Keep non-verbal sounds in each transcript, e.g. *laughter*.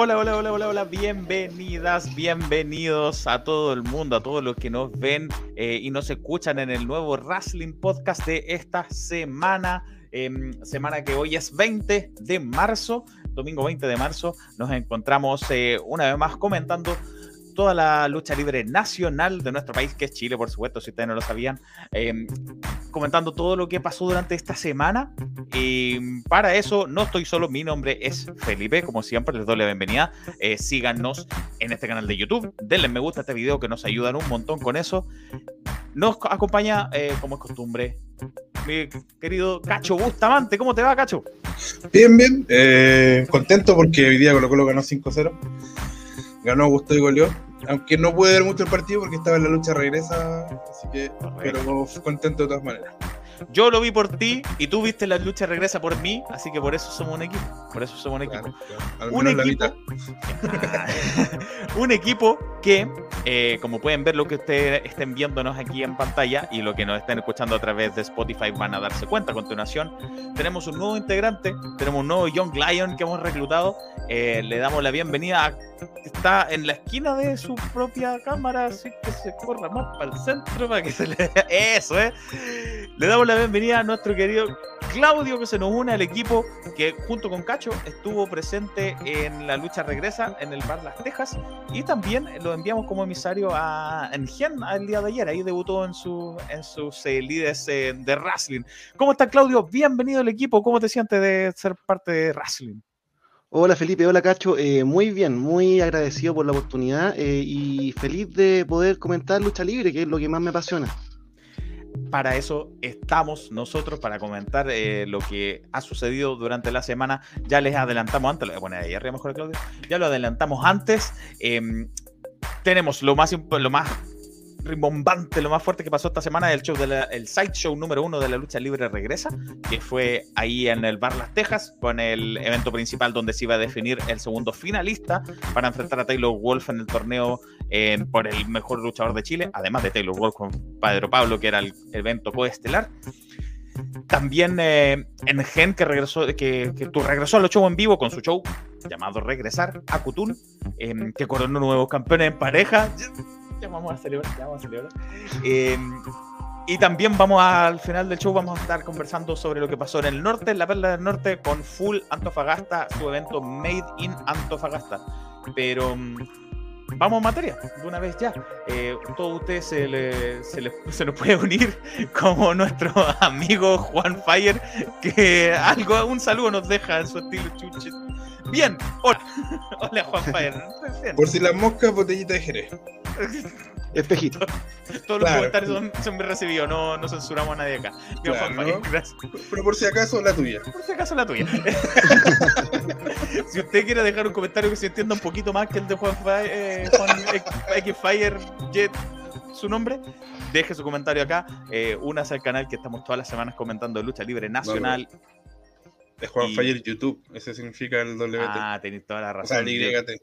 Hola, hola, hola, hola, hola, bienvenidas, bienvenidos a todo el mundo, a todos los que nos ven eh, y nos escuchan en el nuevo Wrestling Podcast de esta semana, em, semana que hoy es 20 de marzo, domingo 20 de marzo, nos encontramos eh, una vez más comentando toda la lucha libre nacional de nuestro país, que es Chile, por supuesto, si ustedes no lo sabían, em, comentando todo lo que pasó durante esta semana. Y para eso no estoy solo, mi nombre es Felipe, como siempre les doy la bienvenida. Eh, síganos en este canal de YouTube, denle me gusta a este video que nos ayudan un montón con eso. Nos acompaña, eh, como es costumbre, mi querido Cacho Bustamante. ¿Cómo te va, Cacho? Bien, bien. Eh, contento porque hoy día Colo Colo ganó 5-0. Ganó Gusto y goleó aunque no pude ver mucho el partido porque estaba en la lucha regresa, así que, pero contento de todas maneras. Yo lo vi por ti y tú viste la lucha regresa por mí, así que por eso somos un equipo. Por eso somos un equipo. Un, equipo *laughs* un equipo que, eh, como pueden ver, lo que ustedes estén viéndonos aquí en pantalla y lo que nos estén escuchando a través de Spotify van a darse cuenta a continuación. Tenemos un nuevo integrante, tenemos un nuevo Young Lion que hemos reclutado. Eh, le damos la bienvenida a está en la esquina de su propia cámara, así que se corra más para el centro para que se le. *laughs* Eso, ¿eh? Le damos la bienvenida a nuestro querido Claudio, que se nos une al equipo que, junto con Cacho, estuvo presente en la lucha regresa en el Bar Las Tejas y también lo enviamos como emisario a Engen el día de ayer. Ahí debutó en, su, en sus líderes de wrestling. ¿Cómo está, Claudio? Bienvenido al equipo. ¿Cómo te sientes de ser parte de wrestling? Hola Felipe, hola Cacho, eh, muy bien, muy agradecido por la oportunidad eh, y feliz de poder comentar lucha libre, que es lo que más me apasiona. Para eso estamos nosotros, para comentar eh, lo que ha sucedido durante la semana. Ya les adelantamos antes, lo voy a poner ahí arriba mejor Claudio, ya lo adelantamos antes. Em, tenemos lo más, lo más rimbombante, lo más fuerte que pasó esta semana, el show de el side show número uno de la lucha libre regresa, que fue ahí en el Bar Las Tejas, con el evento principal donde se iba a definir el segundo finalista para enfrentar a Taylor Wolf en el torneo eh, por el mejor luchador de Chile, además de Taylor Wolf con Pedro Pablo, que era el evento coestelar. También eh, en Gen, que regresó, que, que regresó al show en vivo con su show llamado Regresar a Cutún, eh, que coronó nuevos campeones en pareja ya vamos a celebrar, ya vamos a celebrar. Em, y también vamos al final del show, vamos a estar conversando sobre lo que pasó en el norte, en la Perla del Norte, con Full Antofagasta, su evento Made in Antofagasta. Pero mm, vamos a materia, de una vez ya. Eh, todos ustedes se, le, se, se, nos puede unir *laughs* como nuestro *laughs* amigo Juan Fire, que algo, un saludo nos deja en su estilo chuche. Bien, hola, *laughs* hola Juan Fire. Por si las moscas, botellita de Jerez. Espejito. Todos los comentarios son, son bien recibidos, no, no, censuramos a nadie acá. Pero por si acaso la tuya. Por si acaso la tuya. si usted quiere dejar un comentario que se entienda un poquito más que el de Juan, eh, *laughs* X Fire Jet, su nombre, deje su comentario acá. Eh, únase al canal que estamos todas las semanas comentando de lucha libre nacional. De Juan Fire YouTube, ese significa el WT. Ah, tenéis toda la razón. O sea, el YT.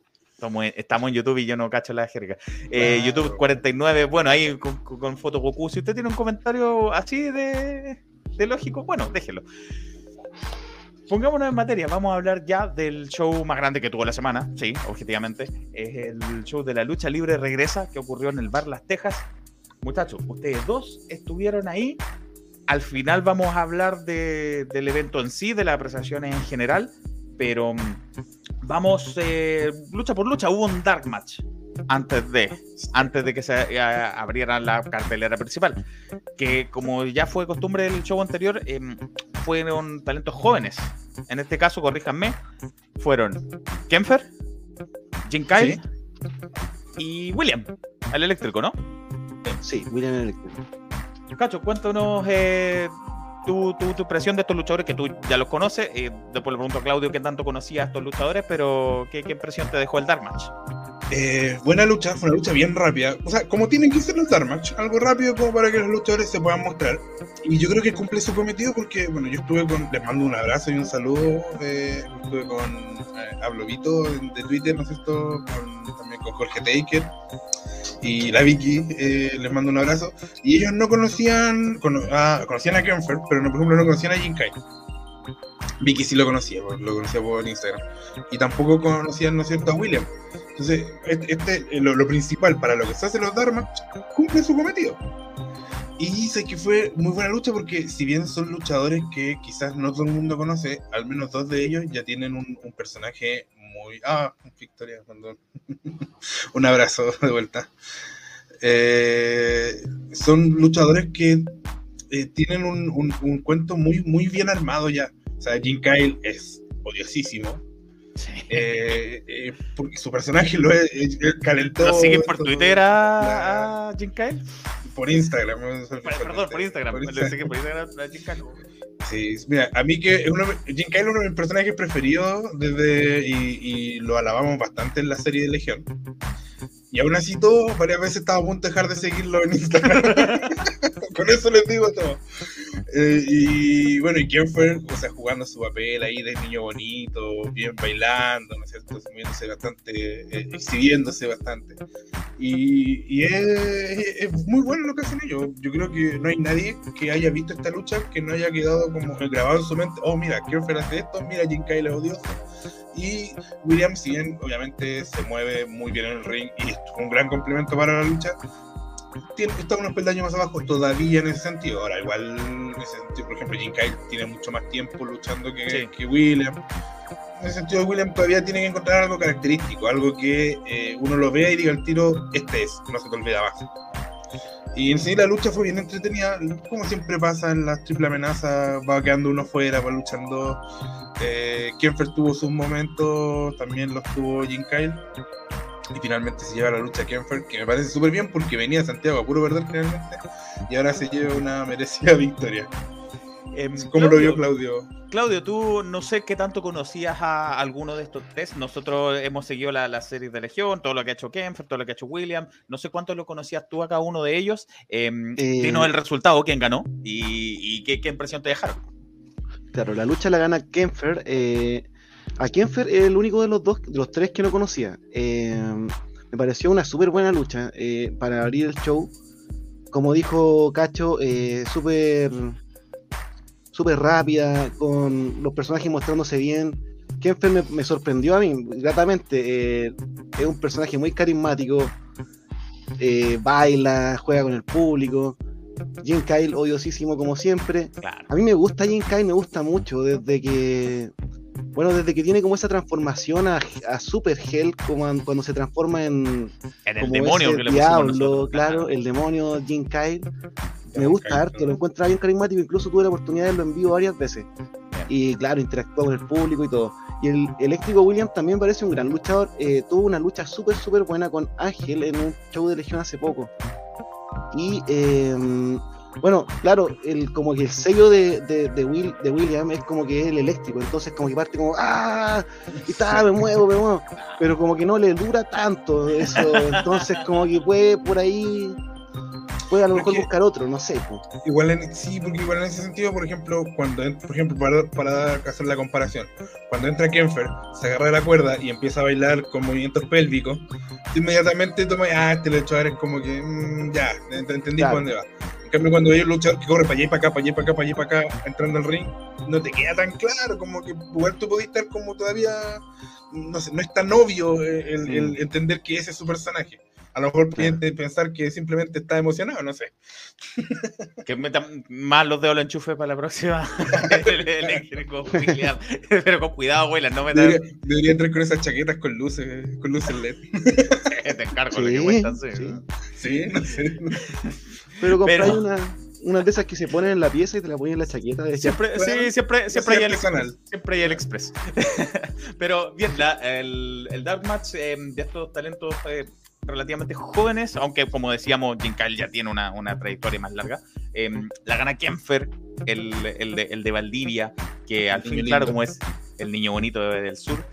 Estamos, en YouTube y yo no cacho la jerga. Eh, YouTube 49, bueno, ahí con, foto Goku. Si usted tiene un comentario así de, lógico, bueno, déjelo. Pongámonos en materia, vamos a hablar ya del show más grande que tuvo la semana, sí, objetivamente. Es el show de la lucha libre regresa que ocurrió en el bar Las Tejas. Muchachos, ustedes dos estuvieron ahí. Al final vamos a hablar del evento en sí, de las apreciaciones en general, pero mm, vamos eh, lucha por lucha. Hubo un dark match antes de, antes de que se eh, abriera la cartelera principal. Que como ya fue costumbre del show anterior, em, fueron talentos jóvenes. En este caso, corríjanme, fueron Kemfer, Jim Kyle y William, el eléctrico, ¿no? Sí, William el eléctrico. Cacho, cuéntanos eh, tu, tu, tu, impresión de estos luchadores que tú ya los conoces. Eh, después le pregunto a Claudio qué tanto conocía a estos luchadores, pero ¿qué, qué impresión te dejó el Dark Match? Eh, buena lucha, fue una lucha bien rápida. O sea, como tienen que ser los Dark Match, algo rápido como para que los luchadores se puedan mostrar. Y yo creo que cumple su cometido porque, bueno, yo estuve con, les mando un abrazo y un saludo. Eh, estuve con eh, Ablobito de Twitter, ¿no es cierto? Con, también con Jorge Taker y la Vicky, eh, les mando un abrazo. Y ellos no conocían, ah, conocían a Kenfer, pero no, por ejemplo no conocían a Jinkai. Vicky sí lo conocía, lo conocía por Instagram. Y tampoco conocía, ¿no es cierto?, a William. Entonces, este, este lo, lo, principal para lo que se hacen los Dharma, cumple su cometido. Y sé que fue muy buena lucha porque si bien son luchadores que quizás no todo el mundo conoce, al menos dos de ellos ya tienen un, un personaje muy... Ah, Victoria, perdón. *laughs* un abrazo de vuelta. Eh, son luchadores que eh, tienen un, un, un, cuento muy, muy bien armado ya. O sea, Jim Kyle es odiosísimo. Sí. Eh, eh, porque su personaje lo es, calentó. ¿Lo siguen por Twitter a, Jim Kyle? Por Instagram. Perdón, por Instagram. Por Instagram. Por Instagram a Jim Kyle. Sí, mira, a mí que uno, Jim Kyle es uno de mis personajes preferidos desde, y, y, lo alabamos bastante en la serie de Legión. Y aún así todo, varias veces estaba a punto de dejar de seguirlo en Instagram. *laughs* Con eso les digo todo. Eh, y bueno, y fue, o sea, jugando su papel ahí de niño bonito, bien bailando, ¿no es cierto? Moviéndose bastante, eh, exhibiéndose bastante. Y, y es, es, muy bueno lo que hacen ellos. Yo creo que no hay nadie que haya visto esta lucha que no haya quedado como grabado en su mente, oh, mira, Kiefer hace esto, mira, Jim Kyle es odioso. Y William, si bien obviamente se mueve muy bien en el ring y es un gran complemento para la lucha, tiene, está unos peldaños más abajo todavía en ese sentido. Ahora, igual, en ese sentido, por ejemplo, Jim Kyle tiene mucho más tiempo luchando que, sí. que William. En ese sentido, William todavía tiene que encontrar algo característico, algo que eh, uno lo vea y diga al tiro, este es, no se te olvida más. Y en sí la lucha fue bien entretenida, como siempre pasa en las triple amenazas, va quedando uno fuera, va luchando. Eh, Kienfer tuvo sus momentos, también los tuvo Jim Kyle. Y finalmente se lleva la lucha a Kienfer, que me parece súper bien porque venía Santiago a puro perder finalmente. Y ahora se lleva una merecida *laughs* victoria. Eh, ¿Cómo Claudio, lo vio Claudio? Claudio, tú no sé qué tanto conocías a alguno de estos tres. Nosotros hemos seguido la, la serie de Legión, todo lo que ha hecho Kenfer, todo lo que ha hecho William. No sé cuánto lo conocías tú a cada uno de ellos. Eh, eh, dinos el resultado, quién ganó y, y qué, qué, impresión te dejaron. Claro, la lucha la gana Kenfer. Eh, a Kenfer es el único de los dos, de los tres que no conocía. Eh, me pareció una súper buena lucha para abrir el show. Como dijo Cacho, súper súper rápida, con los personajes mostrándose bien. Kenfer me, me sorprendió a mí gratamente. Eh, es un personaje muy carismático, eh, baila, juega con el público. Jim Kyle, odiosísimo como siempre. Claro. A mí me gusta Jim Kyle, me gusta mucho desde que. Bueno, desde que tiene como esa transformación a, a Super Hell, como cuando se transforma en. En el demonio que le diablo, nosotros, claro, el demonio Jim Kyle me gusta harto, lo encuentra bien carismático, incluso tuve la oportunidad de verlo en vivo varias veces. Y claro, interactuó con el público y todo. Y el eléctrico William también parece un gran luchador. Eh, tuvo una lucha súper, súper buena con Ángel en un show de Legión hace poco. Y eh, bueno, claro, el, como que el sello de, de, de, Will, de William es como que es el eléctrico, entonces como que parte como, ¡ah! Y está, me muevo, me muevo. Pero como que no le dura tanto eso, entonces como que puede por ahí puede a lo mejor porque, buscar otro, no sé. Pues. Igual en, sí, porque igual en ese sentido, por ejemplo, cuando por ejemplo, para, para hacer la comparación, cuando entra Kenfer, se agarra la cuerda y empieza a bailar con movimientos pélvicos, inmediatamente toma, ah, este luchador es como que, mmm, ya, entendí claro. por dónde va. En cambio, cuando hay un luchador que corre para allá y para acá, para allá y para acá, para allá y para acá, entrando al ring, no te queda tan claro, como que igual tú podés estar como todavía, no sé, no es tan obvio el, el, el entender que ese es su personaje. A lo mejor claro. pensar que simplemente está emocionado, no sé. Que meta más los dedos al enchufe para la próxima. *laughs* *laughs* Pero con cuidado, güey, no metas. Debería, debería, entrar con esas chaquetas con luces, con luces LED. *laughs* Te encargo sí, lo que cuentan, sí. Sí, sí no sé. Pero comprar Pero... una una de esas que se ponen en la pieza y te la ponen en la chaqueta. De siempre, sí, siempre, siempre hay el express. Siempre hay el express. Pero bien, la, el, el Dark Match eh, de estos talentos eh, relativamente jóvenes, aunque como decíamos, Jim Kyle ya tiene una, una trayectoria más larga. Eh, la gana Kempfer, el, el, de, el de Valdivia, que al fin, claro, como es el niño bonito del sur,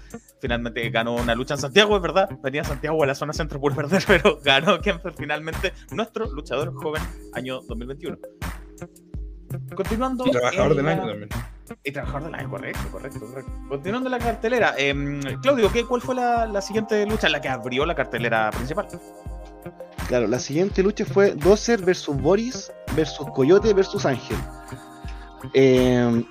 finalmente ganó una lucha en Santiago, es verdad, venía Santiago a la zona centro por perder, *laughs* pero ganó Kempfer finalmente, nuestro luchador joven, año 2021. Continuando. Y trabajador del año también. Y trabajador del año, correcto, correcto, correcto. Continuando la cartelera, eh, Claudio, ¿qué, ¿cuál fue la, la, siguiente lucha, la que abrió la cartelera principal? Claro, la siguiente lucha fue Dozer versus Boris versus Coyote versus Ángel. Eh,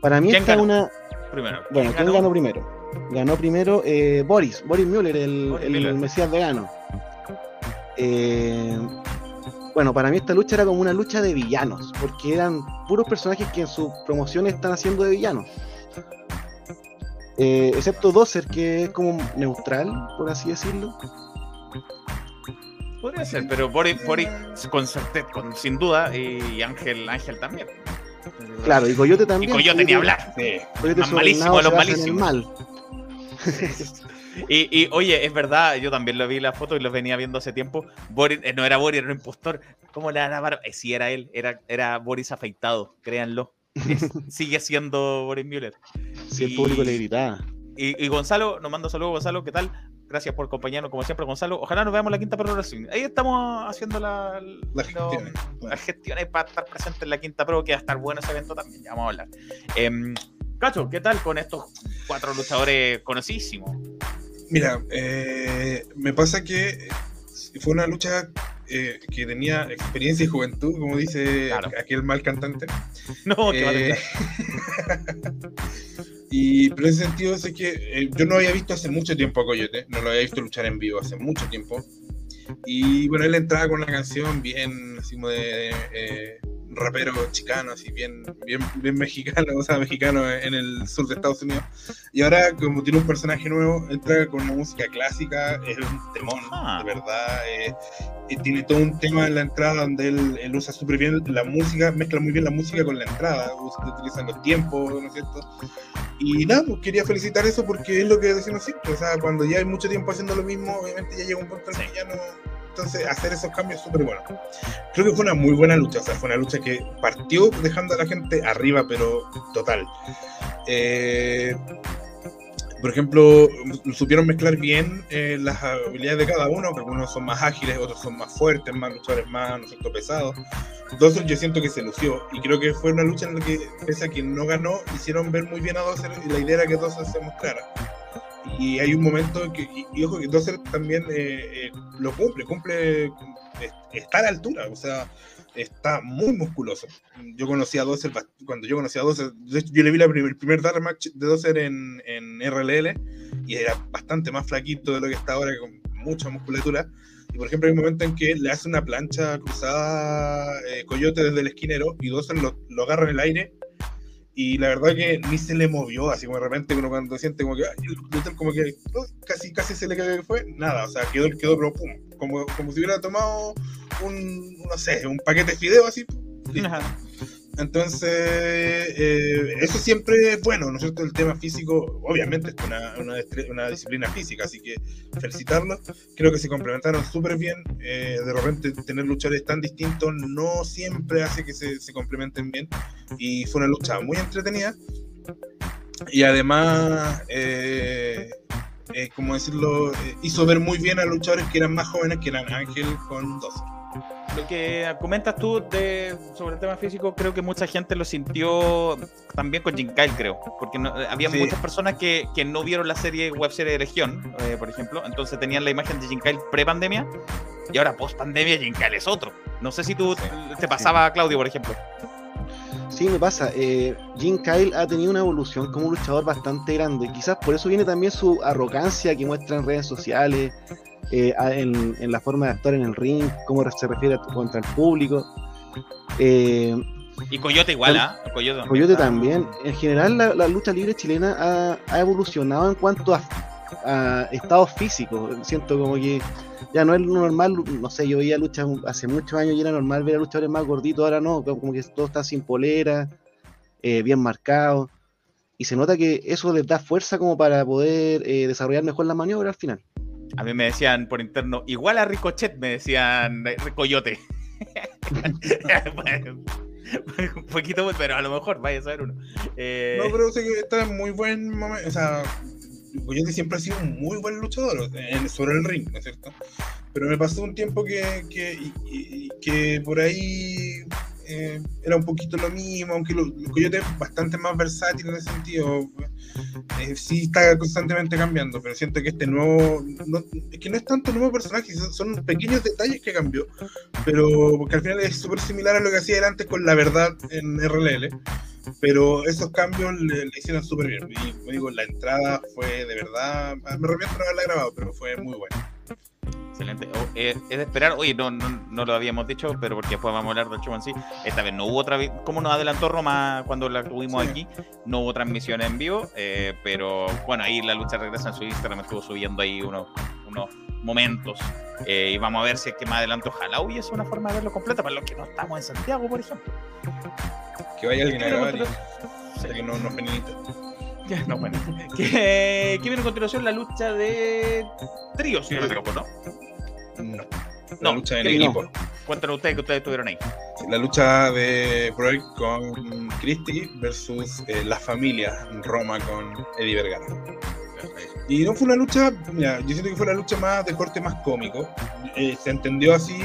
para mí esta es una. primero? Bueno, ¿quién ganó, primero? Ganó primero eh, Boris, Boris Müller, el, el Mesías vegano. Eh, bueno, para mí esta lucha era como una lucha de villanos, porque eran puros personajes que en sus promociones están haciendo de villanos. Eh, excepto Dozer, que es como neutral, por así decirlo. Podría ser, pero Boris, Boris con, con, sin duda, y Ángel, Ángel también. Claro, y Coyote también. Y Coyote ni hablar. Coyote malísimo los malísimos. Mal. *laughs* y, oye, es verdad, yo también lo vi la foto y lo venía viendo hace tiempo. Boris, eh, no era Boris, era un impostor. ¿Cómo le era eh, sí, era él, era, era Boris afeitado, créanlo. *laughs* sigue siendo Boris Müller. Si el público le gritaba. Y, Gonzalo, nos manda saludos, Gonzalo, ¿qué tal? Gracias por acompañarnos, como siempre, Gonzalo. Ojalá nos veamos la quinta Pro Ahí estamos haciendo la, las gestiones para estar presentes en la quinta Pro, que va a estar bueno ese evento también, ya vamos a hablar. Eh, Cacho, ¿qué tal con estos cuatro luchadores conocidísimos? Mira, eh, me pasa que fue una lucha eh, que tenía experiencia y juventud, como dice aquel mal cantante. *laughs* No, que vale. Eh, *laughs* y pero en ese sentido es que yo no había visto hace mucho tiempo a Coyote, no lo había visto luchar en vivo hace mucho tiempo. Y bueno, él entraba con la canción bien, así como de rapero chicano, así bien, bien, bien mexicano, *laughs* o sea, mexicano en el sur de Estados Unidos. Y ahora, como tiene un personaje nuevo, entra con una música clásica, es un temón, ah. de verdad. Eh, y tiene todo un tema en la entrada donde él, usa súper bien la música, mezcla muy bien la música con la entrada, utilizan los tiempos, ¿no es cierto? Y nada, pues quería felicitar eso porque es lo que decimos siempre, o sea, cuando ya hay mucho tiempo haciendo lo mismo, obviamente ya llega un punto en que ya no entonces, hacer esos cambios es súper bueno. Creo que fue una muy buena lucha. O sea, fue una lucha que partió dejando a la gente arriba, pero total. Eh, por ejemplo, supieron mezclar bien eh, las habilidades de cada uno, que algunos son más ágiles, otros son más fuertes, más luchadores más, ¿no pesados. Dozer yo siento que se lució, y creo que fue una lucha en la que, pese a que no ganó, hicieron ver muy bien a Dozer, y la idea era que Dozer se mostrara y hay un momento que, y, ojo, que Dozer también eh, eh, lo cumple, cumple, está a la altura, o sea, está muy musculoso. Yo conocí a cuando yo conocí a yo le vi la el primer Dark Match de Dozer en, en RLL y era bastante más flaquito de lo que está ahora, con mucha musculatura. Y por ejemplo, hay un momento en que le hace una plancha cruzada eh, Coyote desde el esquinero y Dozer lo, lo agarra en el aire y la verdad que ni se le movió, así como de repente uno cuando siente como que, como que casi, casi se le cayó que fue, nada, o sea, quedó, quedó pero pum, como, como si hubiera tomado un, no sé, un paquete de fideo así. Entonces, eh, eso siempre es bueno, ¿no es cierto? El tema físico, obviamente, es una, una, disciplina física, así que felicitarlos. Creo que se complementaron súper bien. Eh, de repente, tener luchadores tan distintos no siempre hace que se, se complementen bien. Y fue una lucha muy entretenida. Y además, eh, como decirlo, hizo ver muy bien a luchadores que eran más jóvenes, que eran Ángel con 12 lo que comentas tú de, sobre el tema físico, creo que mucha gente lo sintió también con Jim Kyle, creo. Porque había muchas personas que, que, no vieron la serie web serie de Legión, eh, por ejemplo. Entonces tenían la imagen de Jim Kyle pre-pandemia y ahora post-pandemia Jim Kyle es otro. No sé si tú te pasaba, Claudio, por ejemplo. Sí, me pasa. Eh, Jim Kyle ha tenido una evolución como un luchador bastante grande. Quizás por eso viene también su arrogancia que muestra en redes sociales, eh, en, la forma de actuar en el ring, cómo se refiere contra el público. Eh, y Coyote igual, ¿ah? Coyote, también. En general, la, lucha libre chilena ha, evolucionado en cuanto a, estado físico. Siento como que ya no es normal, no sé, yo veía luchas hace muchos años y era normal ver a luchadores más gorditos, ahora no, como que todo está sin polera, eh, bien marcado. Y se nota que eso les da fuerza como para poder desarrollar mejor la maniobra al final. A mí me decían por interno, igual a Ricochet, me decían eh, Coyote. *laughs* un poquito, pero a lo mejor vaya a saber uno. Eh, no, pero sé que está en muy buen momento. O sea, Coyote siempre ha sido un muy buen luchador en, sobre el ring, ¿no es cierto? Pero me pasó un tiempo que, que, que por ahí eh, era un poquito lo mismo, aunque lo, Coyote es bastante más versátil en ese sentido. Eh, sí está constantemente cambiando, pero siento que este nuevo, es que no es tanto nuevo personaje, son, pequeños detalles que cambió, pero porque al final es súper similar a lo que hacía antes con la verdad en RLL. Pero esos cambios le, hicieron súper bien. Y digo, la entrada fue de verdad, me arrepiento de haberla grabado, pero fue muy buena. Excelente. Oh, eh, es de esperar, oye, no, no, lo habíamos dicho, pero porque después vamos a hablar del show en sí. Esta vez no hubo otra, como nos adelantó Roma cuando la tuvimos aquí, no hubo transmisión en vivo, eh, pero bueno, ahí la lucha regresa en su Instagram, estuvo subiendo ahí unos, unos momentos. Eh, y vamos a ver si es que más adelante ojalá hubiese una forma de verlo completo para los que no estamos en Santiago, por ejemplo. Que vaya alguien a grabar que no nos no, bueno. ¿Qué, viene a continuación? La lucha de tríos, si no me equivoco, ¿no? No. La lucha en equipo. Cuéntanos ustedes que ustedes estuvieron ahí. La lucha de Broek con Christie versus eh, la familia Roma con Eddie Vergara. Y no fue una lucha, mira, yo siento que fue la lucha más de corte más cómico. Eh, se entendió así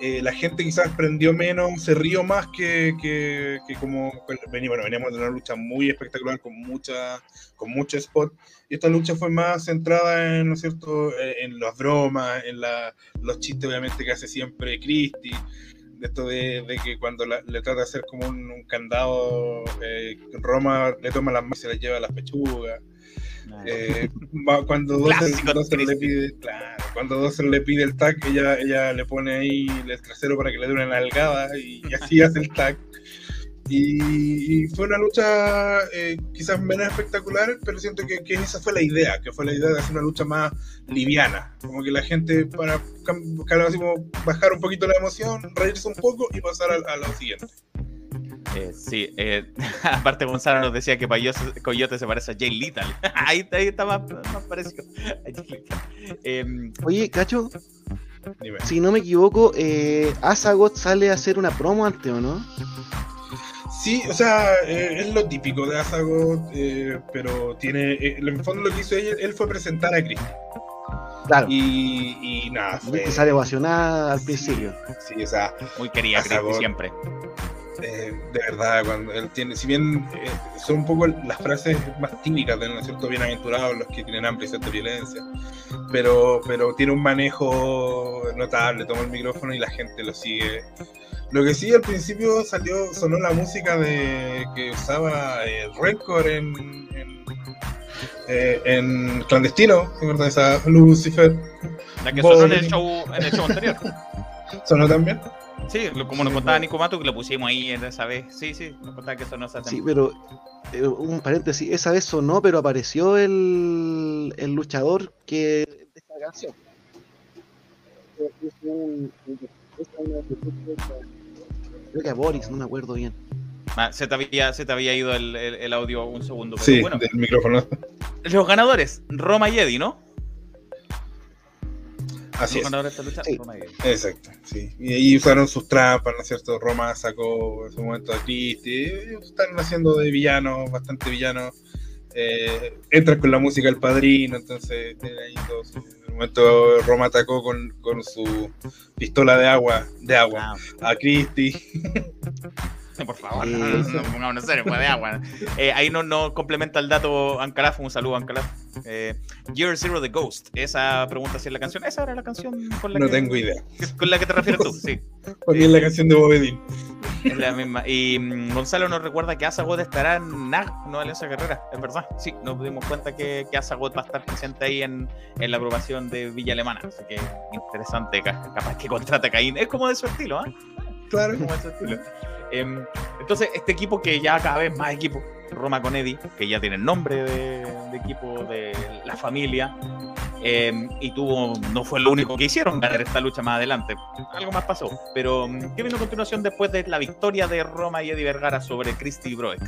eh, la gente quizás prendió menos, se rió más que, que, como bueno, veníamos de una lucha muy espectacular con mucha con mucho spot y esta lucha fue más centrada en, ¿no es cierto?, eh, en las bromas, en la, los chistes obviamente que hace siempre Christie, de esto de, de que cuando le trata de hacer como un, candado, eh, Roma le toma las manos y se las lleva a las pechugas. Eh, cuando *laughs* Dozer le pide, claro, cuando le pide el tag, ella, ella le pone ahí el trasero para que le dé una nalgada y, así *laughs* hace el tag. Y, fue una lucha eh, quizás menos espectacular, pero siento que, esa fue la idea, que fue la idea de hacer una lucha más liviana, como que la gente para bajar un poquito la emoción, reírse un poco y pasar a lo siguiente. Eh, sí, eh, *laughs* aparte Gonzalo nos decía que Coyote se parece a Jay Little. *laughs* ahí, está más, parecido em, Oye, Cacho, si no me equivoco, eh, Asagot sale a hacer una promo antes, ¿o no? Sí, o sea, eh, es lo típico de Asagot, pero tiene. en el fondo lo que hizo él, él fue presentar a Cristi. Claro. Y, y nada. Fue... Sale ovacionada al principio. Sí, o sea. Muy querida Cristi siempre. Eh, de verdad, cuando él tiene, si bien eh, son un poco las frases más típicas de un cierto bienaventurados, los que tienen amplia y violencia, pero, pero tiene un manejo notable, toma el micrófono y la gente lo sigue. Lo que sí al principio salió, sonó la música de que usaba el Rencor en, en, eh, en clandestino, ¿verdad? Esa Lucifer. La que sonó en el show, en el show anterior. ¿Sonó también? Sí, como nos contaba Nico Mato, que lo pusimos ahí esa vez. Sí, sí, nos contaba que sonó esa Sí, pero eh, un paréntesis, esa vez sonó, pero apareció el, el luchador que de esta canción. Creo que a Boris, no me acuerdo bien. Ah, se, te había, se te había ido el, el, audio un segundo. Pero sí, bueno, del micrófono. Los ganadores, Roma y Eddie, ¿no? Así es. Exacto, sí. Y ahí usaron sus trampas, ¿no es cierto? Roma sacó en su momento a Cristi. Están haciendo de villanos, bastante villanos. Eh, entran con la música del padrino, entonces ahí todos. En un momento Roma atacó con, con su pistola de agua, de agua, ah. a Cristi. *laughs* *laughs* Por favor, *laughs* no, no, no, serio, fue de agua. *laughs* Eh, ahí no, no complementa el dato Ancalaf, un saludo Ancalaf. Eh, Year Zero The Ghost, esa pregunta si es la canción, esa era la canción con la no tengo idea. Con la que te refieres tú, sí. Porque es la canción de Bobedín. Es la misma. Y mm, Gonzalo nos recuerda que Asagot estará en NAG, no Alianza Carrera, es verdad. Sí, nos dimos cuenta que, que Asagot va a estar presente ahí en, en la aprobación de Villa Alemana. Así que interesante, capaz que contrate a Caín. Es como de su estilo, ¿ah? Claro. Como de su estilo. Em, entonces, este equipo que ya cada vez más equipo, Roma con Eddie, que ya tiene el nombre de, equipo de la familia, em, y tuvo, no fue lo único que hicieron ganar esta lucha más adelante. Algo más pasó. Pero, em, ¿qué vino a continuación después de la victoria de Roma y Eddie Vergara sobre Christy Broek?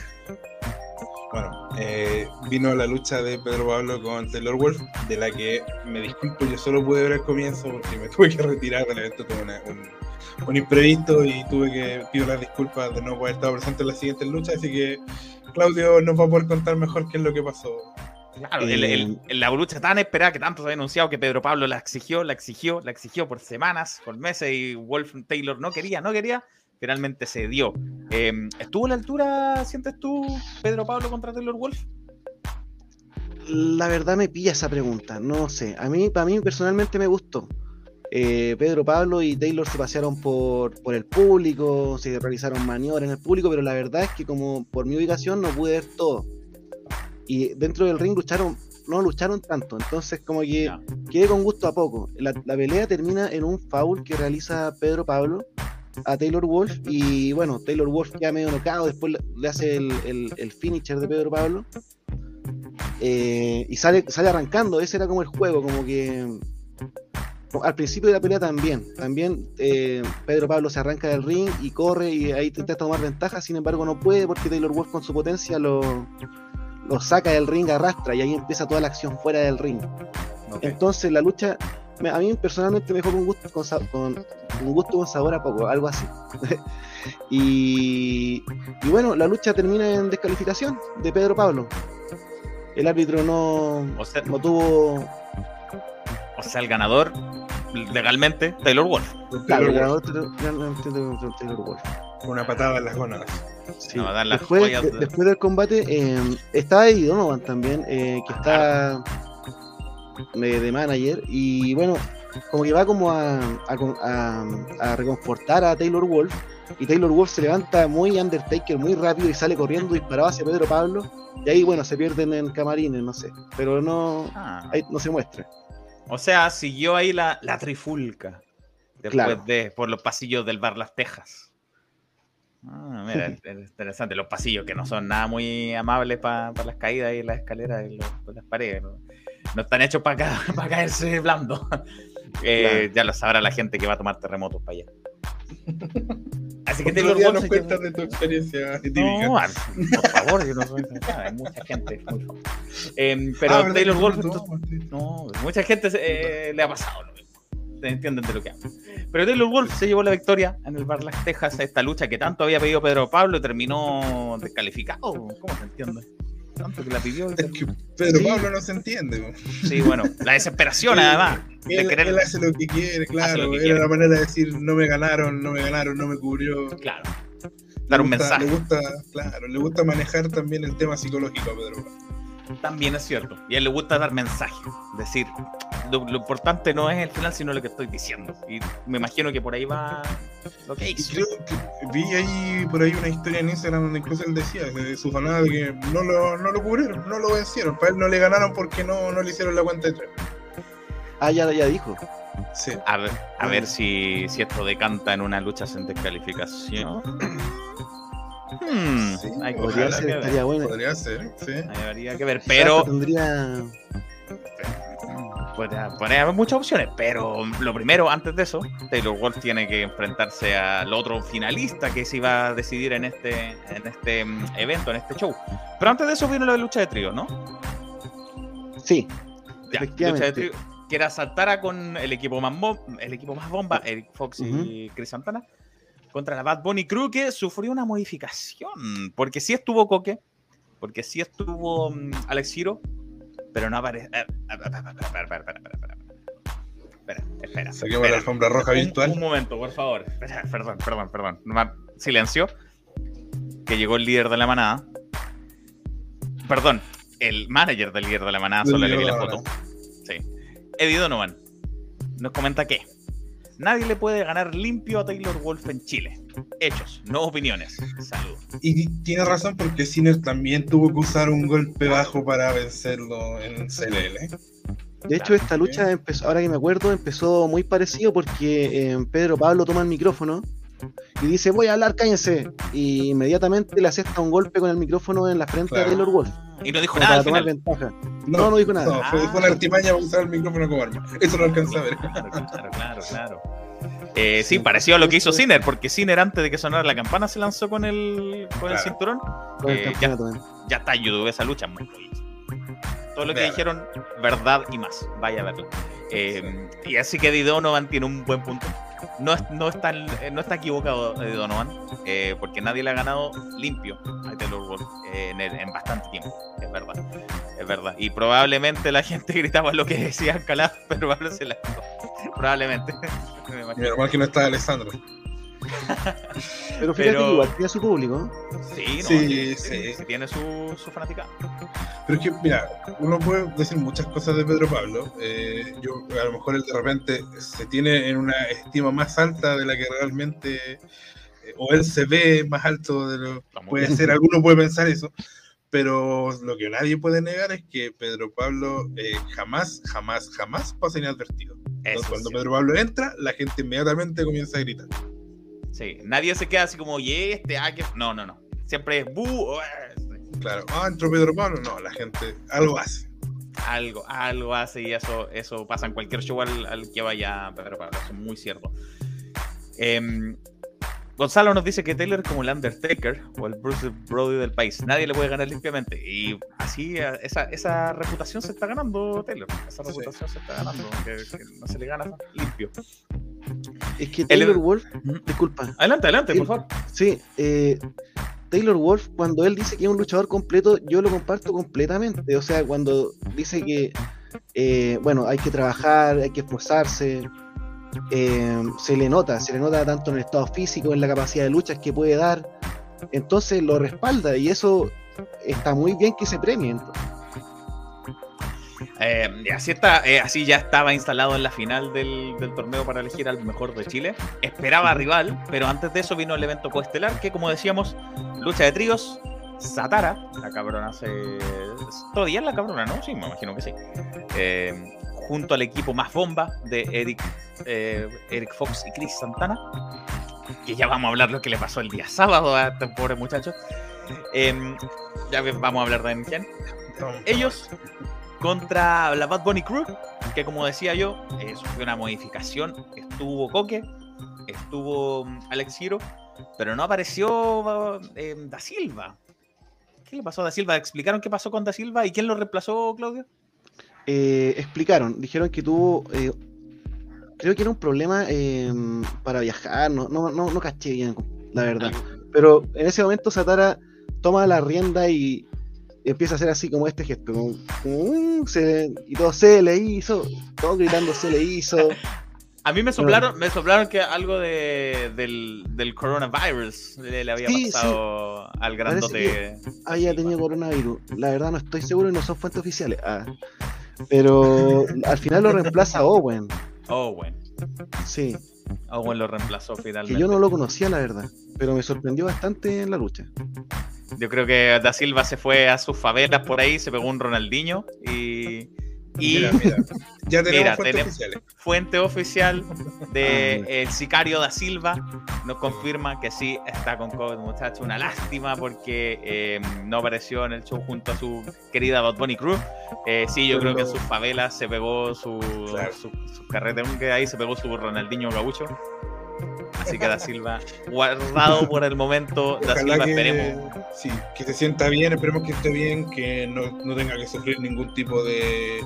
Bueno, eh, vino la lucha de Pedro Pablo con Taylor Wolf, de la que me disculpo, yo solo pude ver el comienzo porque me *laughs* tuve que retirar del evento, un imprevisto y tuve que pido las disculpas de no poder estar presente en la siguiente lucha, así que Claudio nos va a poder contar mejor qué es lo que pasó. Claro, la lucha tan esperada que tanto se ha anunciado que Pedro Pablo la exigió, la exigió, la exigió por semanas, por meses y Wolf Taylor no quería, no quería, finalmente se dio. Em, ¿Estuvo a la altura, sientes tú, Pedro Pablo contra Taylor Wolf? La verdad me pilla esa pregunta, no sé. A mí, para mí personalmente me gustó. Eh, Pedro Pablo y Taylor se pasearon por, por el público, se realizaron maniobras en el público, pero la verdad es que como por mi ubicación no pude ver todo. Y dentro del ring lucharon, no lucharon tanto, entonces como que quedé con gusto a poco. La, pelea termina en un foul que realiza Pedro Pablo a Taylor Wolf y bueno, Taylor Wolf queda medio nocado, después le hace el, el, finisher de Pedro Pablo eh, y sale, sale arrancando, ese era como el juego, como que al principio de la pelea también, también eh, Pedro Pablo se arranca del ring y corre y ahí intenta tomar ventaja, sin embargo no puede porque Taylor Wolf con su potencia lo, lo saca del ring, arrastra y ahí empieza toda la acción fuera del ring. Entonces la lucha, a mí personalmente me dejó con gusto con, con, un gusto con sabor a poco, algo así. *laughs* y, y bueno, la lucha termina en descalificación de Pedro Pablo. El árbitro no, no tuvo o sea, el ganador legalmente, Taylor Wolf. Claro, el ganador legalmente Taylor Wolf. Una patada en las gónadas. Sí. después, después, del combate eh, está Eddie Donovan también, eh, que está de, manager. Y bueno, como que va como a, a, a, reconfortar a Taylor Wolf. Y Taylor Wolf se levanta muy Undertaker, muy rápido y sale corriendo disparado hacia Pedro Pablo. Y ahí, bueno, se pierden en camarines, no sé. Pero no, ah. ahí no se muestra. O sea, siguió ahí la, la trifulca. Después de, por los pasillos del bar Las Tejas. Ah, mira, interesante. Los pasillos que no son nada muy amables para las caídas y las escaleras y las paredes. ¿no? están hechos para *laughs* caerse blando. Eh, ya lo sabrá la gente que va a tomar terremotos para allá. *laughs* Así que Taylor Wolf. nos cuentas de tu experiencia no, por favor, yo no soy Hay mucha gente. Eh, pero ah, Taylor Wolf. No, mucha gente eh, le ha pasado lo mismo. Entienden de lo que hablo. Pero Taylor Wolf se llevó la victoria en el Bar Las Tejas, esta lucha que tanto había pedido Pedro Pablo y terminó descalificado. ¿Cómo se entiende? Tanto que la pidió. Pedro Pablo no se entiende. Sí, bueno, la desesperación además. Él, hace lo que quiere, claro. Era la manera de decir, no me ganaron, no me ganaron, no me cubrió. Claro. Dar un mensaje. Le gusta, claro, le gusta manejar también el tema psicológico a Pedro Pablo. También es cierto. Y a él le gusta dar mensajes. Decir, lo, importante no es el final, sino lo que estoy diciendo. Y me imagino que por ahí va lo que hizo. Creo que vi ahí por ahí una historia en Instagram donde incluso él decía de su fanada que no lo, no lo cubrieron, no lo vencieron. Para él no le ganaron porque no, no le hicieron la cuenta de tres. Ah, ya, ya dijo. Sí. A ver, a ver si, si esto decanta en una lucha sin descalificación. Hmm, podría ser, estaría bueno. Podría ser, sí. habría que ver, pero. Tendría. Puede, haber muchas opciones, pero lo primero, antes de eso, Taylor Wolf tiene que enfrentarse al otro finalista que se iba a decidir en este, en este mm, evento, en este show. Pero antes de eso vino la lucha de trío, ¿no? Sí. Ya, lucha de trío, que era saltara con el equipo más, el equipo más bomba, Eric Fox y Chris Santana contra la Bad Bunny Crew que sufrió una modificación. Porque sí estuvo Coque, porque sí estuvo mm, Alex Hiro, pero no aparece. Eh, espera, espera, espera, espera, espera. Espera, Saquemos la alfombra roja virtual. Un momento, por favor. Perdón, perdón, perdón. Silencio. Que llegó el líder de la manada. Perdón, el manager del líder de la manada, solo le vi la foto. Sí. Eddie Donovan nos comenta que Nadie le puede ganar limpio a Taylor Wolf en Chile. Hechos, no opiniones. Saludos. Y tiene razón porque Sinner también tuvo que usar un golpe bajo para vencerlo en CLL. De hecho, esta lucha empezó, ahora que me acuerdo, empezó muy parecido porque eh, Pedro Pablo toma el micrófono y dice, voy a hablar, cállense. Y inmediatamente le acepta un golpe con el micrófono en la frente a Taylor Wolf. Y no dijo nada. Para tomar ventaja. No, no, dijo nada. No, fue, una artimaña para usar el micrófono como arma. Eso lo alcanza a ver. Claro, claro, claro. claro. Eh, sí, pareció a lo que hizo Sinner, porque Sinner antes de que sonara la campana se lanzó con el, con el cinturón. Eh, ya, ya, está en YouTube esa lucha. Todo lo que dijeron, verdad y más. Vaya a verlo. Eh, y así que Eddie Donovan tiene un buen punto. No, no, está, no está equivocado Eddie Donovan, porque nadie le ha ganado limpio a Taylor Wolf en, en, bastante tiempo. Es verdad. Es verdad. Y probablemente la gente *laughs* gritaba lo que decía Alcalá, *laughs* pero Pablo se la. Probablemente. *laughs* Normal que no está Alessandro. *laughs* Pero fíjate Pero- que igual tiene su público. Sí, no, Sí, sí, sí. tiene su, su fanaticada. Pero es que, mira, uno puede decir muchas cosas de Pedro Pablo. eh, yo, a lo mejor él de repente se tiene en una estima más alta de la que realmente, eh, o él se ve más alto de lo muy puede bien. ser, alguno puede pensar eso. Pero lo que nadie puede negar es que Pedro Pablo eh, jamás, jamás, jamás pasa inadvertido. Entonces, cuando sí. Pedro Pablo entra, la gente inmediatamente comienza a gritar. Sí, nadie se queda así como, oye, este, ah, que... No, no, no. Siempre es bu, eh, Claro, ah, entró Pedro Pablo. No, la gente algo hace. algo, algo hace y eso, eso pasa en cualquier show al, al que vaya Pedro Pablo, eso es muy cierto. Em, Gonzalo nos dice que Taylor es como el Undertaker o el Bruce Brody del país. Nadie le puede ganar limpiamente. Y así, eh, esa, esa reputación se está ganando, Taylor. Esa Sí. reputación se está ganando, que, que no se le gana limpio. Es que Taylor Wolf, Ujú. disculpa, Adelante, adelante, por Sí. favor. sí, eh, Taylor Wolf, cuando él dice que es un luchador completo, yo lo comparto completamente. O sea, cuando dice que, eh, bueno, hay que trabajar, hay que esforzarse, eh, se le nota, se le nota tanto en el estado físico, en la capacidad de luchas que puede dar. Entonces lo respalda y eso está muy bien que se premie. Eh, así, está, eh, así ya estaba instalado en la final del, del torneo para elegir al mejor de Chile. Esperaba rival, pero antes de eso vino el evento coestelar, que como decíamos, lucha de tríos. Satara, la cabrona se. Todavía es la cabrona, ¿no? Sí, me imagino que sí. Eh, junto al equipo más bomba de Eric, eh, Eric Fox y Chris Santana. Que ya vamos a hablar lo que le pasó el día sábado a este pobre muchacho. Em, ya vamos a hablar de quién ellos contra la Bad Bunny Crew, que como decía yo, eh, sufrió una modificación. Estuvo Coque, estuvo mm, Alex Giro, pero no apareció eh, Da Silva. ¿Qué le pasó a Da Silva? ¿Explicaron qué pasó con Da Silva y quién lo reemplazó, Claudio? Eh, explicaron, dijeron que tuvo, eh, creo que era un problema eh, para viajar, no, no, no, no caché bien, la verdad. Pero en ese momento Satara toma la rienda y empieza a hacer así como este gesto, como, como, se- y todo se le hizo, todo gritando se le hizo. *laughs* A mí me soplaron, me soplaron que algo de, del, del coronavirus le, le había Sí, sí. pasado al grandote. había tenido coronavirus. La verdad no estoy seguro y no son fuentes oficiales. Ah. Pero al final lo reemplaza Owen. Bueno. Sí, Owen lo reemplazó finalmente. que yo no lo conocía la verdad, pero me sorprendió bastante en la lucha. Yo creo que Da Silva se fue a sus favelas por ahí, se pegó un Ronaldinho y, y Mira, *laughs* mira. Ya tenemos Mira, fuentes tenemos- oficiales. fuente oficial de Ah. el sicario Da Silva nos confirma que sí está con COVID, muchacho. Una lástima porque eh, no apareció en el show junto a su querida Bad Bunny Crew. Eh, sí, yo creo que en sus favelas se pegó su, Claro. su, su carretón que ahí se pegó su Ronaldinho gaucho. Así que Da Silva, guardado por el momento, Da Silva, que, esperemos. sí, que se sienta bien, esperemos que esté bien, que no, no tenga que sufrir ningún tipo de.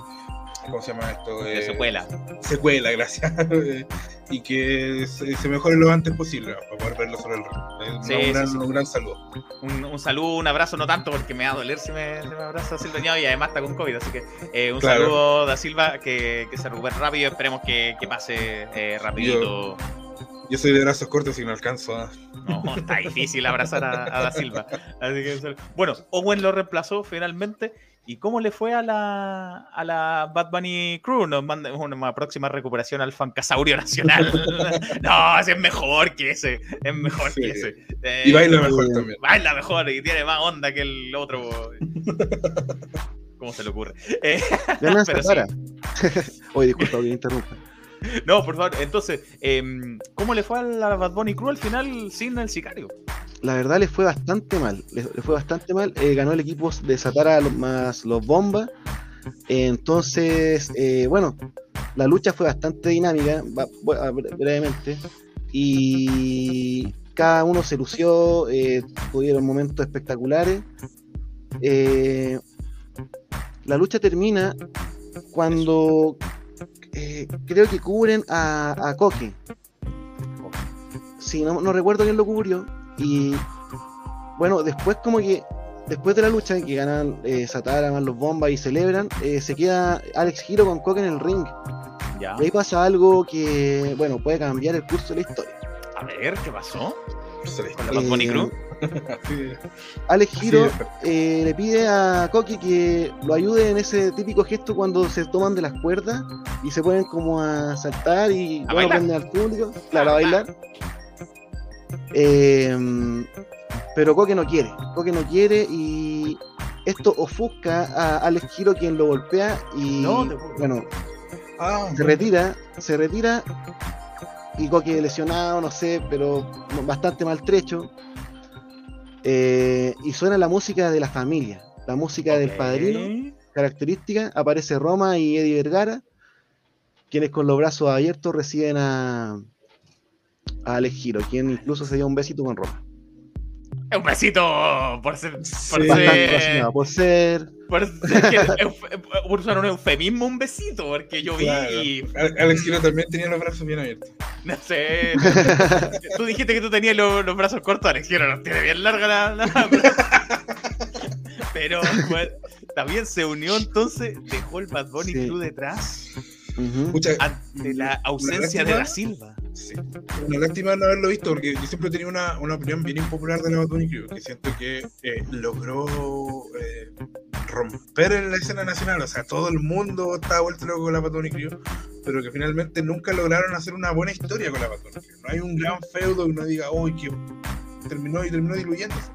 ¿Cómo se llama esto? De Eh, secuela. Secuela, gracias. *laughs* y que se, se mejore lo antes posible para poder verlo sobre el ring. Eh, Sí, un, sí, gran, sí. un gran saludo. Un, un saludo, un abrazo, no tanto porque me va a doler si me, si me abraza Silva y además está con COVID. Así que eh, un Claro. saludo da Silva que, que se recupere rápido. Esperemos que, que pase eh, rapidito. Yo soy de brazos cortos y no alcanzo a. No, *laughs* está difícil abrazar a, a Da Silva. Así que, bueno, Owen lo reemplazó finalmente. ¿Y cómo le fue a la, a la Bad Bunny Crew? Nos manda una próxima recuperación al Fancasaurio Nacional. *laughs* no, ese es mejor que ese. Es mejor Sí. que ese. Eh, Y baila mejor eh, también. Baila mejor y tiene más onda que el otro. *laughs* ¿Cómo se le ocurre? Eh, Pero Satara. Oye, disculpa que interrumpa. *laughs* no, por favor. Entonces, em, ¿cómo le fue a la Bad Bunny Crew al final sin el sicario? La verdad le fue bastante mal. Le, fue bastante mal. Eh, ganó el equipo de Satara más los bombas. Entonces, eh, bueno, la lucha fue bastante dinámica, brevemente. Y cada uno se lució, eh, tuvieron momentos espectaculares. La lucha termina cuando eh, creo que cubren a, a Coque. Sí, no, no recuerdo quién lo cubrió. Y bueno, después como que después de la lucha que ganan eh, Satara los bombas y celebran, eh, se queda Alex Giro con Coque en el ring. Ya. Y ahí pasa algo que, bueno, puede cambiar el curso de la historia. A ver, ¿qué pasó? Se le Con Eh, Crew. *laughs* Alex Giro eh, le pide a Coqui que lo ayude en ese típico gesto cuando se toman de las cuerdas y se ponen como a saltar y A bueno, al público, claro, a Ah, bailar. Eh, pero Coque no quiere, Coque no quiere y esto ofusca a Alex Giro quien lo golpea y No, te puedo- bueno, Ah, se retira, se retira y Coque lesionado, no sé, pero bastante maltrecho. Eh, y suena la música de la familia, la música del padrino, característica. Aparece Roma y Eddie Vergara, quienes con los brazos abiertos reciben a, a Alex Giro, quien incluso se dio un besito con Roma. Un besito por ser. Por Sí. Ser. por ser. Por, ser por usar un eufemismo, un besito, porque yo vi Claro. y. Ale- Alex Giro también tenía los brazos bien abiertos. No sé. tú dijiste que tú tenías los, los brazos cortos, Alex Giro los tiene bien larga la. la- Pero bueno, también se unió entonces, dejó el Bad Bunny Sí. Crew detrás ante la ausencia de. Da Silva. Sí. Una lástima no haberlo visto, porque yo siempre tenía una, una opinión bien impopular de la Bad Bunny Crew, que siento que eh, logró eh, romper en la escena nacional. O sea, todo el mundo estaba vuelto loco con la Bad Bunny Crew, pero que finalmente nunca lograron hacer una buena historia con la Bad Bunny Crew. No hay un gran feudo que uno diga, uy, que terminó y terminó diluyéndose.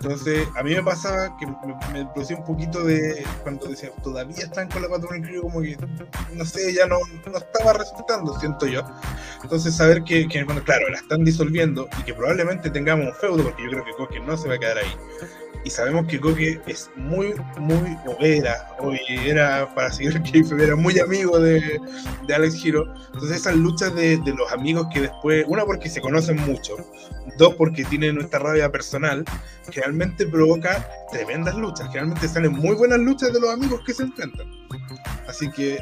Entonces, a mí me pasaba que me, me producía un poquito de cuando decía, todavía están con la Bunny Crew, como que, no sé, ya no, no estaba resultando, siento yo. Entonces, saber que, bueno, claro, la están disolviendo y que probablemente tengamos un feudo, porque yo creo que no se va a quedar ahí. Y sabemos que Coque es muy, muy, o era, o era, para seguir que era muy amigo de, de Alex Giro. Entonces, esas luchas de, de los amigos que después, una porque se conocen mucho, dos porque tienen nuestra rabia personal, generalmente provoca tremendas luchas. Generalmente salen muy buenas luchas de los amigos que se enfrentan. Así que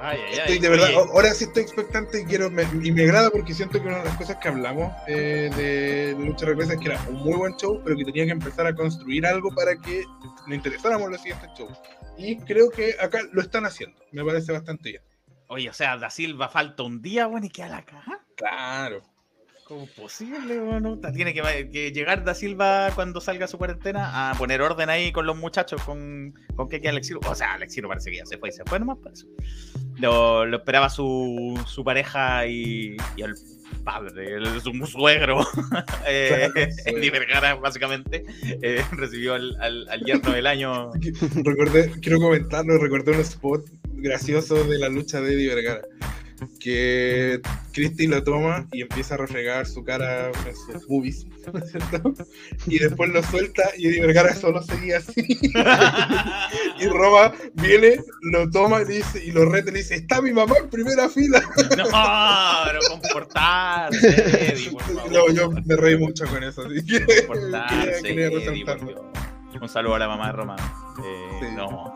Ay, ay, estoy de verdad, Oye, ahora sí estoy expectante y quiero me- y me agrada porque siento que una de las cosas que hablamos eh, de Lucha Regresa es que era un muy buen show, pero que tenía que empezar a construir algo para que nos interesáramos los siguientes shows. Y creo que acá lo están haciendo. Me parece bastante bien. oye, o sea, Da Silva falta un día, bueno, y queda la caja. Claro. ¿Cómo posible, bueno? Tiene que, que llegar Da Silva cuando salga su cuarentena a poner orden ahí con los muchachos, con, con Keke Alexiro. O sea, Alexiro parece que ya se fue y se fue nomás por eso. Lo, lo esperaba su, su pareja y, y el padre, el, su suegro, *laughs* eh. *laughs* Eddie Vergara, básicamente, eh, recibió al, al, al yerno del año. *laughs* Recordé, quiero comentarlo, recordé un spot gracioso de la lucha de Eddie Vergara. Que Christy lo toma y empieza a refregar su cara en sus boobies, ¿no es cierto? Y después lo suelta y Eddie Vergara solo seguía así. Y Roma viene, lo toma y, le dice, y lo reta y le dice: Está mi mamá en primera fila. No, pero comportarse, Eddie, por favor. No, yo me reí mucho con eso. Así que quería, Comportarse, quería Eddie. Un saludo a la mamá de Roma. Eh, Sí. No.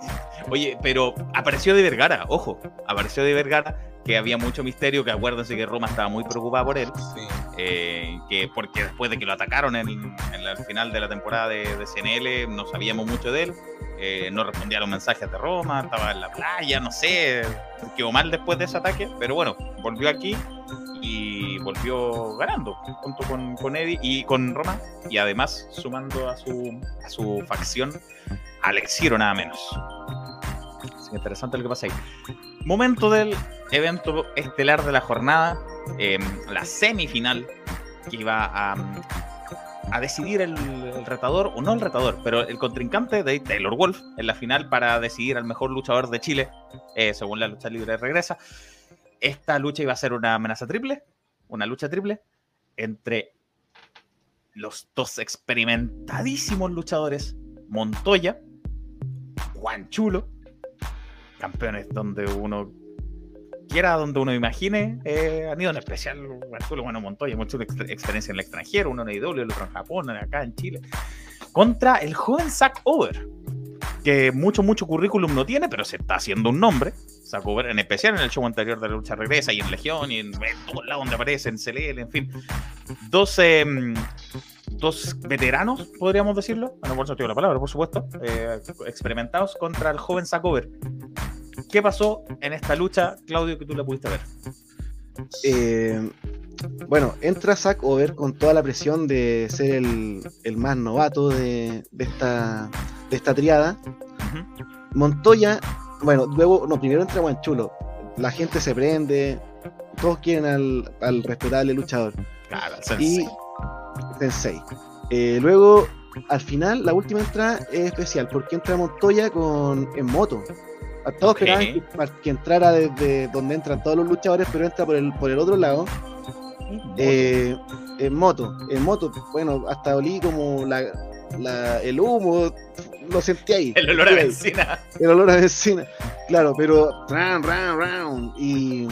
Oye, pero apareció de Vergara, ojo, apareció de Vergara, que había mucho misterio, que acuérdense que Roma estaba muy preocupada por él, Sí. eh, que porque después de que lo atacaron en, en el final de la temporada de, de CNL, no sabíamos mucho de él, eh, no respondía a los mensajes de Roma, estaba en la playa, no sé, quedó mal después de ese ataque, pero bueno, volvió aquí y volvió ganando junto con, con Eddie y con Roma y además sumando a su, a su facción a Alex Giro nada menos. Interesante lo que pasa ahí. Momento del evento estelar de la jornada, eh, la semifinal que iba a, a decidir el, el retador, o no el retador, pero el contrincante de Taylor Wolf en la final para decidir al mejor luchador de Chile, eh, según la lucha libre regresa. Esta lucha iba a ser una amenaza triple, una lucha triple entre los dos experimentadísimos luchadores, Montoya, Juan Chulo, campeones donde uno quiera, donde uno imagine, eh, han ido en especial Chulo, bueno, Montoya, mucha ex- experiencia en el extranjero, uno en IW, el otro en Japón, acá en Chile, contra el joven Zack Over, que mucho, mucho currículum no tiene, pero se está haciendo un nombre. Zack Over, en especial en el show anterior de la lucha regresa y en Legión y en, en todos lados donde aparece, en CLL, en fin. Dos, eh, dos veteranos, podríamos decirlo, bueno, por eso tengo la palabra, por supuesto, eh, experimentados contra el joven Zack Over. ¿Qué pasó en esta lucha, Claudio, que tú la pudiste ver? Eh, bueno, entra Zack Over con toda la presión de ser el, el más novato de, de esta, de esta triada. Montoya, bueno, luego, no, primero entra Guanchulo. La gente se prende, todos quieren al, al respetable luchador. Claro, Y Sensei. Eh, luego, al final, la última entrada es especial porque entra Montoya con, en moto. A todos Ok. esperaban que, que entrara desde donde entran todos los luchadores, pero entra por el, por el otro lado. Eh, en moto, en moto, bueno, hasta olí como la, la- el humo, lo sentí ahí. el olor a benzina. El olor a vecina, claro, pero round, round, round. Y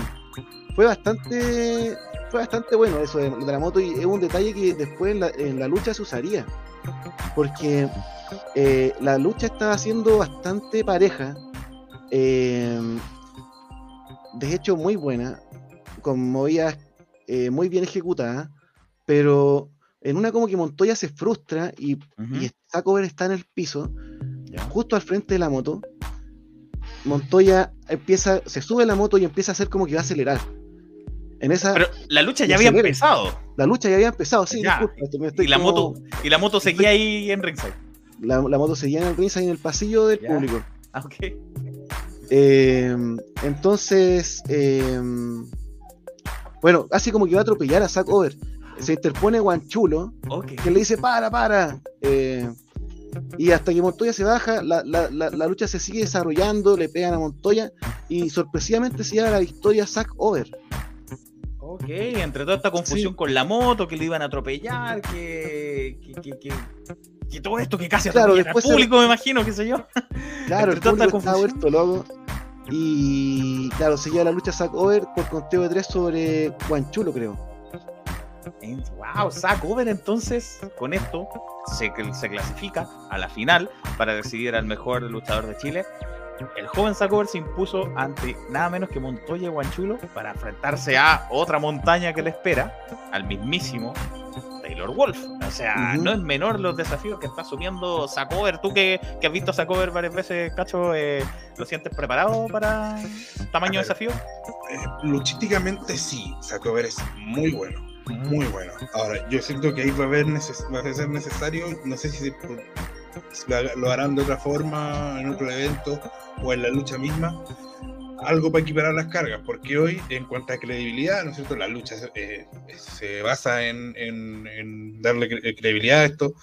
fue bastante, fue bastante bueno eso de, de la moto y es un detalle que después en la, en la lucha se usaría. Porque eh, la lucha estaba siendo bastante pareja. Eh, de hecho, muy buena, con movidas eh, muy bien ejecutadas, pero en una como que Montoya se frustra y, Sacover está en el piso justo al frente de la moto, Montoya empieza, se sube a la moto y empieza a hacer como que va a acelerar. En esa, Pero la lucha ya había acelera. empezado. la lucha ya había empezado, sí, Ya. disculpa, estoy Y la como- moto, y la moto seguía ahí en ringside. la, la moto seguía en el ringside en el pasillo del Ya. público. Ah, ok. Eh, entonces, eh, bueno, hace como que va a atropellar a Zack Over. Se interpone Guanchulo, Ok. que le dice, para, para. eh, y hasta que Montoya se baja, la, la- la- la lucha se sigue desarrollando, le pegan a Montoya y sorpresivamente se lleva la victoria Zack Over. Ok, entre toda esta confusión Sí. con la moto, que le iban a atropellar, que. que, que, todo esto que casi Claro, después se- público, me imagino, qué sé yo. *laughs* Claro, el Entre público está vuelto loco. Y claro, se lleva la lucha Zack Over por conteo de tres sobre Guanchulo, creo. Wow, Zack Over entonces con esto se, se clasifica a la final para decidir al mejor luchador de Chile. El joven Zack Over se impuso ante nada menos que Montoya y Guanchulo para enfrentarse a otra montaña que le espera, al mismísimo Taylor Wolf. O sea, no es menor los desafíos que está asumiendo Zack Over. Tú que, que has visto a Zack Over varias veces, Cacho, eh, ¿lo sientes preparado para tamaño ver. desafío? Eh, luchísticamente sí, Sacover es muy bueno, muy bueno. Ahora, yo siento que ahí va a, haber neces- va a ser necesario, no sé si, se- si lo, harán de otra forma, en otro evento o en la lucha misma, algo para equiparar las cargas, porque hoy, en cuanto a credibilidad, ¿no es cierto? La lucha eh, se basa en, en- en darle cre- credibilidad a esto.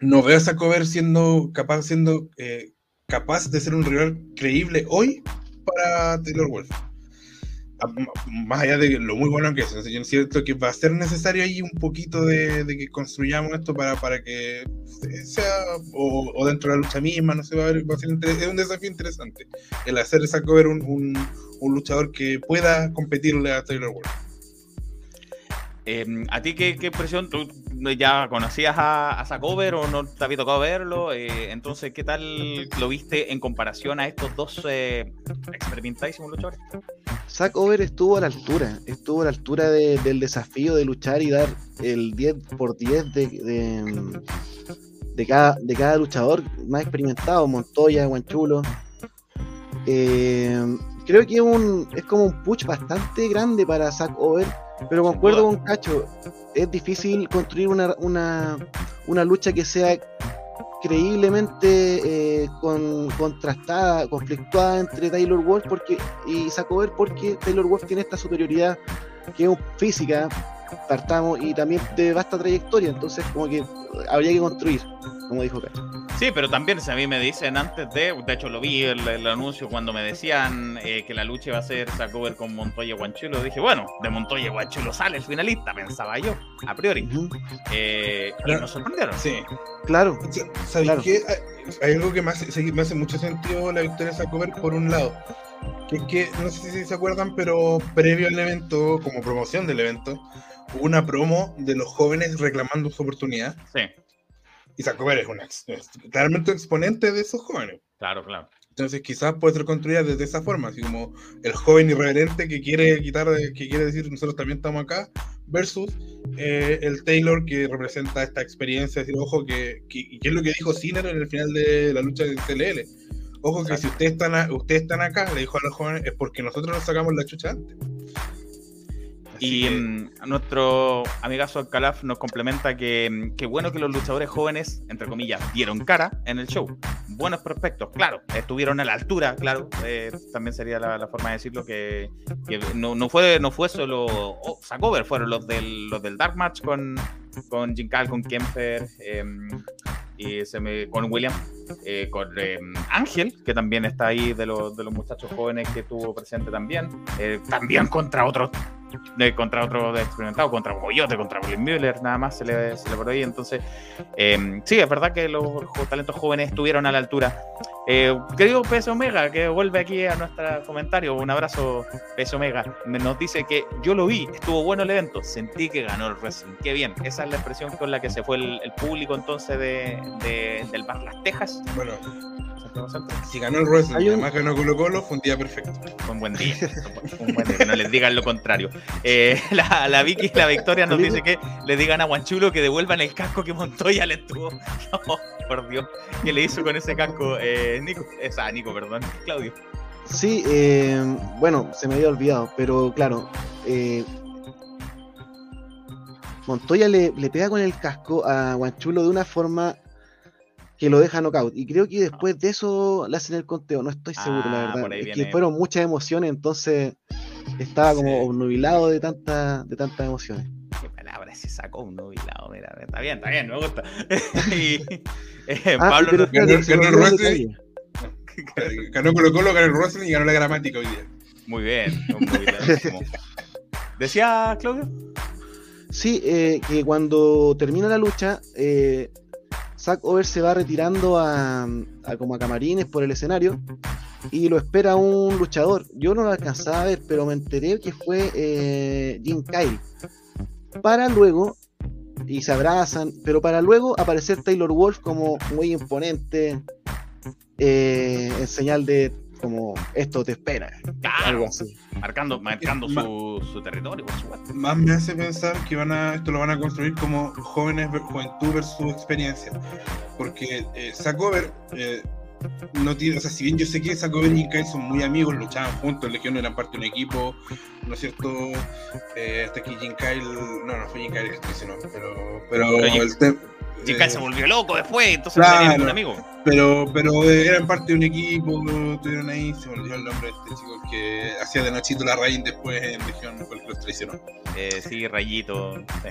No veo a Sacover siendo capaz, siendo eh, capaz de ser un rival creíble hoy para Taylor Wolf. A- m- Más allá de lo muy bueno que es, yo siento que va a ser necesario ahí un poquito de, que construyamos esto para, para que sea, o, dentro de la lucha misma, no sé, va a, haber- va a ser es un desafío interesante el hacer esa cover un, un, un luchador que pueda competirle a Taylor Wolf. Eh, ¿A ti qué, qué impresión? ¿Tú ya conocías a, a Zack Over o no te había tocado verlo? Eh, entonces, ¿qué tal lo viste en comparación a estos dos eh, experimentadísimos luchadores? Zack Over estuvo a la altura, estuvo a la altura de- del desafío de luchar y dar el 10 por 10 de, de, de cada, de cada luchador más experimentado, Montoya, Guanchulo. Eh, creo que es, un, es como un push bastante grande para Zack Over, pero concuerdo con Cacho, es difícil construir una, una, lucha que sea creíblemente eh, con, contrastada, conflictuada entre Taylor Wolf porque, y Zack Over porque Taylor Wolf tiene esta superioridad que es física, partamos, y también de vasta trayectoria, entonces como que habría que construir, como dijo Cacho. Sí, pero también si a mí me dicen antes de, de hecho lo vi el, el anuncio cuando me decían eh, que la lucha iba a ser Zack Over con Montoya Guanchulo, dije, bueno, de Montoya y Guanchulo sale el finalista, pensaba yo, a priori. Eh, y nos sorprendieron. Sí. Claro, ¿Sabes Claro. qué? Hay- Hay algo que me hace, me hace mucho sentido la victoria de Sacover por un lado. Que es que, no sé si se acuerdan, pero previo al evento, como promoción del evento, hubo una promo de los jóvenes reclamando su oportunidad. Sí, Y Sacover es, una, ex- es claramente un exponente de esos jóvenes. claro, claro. Entonces quizás puede ser construida desde esa forma, así como el joven irreverente que quiere quitar, que quiere decir nosotros también estamos acá, versus eh, el Taylor que representa esta experiencia, decir, ojo, que, que, que es lo que dijo Sinner en el final de la lucha de CLL. Ojo que si ustedes están, a- ustedes están acá, le dijo a los jóvenes, es porque nosotros nos sacamos la chucha antes. Y y mm, nuestro amigazo Calaf nos complementa que, mm, que bueno que los luchadores jóvenes, entre comillas, dieron cara en el show. Buenos prospectos, claro, estuvieron a la altura, claro. Eh, también sería la, forma de decirlo que, no, no, fue, no fue solo oh, Sacover, fueron los del, los del Dark Match con, con Jinkal, con Kemper. Em, y se me, con William, eh, con em, Ángel, que también está ahí de, los, de los muchachos jóvenes que tuvo presente también, eh, también contra otros de, contra otro experimentado, contra Coyote, contra William Müller, nada más se le, se le por ahí. Entonces, eh, sí, es verdad que los, talentos jóvenes estuvieron a la altura. Eh, querido PS Omega, que vuelve aquí a nuestro comentario, un abrazo, PS Omega, nos dice que yo lo vi, estuvo bueno el evento, sentí que ganó el wrestling, qué bien, esa es la expresión con la que se fue el, público entonces de, del Bar Las Tejas. Bueno, si ganó el wrestling y además ganó Colo Colo, fue un día perfecto. Fue un buen día. un buen día, que no les digan lo contrario. Eh, *laughs* la, la, Vicky, la Victoria nos dice que le digan a Guanchulo que devuelvan el casco que Montoya le estuvo. *laughs* No, por Dios. ¿Qué le hizo con ese casco? Eh, Nico, esa, Nico, perdón. Claudio. Sí, eh, bueno, se me había olvidado, pero claro, eh, Montoya le, le, pega con el casco a Guanchulo de una forma que lo deja knockout. Y creo que después de eso le hacen el conteo, no estoy seguro, la ah, verdad. Es que fueron muchas emociones, entonces estaba como obnubilado de, tanta, de tantas emociones. Qué palabra se sacó obnubilado, mira, está bien, está bien, me gusta. *laughs* *laughs* y eh, ah, Pablo no, ganó, ganó el wrestling, *laughs* ganó Colo Colo, ganó el wrestling y ganó la gramática hoy día. Muy bien, ¿Decía Claudio? Sí, eh, que cuando termina la lucha, eh, Zack Over se va retirando a, como a camarines por el escenario y lo espera un luchador. Yo no lo alcanzaba a ver, pero me enteré que fue eh, Jim Kyle. Para luego, y se abrazan, pero para luego aparecer Taylor Wolf como muy imponente, eh, en señal de como esto te espera. algo así. Marcando, marcando su, territorio, Más me hace pensar que van a, esto lo van a construir como jóvenes, juventud versus experiencia. Porque eh, Sacover eh, no tiene, o sea, si bien yo sé que Sacover y Kai son muy amigos, luchaban juntos, Legión eran parte de un equipo, ¿no es cierto? Eh, hasta que Jim Kyle, no, no fue Jim Kyle, no, pero, pero, pero el tema Jim se volvió loco después, entonces no tenía ningún amigo. Pero, pero eran parte de un equipo, estuvieron ahí, se me olvidó el nombre de este chico que hacía de Nachito la raíz después en Legión, fue el que los traicionó. Eh, sí, Rayito, sí.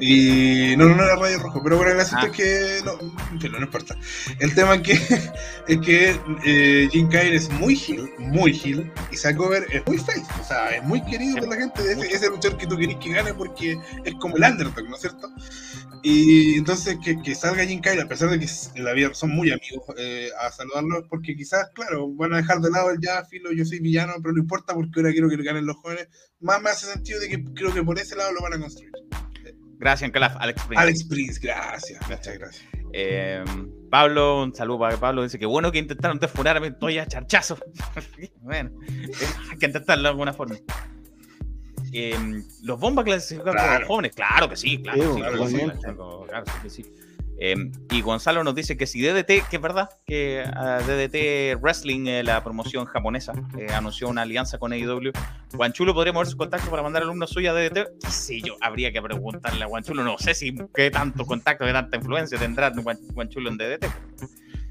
Y no, no era Rayo Rojo, pero bueno, el asunto ah. es que. No, no, no importa. El tema es que, *laughs* es que eh, Jim Kyle es muy heel, muy heel, y Sacover es muy face. O sea, es muy querido por la gente. de ese, ese luchador que tú querés que gane porque es como el underdog, ¿no es cierto? Y entonces que, que salga Jim Kyle, a pesar de que la vida son muy amigos, eh, a saludarlo, porque quizás, claro, van a dejar de lado el ya, filo, yo soy villano, pero no importa porque ahora quiero que ganen los jóvenes. Más me hace sentido de que creo que por ese lado lo van a construir. Gracias, Calaf, Alex Prince. Alex Prince, gracias, muchas gracias. Eh, Pablo, un saludo para Pablo. Dice que bueno que intentaron defunar a Montoya charchazo. *laughs* bueno, hay que intentarlo de alguna forma. Eh, los bombas clasificados claro. los jóvenes, claro que sí, claro, sí, claro, sí, claro, que sí. Em, y Gonzalo nos dice que si DDT, que es verdad, que uh, DDT Wrestling, eh, la promoción japonesa, eh, anunció una alianza con AEW, Guanchulo podría mover su contacto para mandar alumnos suyos a DDT. Sí, yo habría que preguntarle a Guanchulo, no sé si qué tanto contacto, qué tanta influencia tendrá Guanchulo en DDT.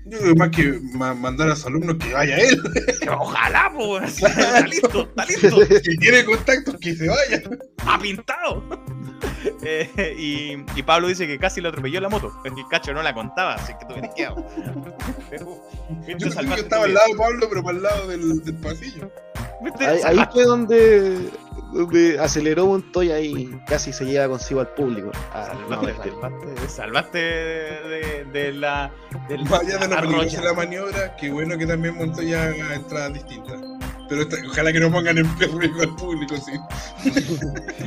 Yo creo más que mandar a su alumno que vaya él. *laughs* Ojalá, pues. Está listo, está listo. Si tiene contactos, que se vaya. Ha pintado. *laughs* Eh, y, Pablo dice que casi lo atropelló la moto. El cacho no la contaba, así que tú vienes quedado. Yo, yo estaba al lado de Pablo, pero para el lado del, del pasillo. Ahí, ahí, fue donde, donde aceleró Montoya y casi se lleva consigo al público. Ah, salvaste, salvaste, salvaste de, de, la. De la, de la maniobra, qué bueno que también Montoya haga entradas distintas. Pero ojalá que no pongan en público al público, sí.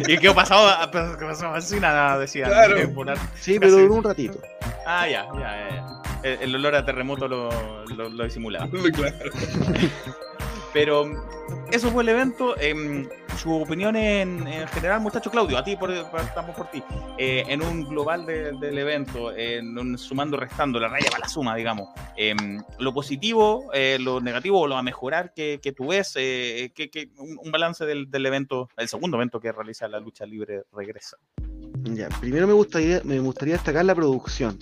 ¿Y qué pasado? ¿Qué pasó así? Nada, decía. Claro. Sí, pero duró un ratito. Ah, ya, ya, ya. El, el olor a terremoto lo, lo, lo disimulaba. *laughs* Claro. Pero eso fue el evento. Em, su opinión en, general, muchacho Claudio, a ti por, estamos por ti, eh, en un global del evento, en un sumando, restando, la raya para la suma, digamos, em, lo positivo, eh, lo negativo lo a mejorar que, tú ves, que, un, balance del, evento, el segundo evento que realiza la lucha libre regresa. Ya, primero me gustaría, me gustaría destacar la producción.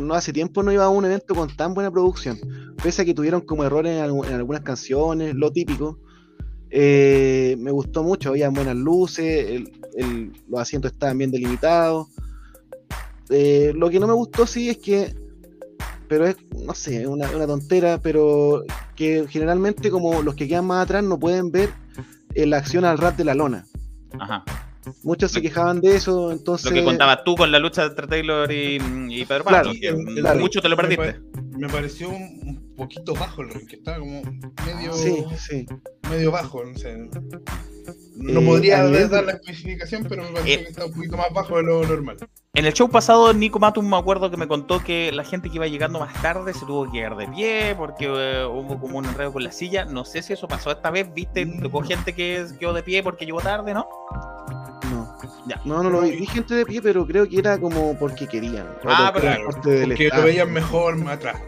No hace tiempo no iba a un evento con tan buena producción, pese a que tuvieron como errores en, algunas canciones, lo típico. Eh, me gustó mucho, había buenas luces, los asientos estaban bien delimitados. Eh, lo que no me gustó sí es que, pero es, no sé, una, una tontera, pero que generalmente como los que quedan más atrás no pueden ver eh, la acción al rap de la lona. Ajá. Muchos se quejaban de eso, entonces... Lo que contabas tú con la lucha entre Taylor y, Pedro claro, mucho te lo perdiste. Me, pareció un, poquito bajo el ring, que estaba como medio... Sí, sí. Medio bajo, no sé. No podría dar la especificación, pero me pareció eh, que estaba un poquito más bajo de lo normal. En el show pasado, Nico Matum me acuerdo que me contó que la gente que iba llegando más tarde se tuvo que quedar de pie porque eh, hubo como un enredo con la silla. No sé si eso pasó esta vez, ¿viste? Hubo gente que quedó de pie porque llegó tarde, ¿no? No, no lo vi. Vi gente de pie, pero creo que era como porque querían. Ah, claro. Porque lo veían mejor más atrás,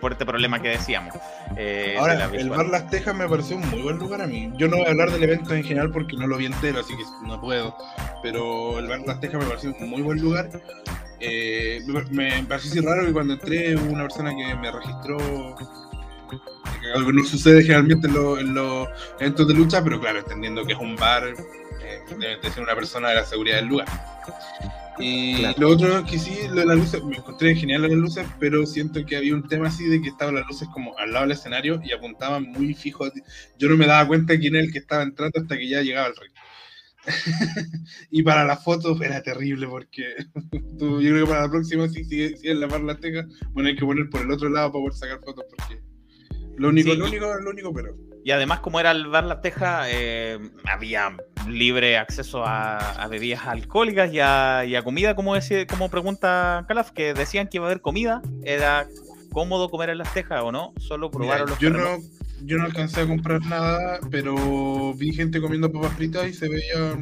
Por este problema que decíamos. Eh, Ahora, el bar Las Tejas me pareció un muy buen lugar a mí. Yo no voy a hablar del evento en general porque no lo vi entero, así que no puedo. Pero el bar Las Tejas me pareció un muy buen lugar. Eh, me, pareció raro que cuando entré hubo una persona que me registró algo no sucede generalmente en, los eventos de lucha, pero claro, entendiendo que es un bar, eh, debe de ser una persona de la seguridad del lugar. Y lo otro que sí, lo de las luces, me encontré genial las luces, pero siento que había un tema así de que estaban las luces como al lado del escenario y apuntaban muy fijo. Yo no me daba cuenta quién era el que estaba entrando hasta que ya llegaba el ring. *laughs* y para la foto era terrible porque *laughs* yo creo que para la próxima, si, si, si es la la teja, bueno, hay que poner por el otro lado para poder sacar fotos porque lo único, lo único, lo único, pero. Y además, como era el bar La Teja, eh, había libre acceso a, bebidas alcohólicas y a, comida, como, decía, como pregunta Calaf, que decían que iba a haber comida. ¿Era cómodo comer en Las Tejas o no? Solo probaron los Yo no, yo no alcancé a comprar nada, pero vi gente comiendo papas fritas y se veía,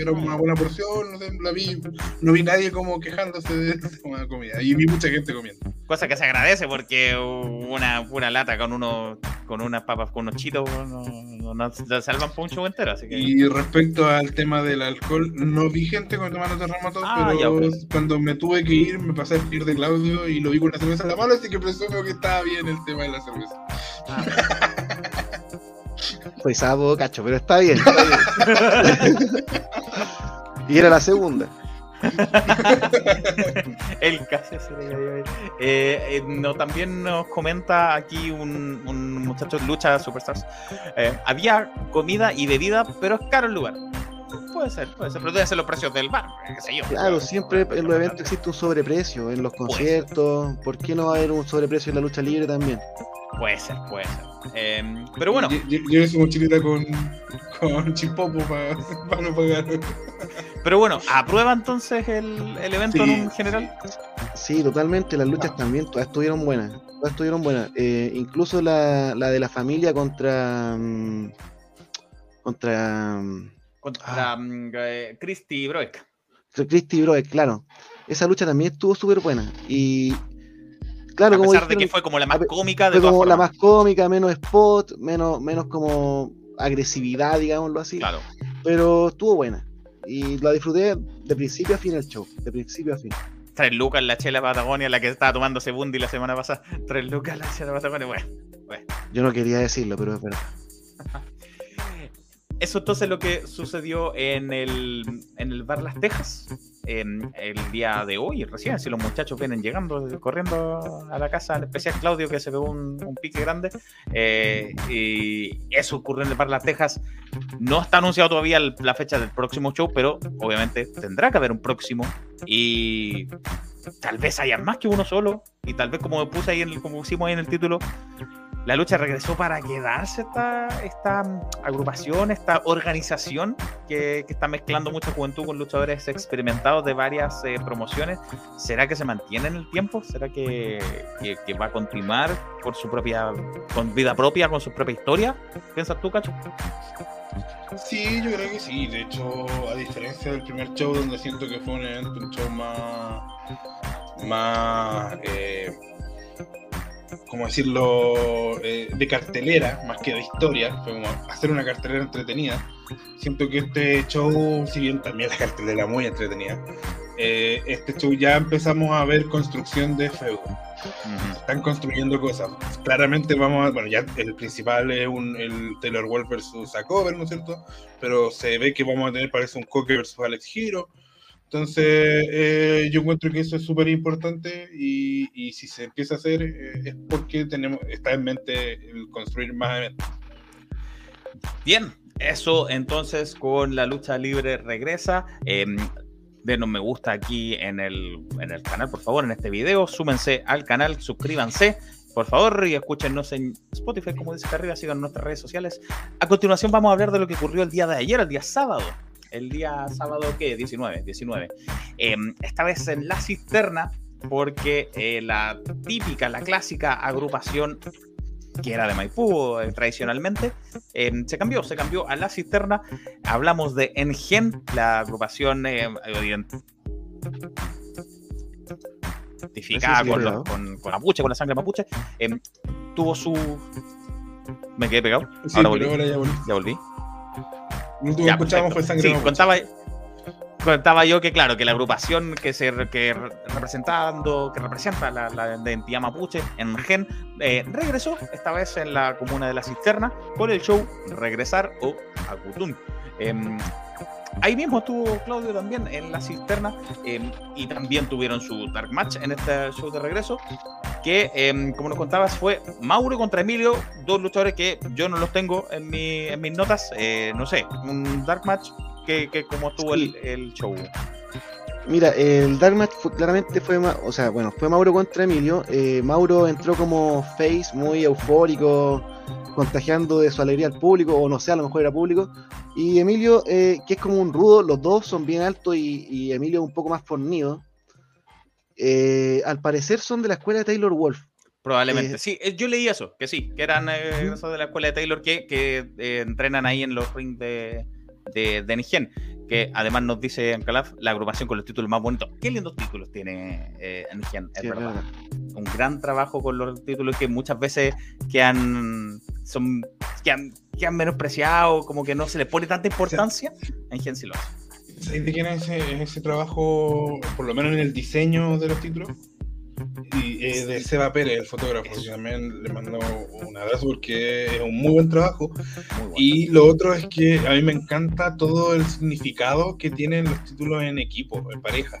era una buena porción, no sé, la vi, no vi nadie como quejándose de la *laughs* comida, y vi mucha gente comiendo. Cosa que se agradece porque una pura lata con uno, con unas papas, con unos chitos, no, no, salvan por un show entero. Así que... Y respecto al tema del alcohol, no vi gente con tomando terremotos, ah, pero cuando me tuve que ir, me pasé a ir de Claudio y lo vi con una cerveza en la mano, así que presumo que estaba bien el tema de la cerveza. *laughs* Pues sabo, cacho, pero está bien. *laughs* y era la segunda. *laughs* el casi eh, eh, no, también nos comenta aquí un, muchacho de lucha superstars. Eh, había comida y bebida, pero es caro el lugar. Puede ser, puede ser, pero debe ser los precios del bar, Claro, siempre en los eventos existe un sobreprecio, en los conciertos. ¿Por qué no va a haber un sobreprecio en la lucha libre también? Puede ser, puede ser. Em, pero bueno. Lleve su mochilita con, con chipopo para, no pagar. Pero bueno, ¿aprueba entonces el, el evento en general? Sí, totalmente. Las luchas también, todas estuvieron buenas. Todas estuvieron buenas. Eh, incluso la, la, de la familia contra. Mm, contra. Contra ah. mm, eh, Christy Broek. Christy Broek, claro. Esa lucha también estuvo súper buena. Y Claro, a pesar de que fue como la más cómica de fue como la más cómica, menos spot, menos, menos como agresividad, digámoslo así. Claro. Pero estuvo buena. Y la disfruté de principio a fin el show, de principio a fin. Tres lucas la chela Patagonia, la que estaba tomando Sebundi la semana pasada. Tres lucas la chela Patagonia, bueno. bueno. Yo no quería decirlo, pero es verdad. *laughs* Eso entonces lo que sucedió en el, en el bar Las Tejas el día de hoy, recién, si los muchachos vienen llegando, corriendo a la casa, en especial Claudio que se ve un, pique grande, eh, y eso ocurrió en el bar Las Tejas. No está anunciado todavía la fecha del próximo show, pero obviamente tendrá que haber un próximo y tal vez haya más que uno solo, y tal vez como puse ahí, en, como pusimos ahí en el título, la lucha regresó para quedarse esta, esta agrupación, esta organización que, está mezclando mucha juventud con luchadores experimentados de varias eh, promociones. ¿Será que se mantiene en el tiempo? ¿Será que, va a continuar por su propia, con vida propia, con su propia historia? ¿Piensas tú, Cacho? Sí, yo creo que sí. De hecho, a diferencia del primer show, donde siento que fue un evento, un show más. más. Eh, ¿Cómo decirlo? Eh, de cartelera, más que de historia. Fue como hacer una cartelera entretenida. Siento que este show, si bien también la cartelera muy entretenida, eh, este show ya empezamos a ver construcción de feudo. Están construyendo cosas. Claramente vamos a, bueno, ya el principal es un, el Taylor Wolf versus Cover, ¿no es cierto? Pero se ve que vamos a tener, parece un Coque versus Alex Hero. Entonces, eh, yo encuentro que eso es súper importante y, y, si se empieza a hacer eh, es porque tenemos, está en mente construir más eventos. Bien, eso entonces con la lucha libre regresa. Eh, denos me gusta aquí en el, en el canal, por favor, en este video. Súmense al canal, suscríbanse, por favor, y escúchenos en Spotify, como dice acá arriba, sigan nuestras redes sociales. A continuación vamos a hablar de lo que ocurrió el día de ayer, el día sábado. El día sábado, ¿qué? 19, 19. Eh, esta vez en La Cisterna, porque eh, la típica, la clásica agrupación que era de Maipú eh, tradicionalmente, eh, se cambió, se cambió a la cisterna. Hablamos de Engen, la agrupación eh, identificada con, los, con, con, Mapuche, con la sangre Mapuche. Em, tuvo su. Me quedé pegado. Sí, ahora, volví. ahora ya volví. ya volví. No Ya, escuchamos fue sangre Sí, contaba, contaba yo que, claro, que la agrupación que se que re- representando, que representa la, la identidad mapuche en Gen, eh, regresó, esta vez en la comuna de La Cisterna, con el show Regresar o Acutún. Em, ahí mismo estuvo Claudio también en La Cisterna em, y también tuvieron su Dark Match en este show de regreso que, em, como nos contabas, fue Mauro contra Emilio, dos luchadores que yo no los tengo en, mi, en mis notas. eh, no sé, un Dark Match que, que como estuvo el, el show. Mira, el Dark Match fue- claramente fue, o sea, bueno, fue Mauro contra Emilio. Eh, Mauro entró como face muy eufórico, contagiando de su alegría al público, o no sé, a lo mejor era público. Y Emilio, eh, que es como un rudo, los dos son bien altos y, y Emilio un poco más fornido. Eh, al parecer son de la escuela de Taylor Wolf. Probablemente. Eh, sí, eh, yo leí eso, que sí, que eran eh, egresados de la escuela de Taylor que, que eh, entrenan ahí en los rings de, de, de Nigen, que además nos dice Ancalaf, la agrupación con los títulos más bonitos. Qué lindos títulos tiene eh, Nigen, es Sí, verdad. verdad. un gran trabajo con los títulos que muchas veces quedan son quedan, quedan menospreciados, como que no se le pone tanta importancia. En Gen sí lo hace. ¿Sabéis de quién es ese, ese trabajo, por lo menos en el diseño de los títulos? Y eh, de Seba Pérez, el fotógrafo. Yo también le mando un abrazo porque es un muy buen trabajo. Muy. Y lo otro es que a mí me encanta todo el significado que tienen los títulos en equipo, en pareja.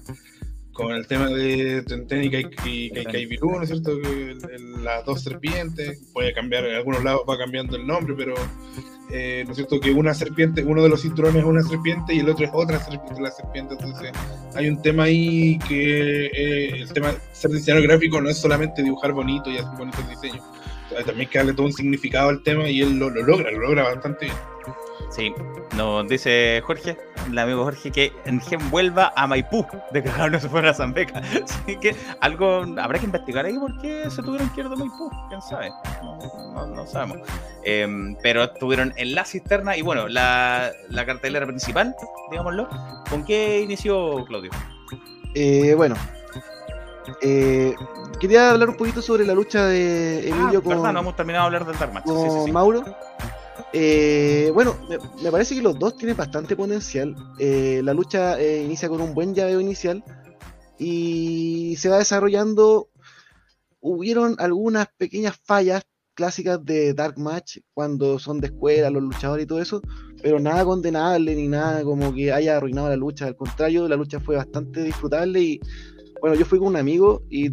Con el tema de Tenten y Kai- y Kaikai Virú, ¿no es cierto? Las dos serpientes, puede cambiar, en algunos lados va cambiando el nombre, pero eh, ¿no es cierto? Que una serpiente, uno de los cinturones es una serpiente y el otro es otra serpiente, la serpiente. Entonces, hay un tema ahí que eh, el tema ser diseñador gráfico no es solamente dibujar bonito y hacer bonitos diseños. Hay también que darle todo un significado al tema y él lo, lo logra, lo logra bastante bien. Sí, nos dice Jorge, el amigo Jorge, que en Gen vuelva a Maipú, de que no se fuera a Zambeca. *laughs* Así que algo habrá que investigar ahí por qué se tuvieron que ir de Maipú, quién sabe, no, no- no sabemos. Em, pero estuvieron en la cisterna y bueno, la, la cartelera principal, digámoslo, ¿con qué inició Claudio? Eh, bueno, eh, quería hablar un poquito sobre la lucha de Emilio ah, con, verdad, no hemos terminado de hablar del Dark Match. Sí, sí, sí. Mauro. Eh, bueno, me, parece que los dos tienen bastante potencial. Eh, la lucha eh, inicia con un buen llaveo inicial y se va desarrollando. Hubieron algunas pequeñas fallas clásicas de Dark Match cuando son de escuela, los luchadores y todo eso, pero nada condenable ni nada como que haya arruinado la lucha. Al contrario, la lucha fue bastante disfrutable y bueno, yo fui con un amigo y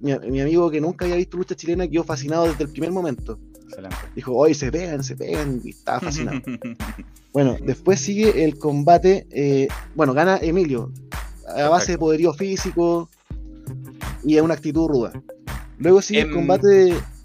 mi, mi amigo que nunca había visto lucha chilena quedó fascinado desde el primer momento. Excelente. Dijo, hoy se pegan, se pegan, y estaba fascinado. *laughs* bueno, después sigue el combate. eh, bueno, gana Emilio a base de poderío físico y a una actitud ruda. Luego sigue el Em,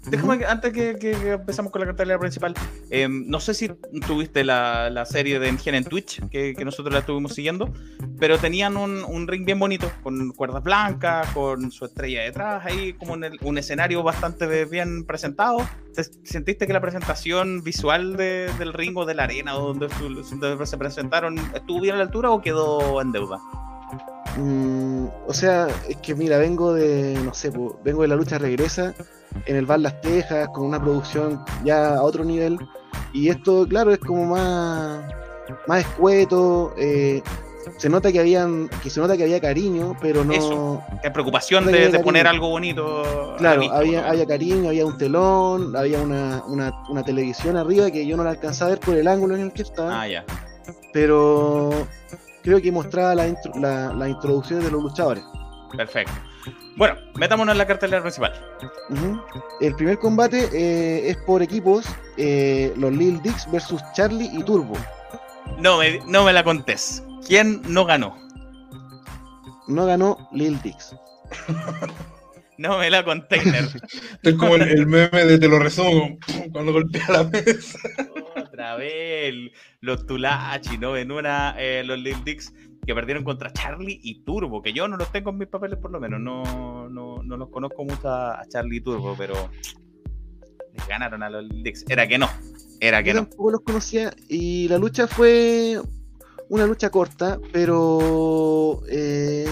déjame, antes que, que, empezamos con la cartelera principal, em, no sé si tuviste la, la serie de Engen en Twitch, que, que, nosotros la estuvimos siguiendo, pero tenían un, un, ring bien bonito, con cuerdas blancas, con su estrella detrás, ahí como en un escenario bastante bien presentado. ¿Sentiste que la presentación visual de, del ring o de la arena donde, donde se presentaron estuvo bien a la altura o quedó en deuda? Mm, o sea, es que mira, vengo de, no sé, vengo de la lucha regresa en el Bar Las Tejas con una producción ya a otro nivel y esto, claro, es como más, más escueto. Eh, se nota que habían que se nota que había cariño pero no Eso, preocupación de, poner algo bonito claro había, había cariño había un telón había una, una, una, televisión arriba que yo no la alcanzaba a ver por el ángulo en el que estaba ah ya pero creo que mostraba las la, introducciones de los luchadores. Perfecto. Bueno, metámonos en la cartelera principal. El primer combate eh, es por equipos, eh, los Lil Dix versus Charlie y Turbo. No me, no me la contés. ¿Quién no ganó? No ganó Lil Dix. no me la container. *laughs* es como el, meme de te lo resumo cuando golpea la mesa. Vez, los Tulachi, ¿no? En una, eh, los Lil Dix que perdieron contra Charlie y Turbo, que yo no los tengo en mis papeles por lo menos, no, no, no los conozco mucho a, Charlie y Turbo, pero les ganaron a los Lil Dix. Era que no, era que yo no. Tampoco los conocía y la lucha fue una lucha corta, pero eh,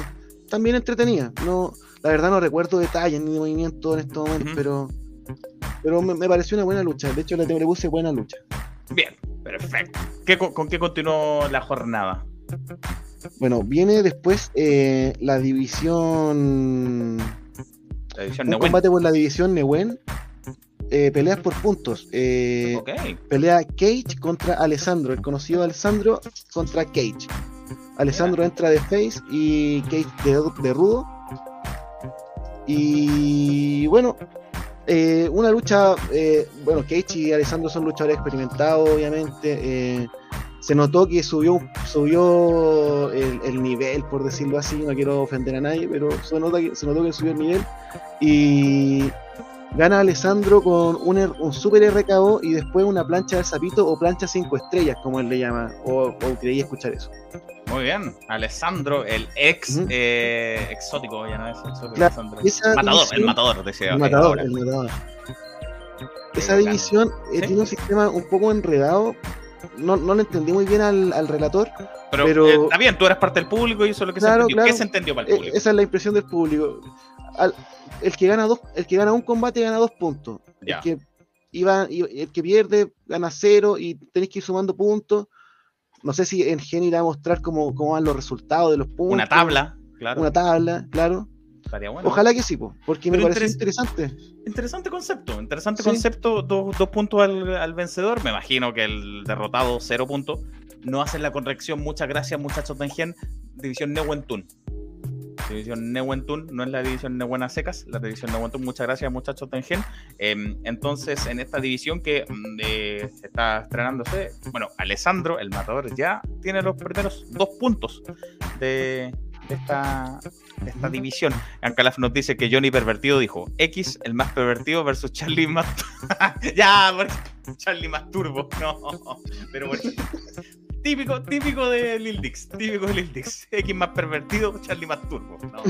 también entretenida. No, la verdad no recuerdo detalles ni de movimiento en estos momentos, pero, pero me, me, pareció una buena lucha. De hecho, la le puse buena lucha. Bien, perfecto. ¿Qué, con, qué continuó la jornada? Bueno, viene después eh, la división. La división un combate por la división Newen. Eh, peleas por puntos. Eh, Pelea Cage contra Alessandro, el conocido Alessandro contra Cage. Alessandro entra de face y Cage de rudo. Y bueno, eh, una lucha, eh, bueno, Keiichi y Alessandro son luchadores experimentados, obviamente. Eh, se notó que subió, subió el, nivel, por decirlo así. No quiero ofender a nadie, pero se, nota que, se notó que subió el nivel. Y gana Alessandro con un, un super RKO y después una plancha de sapito o plancha 5 estrellas, como él le llama. O, o creí escuchar eso. Muy bien, Alessandro, el ex eh, exótico, ya no es exótico, Alessandro. matador, el matador, decía. El matador, el matador. Esa división eh, tiene un sistema un poco enredado. No, no lo entendí muy bien al, al relator. Pero, eh, está bien, tú eres parte del público y eso es lo que se entendió. ¿Qué se entendió para el público? Esa es la impresión del público. El, que gana dos, el que gana un combate gana dos puntos. El que, iba, el que pierde gana cero y tenéis que ir sumando puntos no sé si en Gen irá a mostrar cómo, cómo van los resultados de los puntos. Una tabla, claro. Una tabla, claro. Ojalá que sí, porque me parece interesante. Interesante concepto, interesante concepto. Dos, puntos al, vencedor. Me imagino que el derrotado, cero puntos. No hacen la corrección. Muchas gracias, muchachos de Gen. División Neuentun división Neuentun, no es la división Neuena Secas, la división Neuentun. Muchas gracias, muchachos de Eh, entonces, en esta división que mm, eh, está estrenándose, bueno, Alessandro, el matador, ya tiene los primeros dos puntos de, esta, esta división. Ancalaf nos dice que Johnny Pervertido dijo X, el más pervertido, versus Charlie más. *laughs* ya, Charlie más turbo. No, pero bueno. Típico, típico de Lil Dix, típico de Lil Dix. *laughs* X más pervertido, Charlie más turbo. No.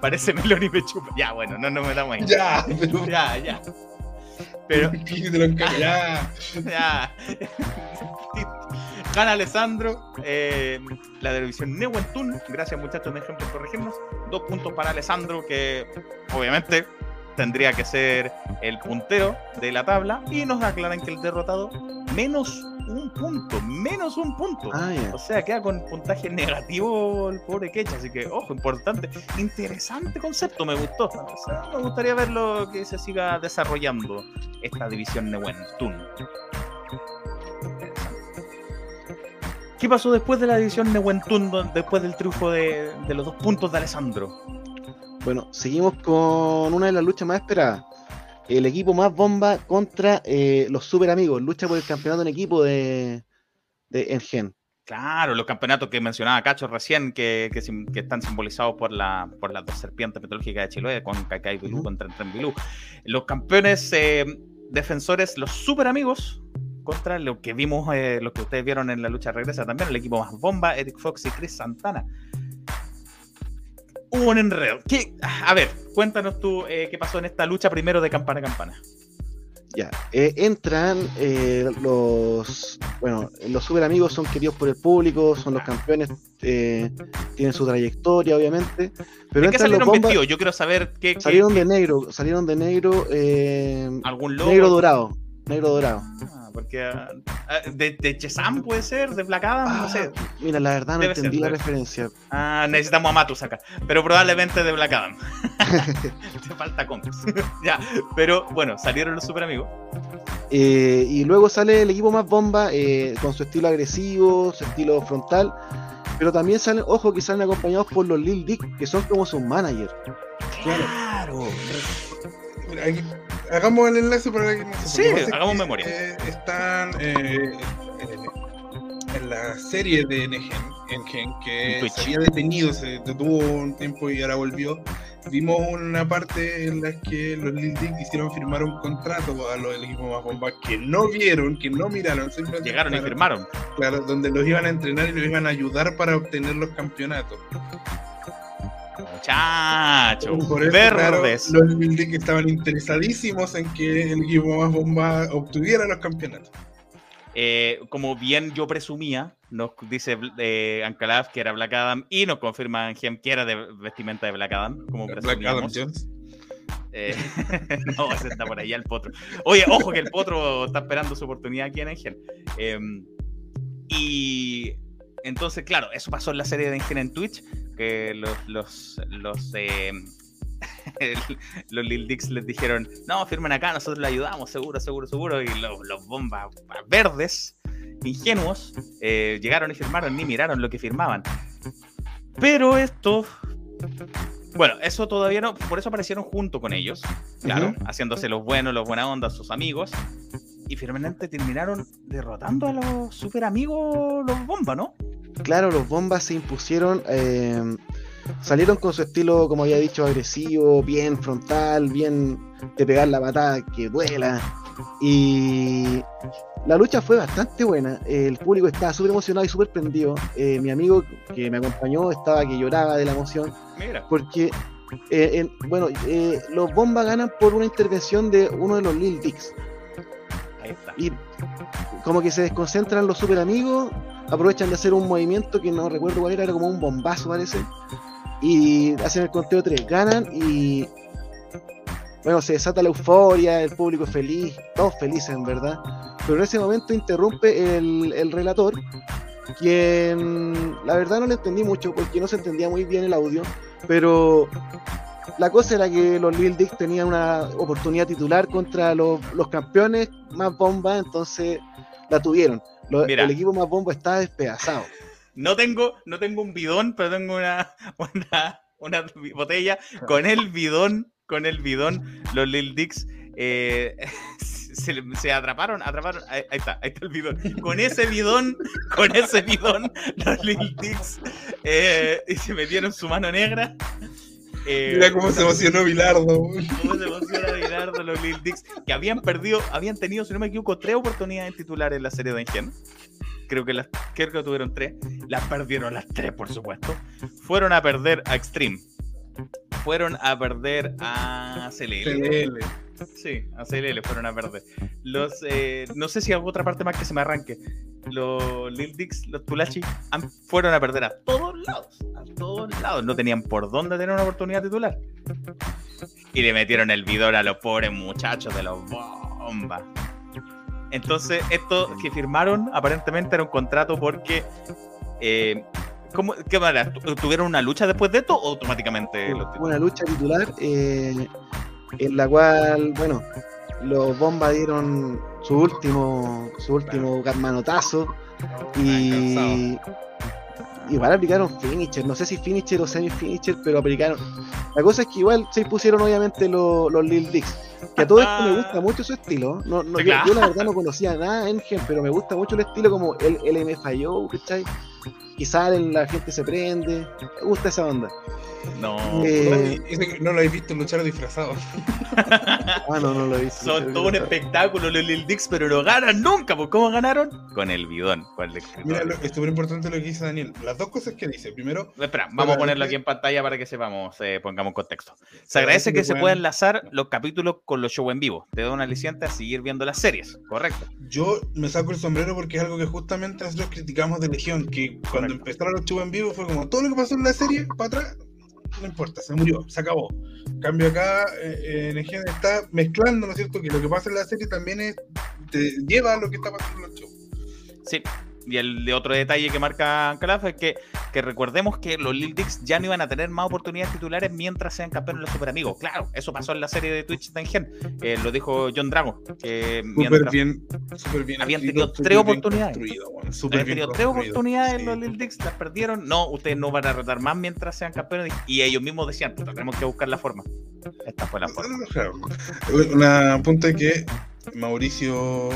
Parece Meloni y me chupa. Ya, bueno, no nos metamos ahí. Ya, pero... Ya, ya. Pero. *laughs* ya. ya. Gana Alessandro, eh, la televisión Neuentun. Gracias, muchachos, de ejemplo por corregirnos. Dos puntos para Alessandro, que obviamente tendría que ser el puntero de la tabla. Y nos aclaran que el derrotado, menos un punto, menos un punto. Ah, o sea, queda con puntaje negativo el pobre Quecha, así que, ojo, importante. Interesante concepto, me gustó. me gustaría verlo que se siga desarrollando esta división Neuentun. ¿Qué pasó después de la división Neuentun, después del triunfo de, de los dos puntos de Alessandro? Bueno, seguimos con una de las luchas más esperadas el equipo más bomba contra eh, los super amigos. Lucha por el campeonato en equipo de, de Engen. Claro, los campeonatos que mencionaba Cacho recién, que, que, están simbolizados por, la, por las dos serpientes mitológicas de Chiloé, con Kakai y Bilú, contra Tren Bilú. Los campeones eh, defensores, los super amigos, contra lo que vimos, eh, lo que ustedes vieron en la lucha regresa también, el equipo más bomba, Eric Fox y Chris Santana. Un enredo. A ver, cuéntanos tú eh, qué pasó en esta lucha primero de campana a campana. Ya, eh, entran eh, los, bueno, los super amigos son queridos por el público, son los campeones, eh, tienen su trayectoria, obviamente. Pero ¿De qué salieron vestidos? Yo quiero saber qué. Salieron de negro, salieron de negro. ¿Algún logo? Negro dorado, negro dorado. Ah porque ah, ah, de, de Chesam puede ser, de Black Adam, no sé. Ah, mira, la verdad no entendí la referencia. Ah, necesitamos a Matus acá, pero probablemente de Black Adam. *laughs* Te falta cómics. *laughs* ya, pero bueno, salieron los super amigos. Eh, y luego sale el equipo más bomba eh, con su estilo agresivo, su estilo frontal. Pero también salen, ojo, que salen acompañados por los Lil Dick, que son como sus managers. Claro hagamos el enlace para que Sí, hagamos memoria. están eh, en la serie de Negen, que se había detenido, se detuvo un tiempo y ahora volvió. Vimos una parte en la que los Lil Dick hicieron firmar un contrato a los del equipo más bomba que no vieron, que no miraron. Llegaron y firmaron. Claro, donde los iban a entrenar y los iban a ayudar para obtener los campeonatos. Muchachos, verdes. los estaban interesadísimos en que el equipo más bomba obtuviera los campeonatos. Eh, como bien yo presumía, nos dice eh, Ancalaf que era Black Adam y nos confirma Angem que era de vestimenta de Black Adam, como Black Adam Jones. Eh, *laughs* no, ese está por ahí el potro. Oye, ojo que el potro está esperando su oportunidad aquí en Angel. Em, y entonces, claro, eso pasó en la serie de Engine en Twitch, que los, los, los, eh, *laughs* los Lil Dix les dijeron, no, firmen acá, nosotros le ayudamos, seguro, seguro, seguro, y los, los bombas verdes, ingenuos, eh, llegaron y firmaron, ni miraron lo que firmaban. Pero esto bueno, eso todavía no, por eso aparecieron junto con ellos, claro, haciéndose los buenos, los buena onda, sus amigos y finalmente terminaron derrotando a los super amigos, los bombas, ¿no? Claro, los bombas se impusieron, eh, salieron con su estilo, como había dicho, agresivo, bien frontal, bien de pegar la patada que duela. Y la lucha fue bastante buena. El público estaba súper emocionado y súper prendido. Eh, mi amigo que me acompañó estaba que lloraba de la emoción. Mira. Porque, eh, bueno, los bombas ganan por una intervención de uno de los Lil Dicks. Y como que se desconcentran los super amigos, aprovechan de hacer un movimiento que no recuerdo cuál era, era como un bombazo parece. Y hacen el conteo 3, ganan y bueno, se desata la euforia, el público es feliz, todos felices en verdad. Pero en ese momento interrumpe el, el relator, quien la verdad no le entendí mucho porque no se entendía muy bien el audio, pero la cosa era que los Lil Dick tenían una oportunidad titular contra los, campeones más bomba, entonces la tuvieron. el equipo más bomba está despedazado. *laughs* No tengo, no tengo un bidón, pero tengo *laughs* una, una, botella. Con el bidón, con el bidón, los Lil Dicks eh, *laughs* se, atraparon, atraparon. Ahí, está, ahí está el bidón. Con ese bidón, con ese bidón, los Lil Dicks eh, y se metieron su mano negra eh, Mira cómo se emocionó Bilardo. Cómo se emocionó Bilardo, los Lil Dicks, que habían perdido, habían tenido, si no me equivoco, tres oportunidades titulares en la serie de Ingen. Creo que, las, creo que tuvieron tres. Las perdieron las tres, por supuesto. Fueron a perder a Extreme. Fueron a perder a CLL. Sí, a CLL fueron a perder. Los, eh, no sé si hago otra parte más que se me arranque los Lil Dix, los Tulachi, fueron a perder a todos lados. A todos lados. No tenían por dónde tener una oportunidad titular. Y le metieron el vidor a los pobres muchachos de los bombas. Entonces, esto que firmaron aparentemente era un contrato porque. Eh, ¿cómo, ¿Qué manera? ¿Tuvieron una lucha después de esto o automáticamente? Una lucha titular eh, en la cual, bueno, los bombas dieron su último, su último manotazo y igual aplicaron finisher, no sé si finisher o semi-finisher, pero aplicaron. La cosa es que igual se pusieron obviamente los, los Lil Dicks. Que a todo esto me gusta mucho su estilo. No, no, yo, yo, la verdad no conocía nada en Gen, pero me gusta mucho el estilo como el LMFIO, ¿cachai? Y salen, la gente se prende. Me gusta esa onda. No, eh, no lo habéis visto luchar disfrazado. *laughs* ah, no, no lo he visto. Son todo un espectáculo los Lil Dix, pero no ganan nunca. ¿Por ¿Cómo ganaron? Con el bidón. Con el Mira, es súper importante lo que dice Daniel. Las dos cosas que dice. Primero. Espera, vamos a ponerlo aquí en pantalla para que sepamos, eh, pongamos contexto. Se agradece que, se puedan enlazar los capítulos con los shows en vivo. Te da una aliciente a seguir viendo las series, correcto. Yo me saco el sombrero porque es algo que justamente nosotros criticamos de Legión, que cuando empezaron los shows en vivo fue como todo lo que pasó en la serie para atrás no importa, se murió, se acabó. cambio acá, eh, está mezclando, ¿no es cierto? Que lo que pasa en la serie también es, te lleva a lo que está pasando en el show. Sí, y el de otro detalle que marca Calaf es que, que recordemos que los Lil Dicks ya no iban a tener más oportunidades titulares mientras sean campeones los super amigos. Claro, eso pasó en la serie de Twitch Tengen. Eh, lo dijo John Drago. Que super bien, super bien. Habían tenido tres oportunidades. habían tenido tres oportunidades los Lil Dicks, las perdieron. No, ustedes no van a retar más mientras sean campeones. Y ellos mismos decían, tenemos que buscar la forma. Esta fue la forma. Una punta que Mauricio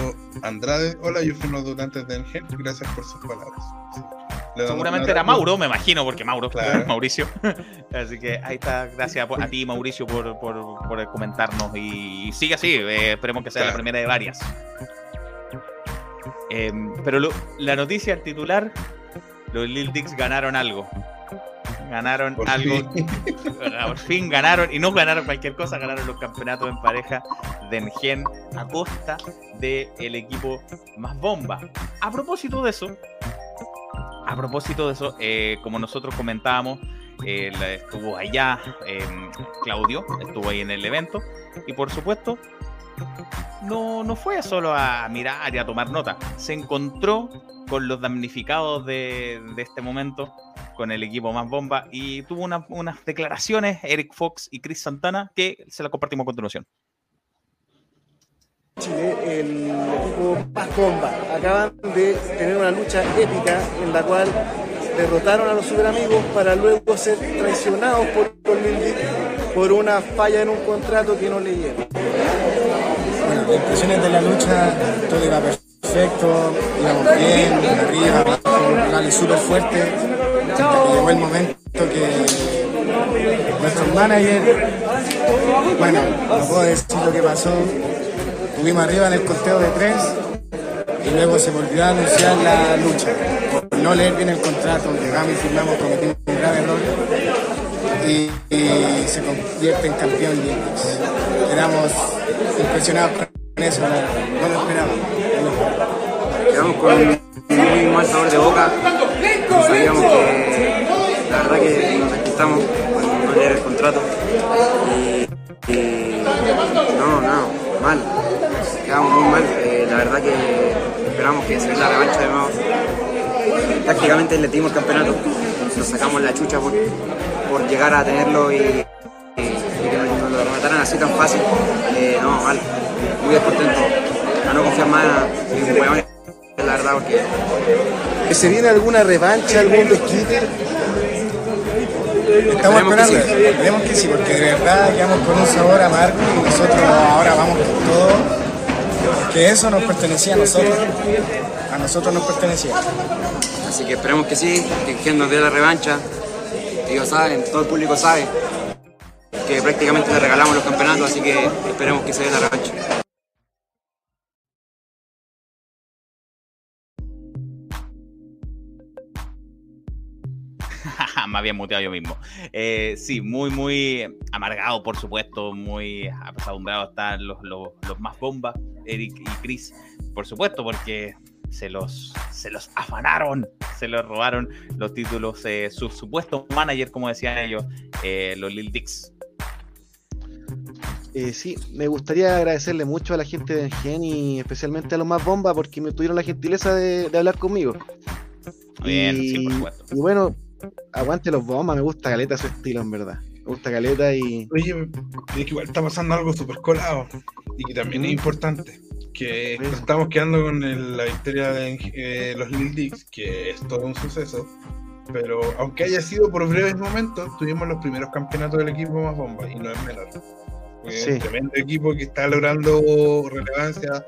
Andrade. Hola, yo fui uno de los donantes de Engel. Gracias por sus palabras. Seguramente era Mauro, me imagino, porque Mauro, claro. *laughs* Mauricio. *laughs* Así que ahí está. Gracias a ti, Mauricio, por, por, comentarnos. Y sigue así. Eh, esperemos que sea la primera de varias. Em, pero la noticia, el titular, los Lil Dicks ganaron algo ganaron algo. Por fin ganaron, y no ganaron cualquier cosa, ganaron los campeonatos en pareja de Engen a costa del equipo más bomba. A propósito de eso, a propósito de eso, eh, como nosotros comentábamos, eh, estuvo allá em, Claudio, estuvo ahí en el evento, y por supuesto, no, no fue solo a mirar y a tomar nota, se encontró con los damnificados de, de este momento con el equipo más bomba y tuvo unas declaraciones Eric Fox y Chris Santana que se las compartimos a continuación. Chile, el equipo más bomba, acaban de tener una lucha épica en la cual derrotaron a los super amigos para luego ser traicionados por por una falla en un contrato que no leyeron. Bueno, las impresiones de la lucha, todo iba perfecto, íbamos bien, arriba, abajo, súper fuerte llegó el momento que nuestro manager, bueno, no puedo decir lo que pasó, tuvimos arriba en el conteo de tres y luego se volvió a anunciar la lucha. Por no leer bien el contrato, llegamos y firmamos, cometimos un grave error y, se convierte en campeón Quedamos impresionados con eso, no, lo esperábamos. Quedamos con muy mal sabor de boca. Sabíamos que la verdad que nos despistamos con no el contrato. Y, no, no, mal, quedamos muy mal, eh, la verdad que esperamos que se la revancha de nuevo. Prácticamente le dimos el campeonato, nos sacamos la chucha por, por llegar a tenerlo y, que nos, lo remataran así tan fácil. Eh, no, mal, muy descontento, a no confiar más en la verdad, porque... ¿Que se viene alguna revancha, algún desquite? Estamos esperando, esperemos que sí, porque de verdad quedamos con un sabor amargo y nosotros ahora vamos con todo. Que eso nos pertenecía a nosotros, a nosotros nos pertenecía. Así que esperemos que sí, que quien nos dé la revancha. Ellos saben, todo el público sabe que prácticamente le regalamos los campeonatos, así que esperemos que se dé la revancha. *laughs* me había muteado yo mismo. Eh, sí, muy, muy amargado, por supuesto, muy apesadumbrado están los, los, más bombas, Eric y Chris, por supuesto, porque se los, se los afanaron, se los robaron los títulos, eh, su supuesto manager, como decían ellos, eh, los Lil Dicks. sí, me gustaría agradecerle mucho a la gente de Gen y especialmente a los más bomba porque me tuvieron la gentileza de, hablar conmigo. Bien, sí, por supuesto. Y bueno, aguante los bombas, me gusta Caleta su estilo, en verdad. Me gusta Caleta y. Oye, es que igual está pasando algo súper colado y que también es importante. Que estamos quedando con la victoria de eh, los Lil Dicks, que es todo un suceso. Pero aunque haya sido por breves momentos, tuvimos los primeros campeonatos del equipo más bomba y no es menor. Es un tremendo equipo que está logrando relevancia.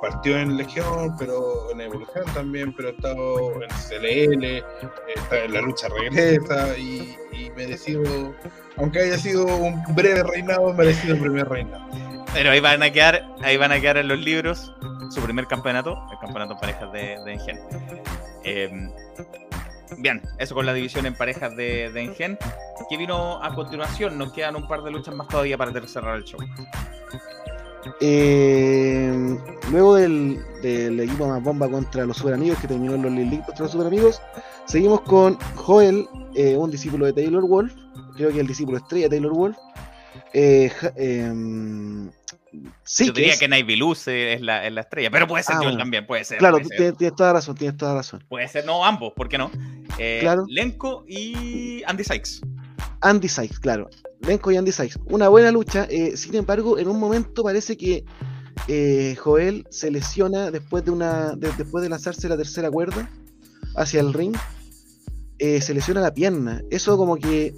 Partió en Legión, pero en Evolución también, pero ha estado en CLL, está en la lucha regresa y, y merecido, aunque haya sido un breve reinado, merecido el primer reinado. Pero ahí van a quedar, ahí van a quedar en los libros su primer campeonato, el campeonato en parejas de, de Engen. Bien, eso con la división en parejas de, de Engen. ¿Qué vino a continuación? Nos quedan un par de luchas más todavía para cerrar el show. Eh, luego del, equipo más bomba contra los super amigos que terminó en los Link contra los super amigos, seguimos con Joel, eh, un discípulo de Taylor Wolf, creo que el discípulo estrella de Taylor Wolf. Eh, em, sí, Yo diría que, es... es la, es la, estrella, pero puede ser ah, también, puede ser. Claro, Tienes, toda razón, tienes toda razón. Puede ser, no, ambos, ¿por qué no? Eh, claro. Lenko y Andy Sykes. Andy Sykes, claro. Lenko y Andy Sykes. Una buena lucha, eh, sin embargo, en un momento parece que eh, Joel se lesiona después de, una, después de lanzarse la tercera cuerda hacia el ring. se lesiona la pierna. Eso como que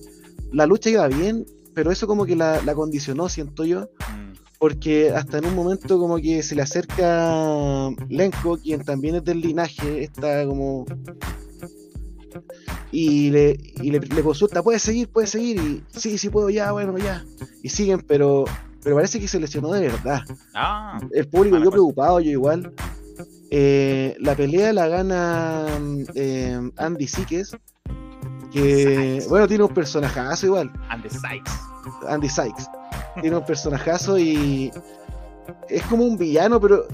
la lucha iba bien, pero eso como que la, la condicionó, siento yo. Mm. Porque hasta en un momento como que se le acerca Lenko, quien también es del linaje, está como... Y le, y le, consulta, ¿puedes seguir? ¿Puedes seguir? Y sí, sí puedo, ya, bueno, ya. Y siguen, pero pero parece que se lesionó de verdad. Ah, el público, yo preocupado, yo igual. Eh, la pelea la gana eh, Andy Siques, que bueno, tiene un personajazo igual. Andy Sykes. Andy Sykes. Tiene un personajazo y es como un villano, pero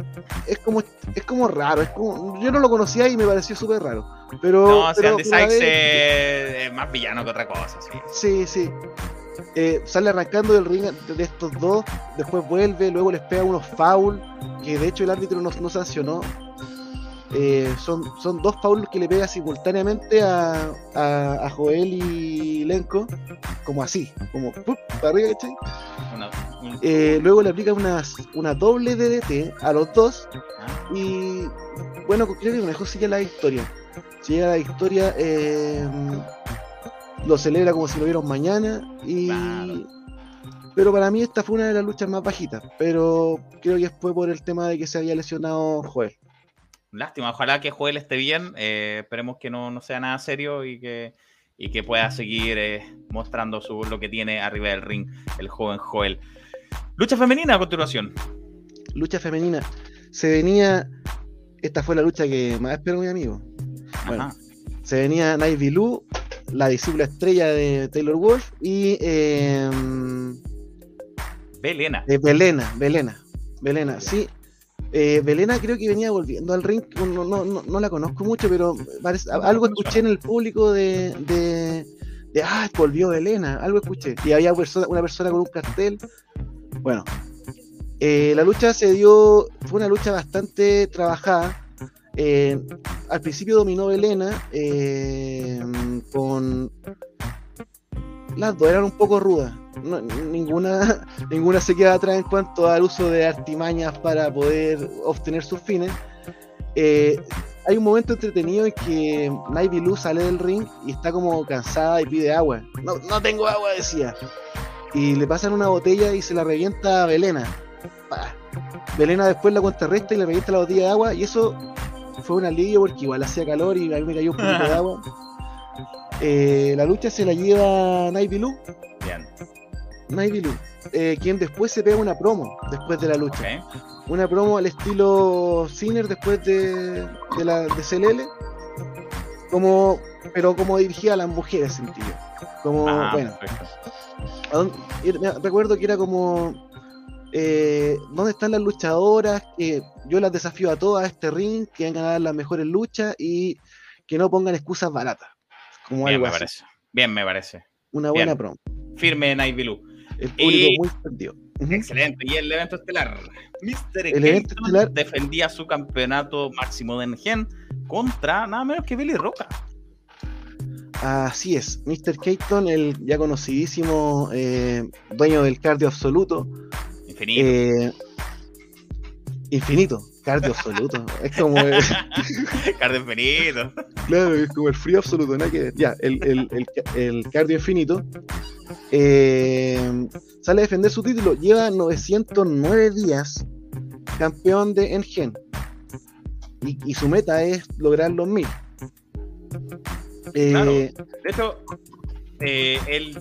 es como es como raro. Es como, yo no lo conocía y me pareció súper raro. Pero, no, Andy Sykes es, más villano que otra cosa, sí. Sí, sí. Eh, sale arrancando del ring de estos dos, después vuelve, luego les pega unos foul, que de hecho el árbitro no, no sancionó, eh, son, son dos faulos que le pega simultáneamente a, a, Joel y Lenko, como así, como para arriba, eh, luego le aplica una, una doble DDT a los dos ah. y bueno, creo que mejor sigue la historia. Sigue la historia, eh, lo celebra como si lo vieron mañana y... Pero para mí esta fue una de las luchas más bajitas, pero creo que fue por el tema de que se había lesionado Joel. Lástima, ojalá que Joel esté bien. Eh, esperemos que no, sea nada serio y que, que pueda seguir eh, mostrando su, lo que tiene arriba del ring el joven Joel. Lucha femenina a continuación. Lucha femenina. Se venía. Esta fue la lucha que más espero, mi amigo. Bueno, se venía Night Bilou, la discípula estrella de Taylor Wolf y. Eh, Belena. Belena, Belena. Belena, sí. Eh, Belena creo que venía volviendo al ring, no, no, no, la conozco mucho, pero algo escuché en el público de, de, ah, volvió Belena, algo escuché. Y había una persona con un cartel. Bueno, eh, la lucha se dio, fue una lucha bastante trabajada. Eh, al principio dominó Belena con las dos eran un poco rudas ninguna, *laughs* ninguna se queda atrás en cuanto al uso de artimañas para poder obtener sus fines. Eh, hay un momento entretenido en que Navy Luz sale del ring y está como cansada y pide agua. No, no tengo agua, decía. Y le pasan una botella y se la revienta a Belena. Belena después la contrarresta y le revienta la botella de agua. Y eso fue un alivio porque igual hacía calor y a mí me cayó un poquito de *laughs* agua. Eh, la lucha se la lleva Navy Blue. Navy eh, quien después se pega una promo después de la lucha. Una promo al estilo Sinner después de, de la de CLL, como, pero como dirigida a las mujeres, sentido. Como, ah, bueno. recuerdo que era como eh, ¿dónde están las luchadoras? Que yo las desafío a todas a este ring, que vengan a dar las mejores luchas y que no pongan excusas baratas. Como Bien, me parece. Bien, me parece. Una buena promo. Firme Night el público muy perdido. Excelente. Y el evento estelar. Mr. El evento estelar defendía su campeonato máximo de Engen contra nada menos que Billy Roca. Así es, Mr. Keaton, el ya conocidísimo eh, dueño del cardio absoluto. Infinito. Eh, infinito, cardio absoluto. Es como. *laughs* cardio infinito. Claro, es como el frío absoluto, ¿no? Que, ya, el, el, el, el cardio infinito. Eh, sale a defender su título. Lleva 909 días campeón de Engen. Y, y su meta es lograr los 1000. Claro. De hecho, eh, él,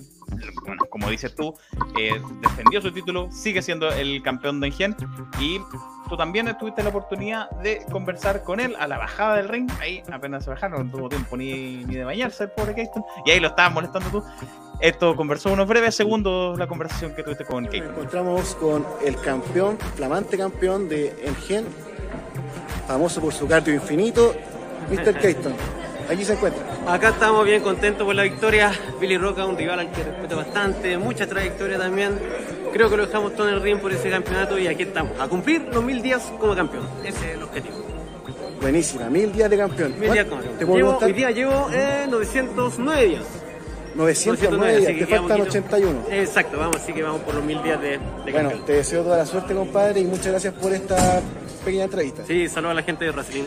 bueno, como dices tú, eh, defendió su título, sigue siendo el campeón de Engen y tú también tuviste la oportunidad de conversar con él a la bajada del ring. Ahí apenas se bajaron, no tuvo tiempo ni, ni de bañarse el pobre Keaton. Y ahí lo estabas molestando tú. Esto conversó unos breves segundos la conversación que tuviste con. Nos encontramos con el campeón, flamante campeón de Engen, famoso por su cardio infinito, Mr. Keaton. *laughs* Aquí se encuentra. Acá estamos bien contentos por la victoria. Billy Roca, un rival al que respeto bastante, mucha trayectoria también. Creo que lo dejamos todo en el ring por ese campeonato y aquí estamos, a cumplir los mil días como campeón. Ese es el objetivo. Buenísima, mil días de campeón. Mil días como campeón. ¿Te puedo Llevo, preguntar? hoy día llevo eh, 909 días. 909 así días, que te faltan poquito. 81. Exacto, vamos, así que vamos por los mil días de, de Bueno, campeón. te deseo toda la suerte, compadre, y muchas gracias por esta pequeña entrevista. Sí, saludos a la gente de Wrestling.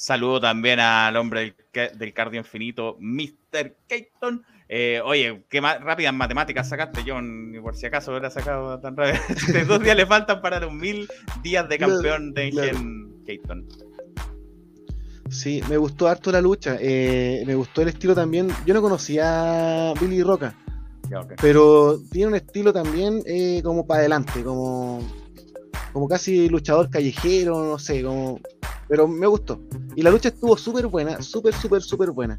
Saludo también al hombre del, ca- del cardio infinito, Mr. Keaton. Eh, oye, qué ma- rápidas matemáticas sacaste, John, ni por si acaso hubiera sacado tan rápido. *laughs* Este, Dos días le faltan para los mil días de campeón de. Ingen Keaton. Sí, me gustó harto la lucha. eh, me gustó el estilo también. Yo no conocía a Billy Roca, pero tiene un estilo también eh, como para adelante, como, como casi luchador callejero, no sé, como. Pero me gustó. Y la lucha estuvo súper buena, súper, súper, súper buena.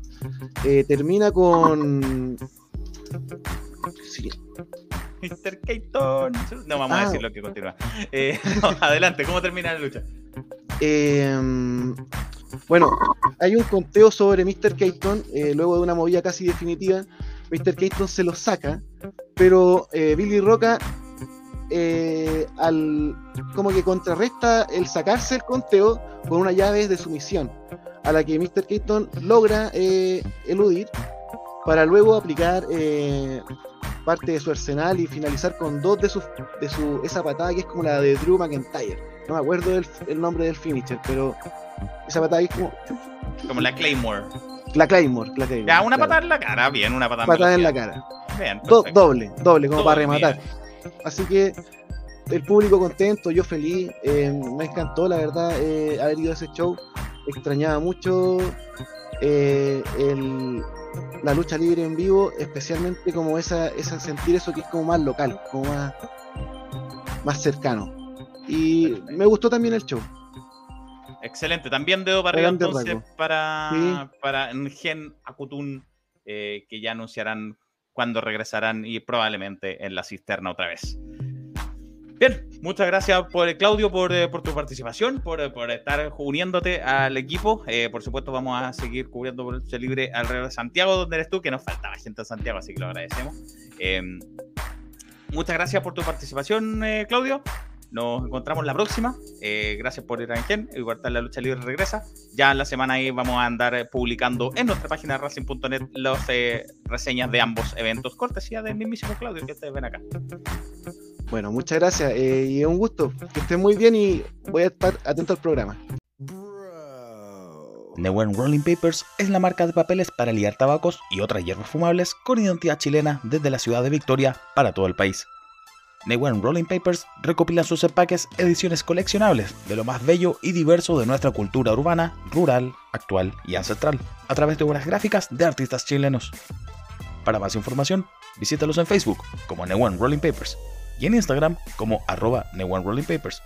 Eh, termina con. Sí, Mr. Keaton. No vamos a Ah. decir lo que continúa. Eh, *laughs* no, adelante, ¿cómo termina la lucha? Eh, bueno, hay un conteo sobre Mr. Keaton, eh, luego de una movida casi definitiva. Mr. Keaton se lo saca, pero Billy Roca eh, al, como que contrarresta el sacarse el conteo con una llave de sumisión, a la que Mr. Keaton logra eh, eludir para luego aplicar eh, parte de su arsenal y finalizar con dos de sus de su esa patada que es como la de Drew McIntyre. No me acuerdo del, el nombre del finisher, pero esa patada es como Como la Claymore. la Claymore, la Claymore, Ya, una claro. patada en la cara, bien, una patada patada en la cara. Bien, Do- doble, doble, como para rematar. Así que el público contento, yo feliz, eh, me encantó la verdad eh, haber ido a ese show. Extrañaba mucho eh, el- la lucha libre en vivo, especialmente como esa, esa sentir eso que es como más local, como más, más cercano. Y me gustó también el show. Excelente, también dedo para arriba entonces para, Sí. para Ngen Akutun, eh, que ya anunciarán cuándo regresarán y probablemente en la cisterna otra vez. Bien, muchas gracias por Claudio por, eh, por tu participación, por, eh, por estar uniéndote al equipo. Eh, por supuesto, vamos a seguir cubriendo por lucha libre alrededor de Santiago, donde eres tú, que nos faltaba gente en Santiago, así que lo agradecemos. Eh, muchas gracias por tu participación, eh, Claudio. Nos encontramos la próxima. Eh, gracias por ir a Engen. Igual la lucha libre regresa. Ya en la semana ahí vamos a andar eh, publicando en nuestra página racing.net las eh, reseñas de ambos eventos. Cortesía del mismísimo Claudio que ustedes ven acá. Bueno, muchas gracias eh, y es un gusto. Que estén muy bien y voy a estar atento al programa. Neuen Rolling Papers es la marca de papeles para liar tabacos y otras hierbas fumables con identidad chilena desde la ciudad de Victoria para todo el país. Neuen Rolling Papers recopila sus empaques ediciones coleccionables de lo más bello y diverso de nuestra cultura urbana, rural, actual y ancestral, a través de obras gráficas de artistas chilenos. Para más información, visítalos en Facebook como Neuen Rolling Papers y en Instagram como arroba Rolling Papers.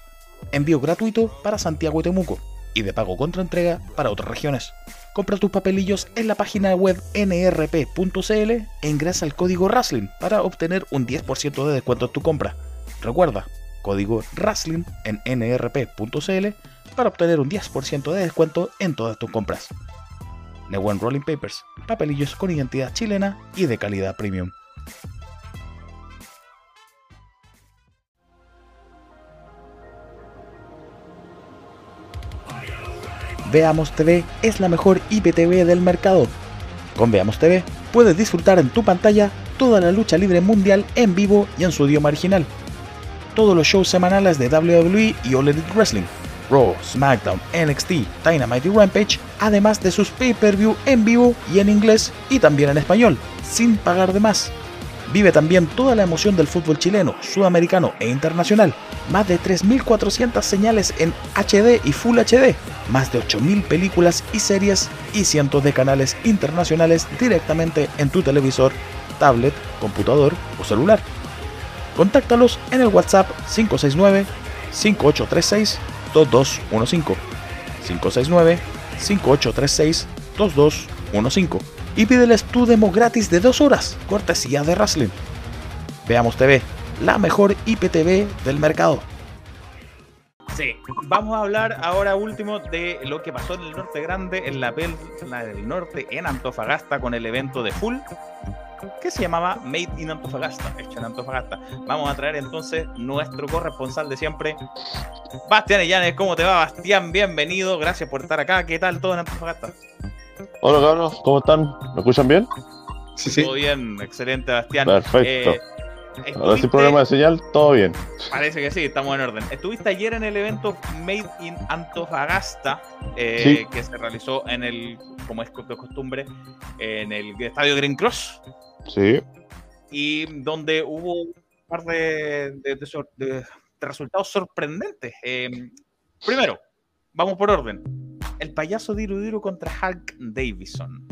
Envío gratuito para Santiago y Temuco y de pago contra entrega para otras regiones. Compra tus papelillos en la página web nrp.cl e ingresa el código RASLIN para obtener un 10% de descuento en tu compra. Recuerda, código RASLIN en nrp.cl para obtener un 10% de descuento en todas tus compras. Newen Rolling Papers, papelillos con identidad chilena y de calidad premium. Veamos TV es la mejor IPTV del mercado. Con Veamos TV puedes disfrutar en tu pantalla toda la lucha libre mundial en vivo y en su idioma original. todos los shows semanales de WWE y All Elite Wrestling, Raw, SmackDown, NXT, Dynamite Rampage, además de sus pay-per-view en vivo y en inglés y también en español, sin pagar de más. Vive también toda la emoción del fútbol chileno, sudamericano e internacional. Más de 3.400 señales en HD y Full HD, más de 8.000 películas y series y cientos de canales internacionales directamente en tu televisor, tablet, computador o celular. Contáctalos en el WhatsApp 569 5836 2215 569 5836 2215 y pídeles tu demo gratis de dos horas, cortesía de Wrestling. Veamos TV, la mejor IPTV del mercado. Sí, vamos a hablar ahora último de lo que pasó en el Norte Grande, en la Pelna del Norte, en Antofagasta, con el evento de Full, que se llamaba Made in Antofagasta, hecho en Antofagasta. Vamos a traer entonces nuestro corresponsal de siempre, Bastián Illanes. ¿Cómo te va, Bastián? Bienvenido, gracias por estar acá. ¿Qué tal todo en Antofagasta? Hola, cabros, ¿cómo están? ¿Me escuchan bien? Sí, sí. Todo bien, excelente, Bastián. Perfecto. Eh, Ahora sin problema de señal, todo bien. Parece que sí, estamos en orden. Estuviste ayer en el evento Made in Antofagasta, eh, Sí. que se realizó en el, como es de costumbre, en el estadio Green Cross, Sí. y donde hubo un par de, de- de- de resultados sorprendentes. Eh, primero, vamos por orden. El payaso Diru Diru contra Hulk Davison.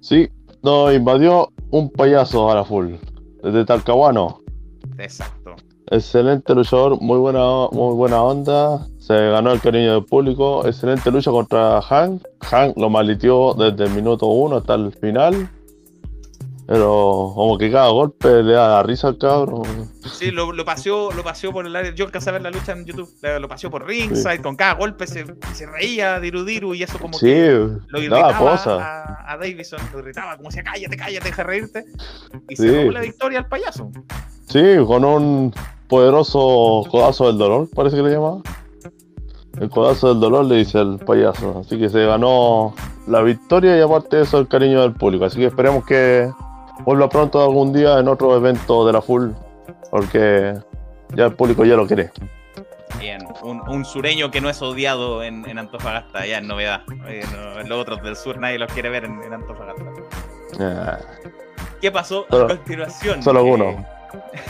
Sí, nos invadió un payaso a la full. Desde Talcahuano. Exacto. Excelente luchador, muy buena, muy buena onda. Se ganó el cariño del público. Excelente lucha contra Hank. Hank lo malitió desde el minuto uno hasta el final. Pero como que cada golpe le da la risa al cabrón. Sí, lo, lo paseó, lo paseó por el área. Yo alcancé a ver la lucha en YouTube. Lo paseó por ringside. Con cada golpe se, se reía Diru Diru y eso como Sí, que lo irritaba a, a Davison. Lo irritaba como decía, cállate, cállate, deja de reírte. Y Sí. se robó la victoria al payaso. Sí, con un poderoso codazo del dolor, parece que le llamaba. El codazo del dolor le dice el payaso. Así que se ganó la victoria y aparte de eso el cariño del público. Así que esperemos que vuelva pronto algún día en otro evento de la full. Porque ya el público ya lo quiere. Bien, un, un sureño que no es odiado en, en Antofagasta, ya es novedad. Eh, no, los otros del sur nadie los quiere ver en, en Antofagasta. Ah, ¿Qué pasó Solo- a continuación? solo Eh, uno.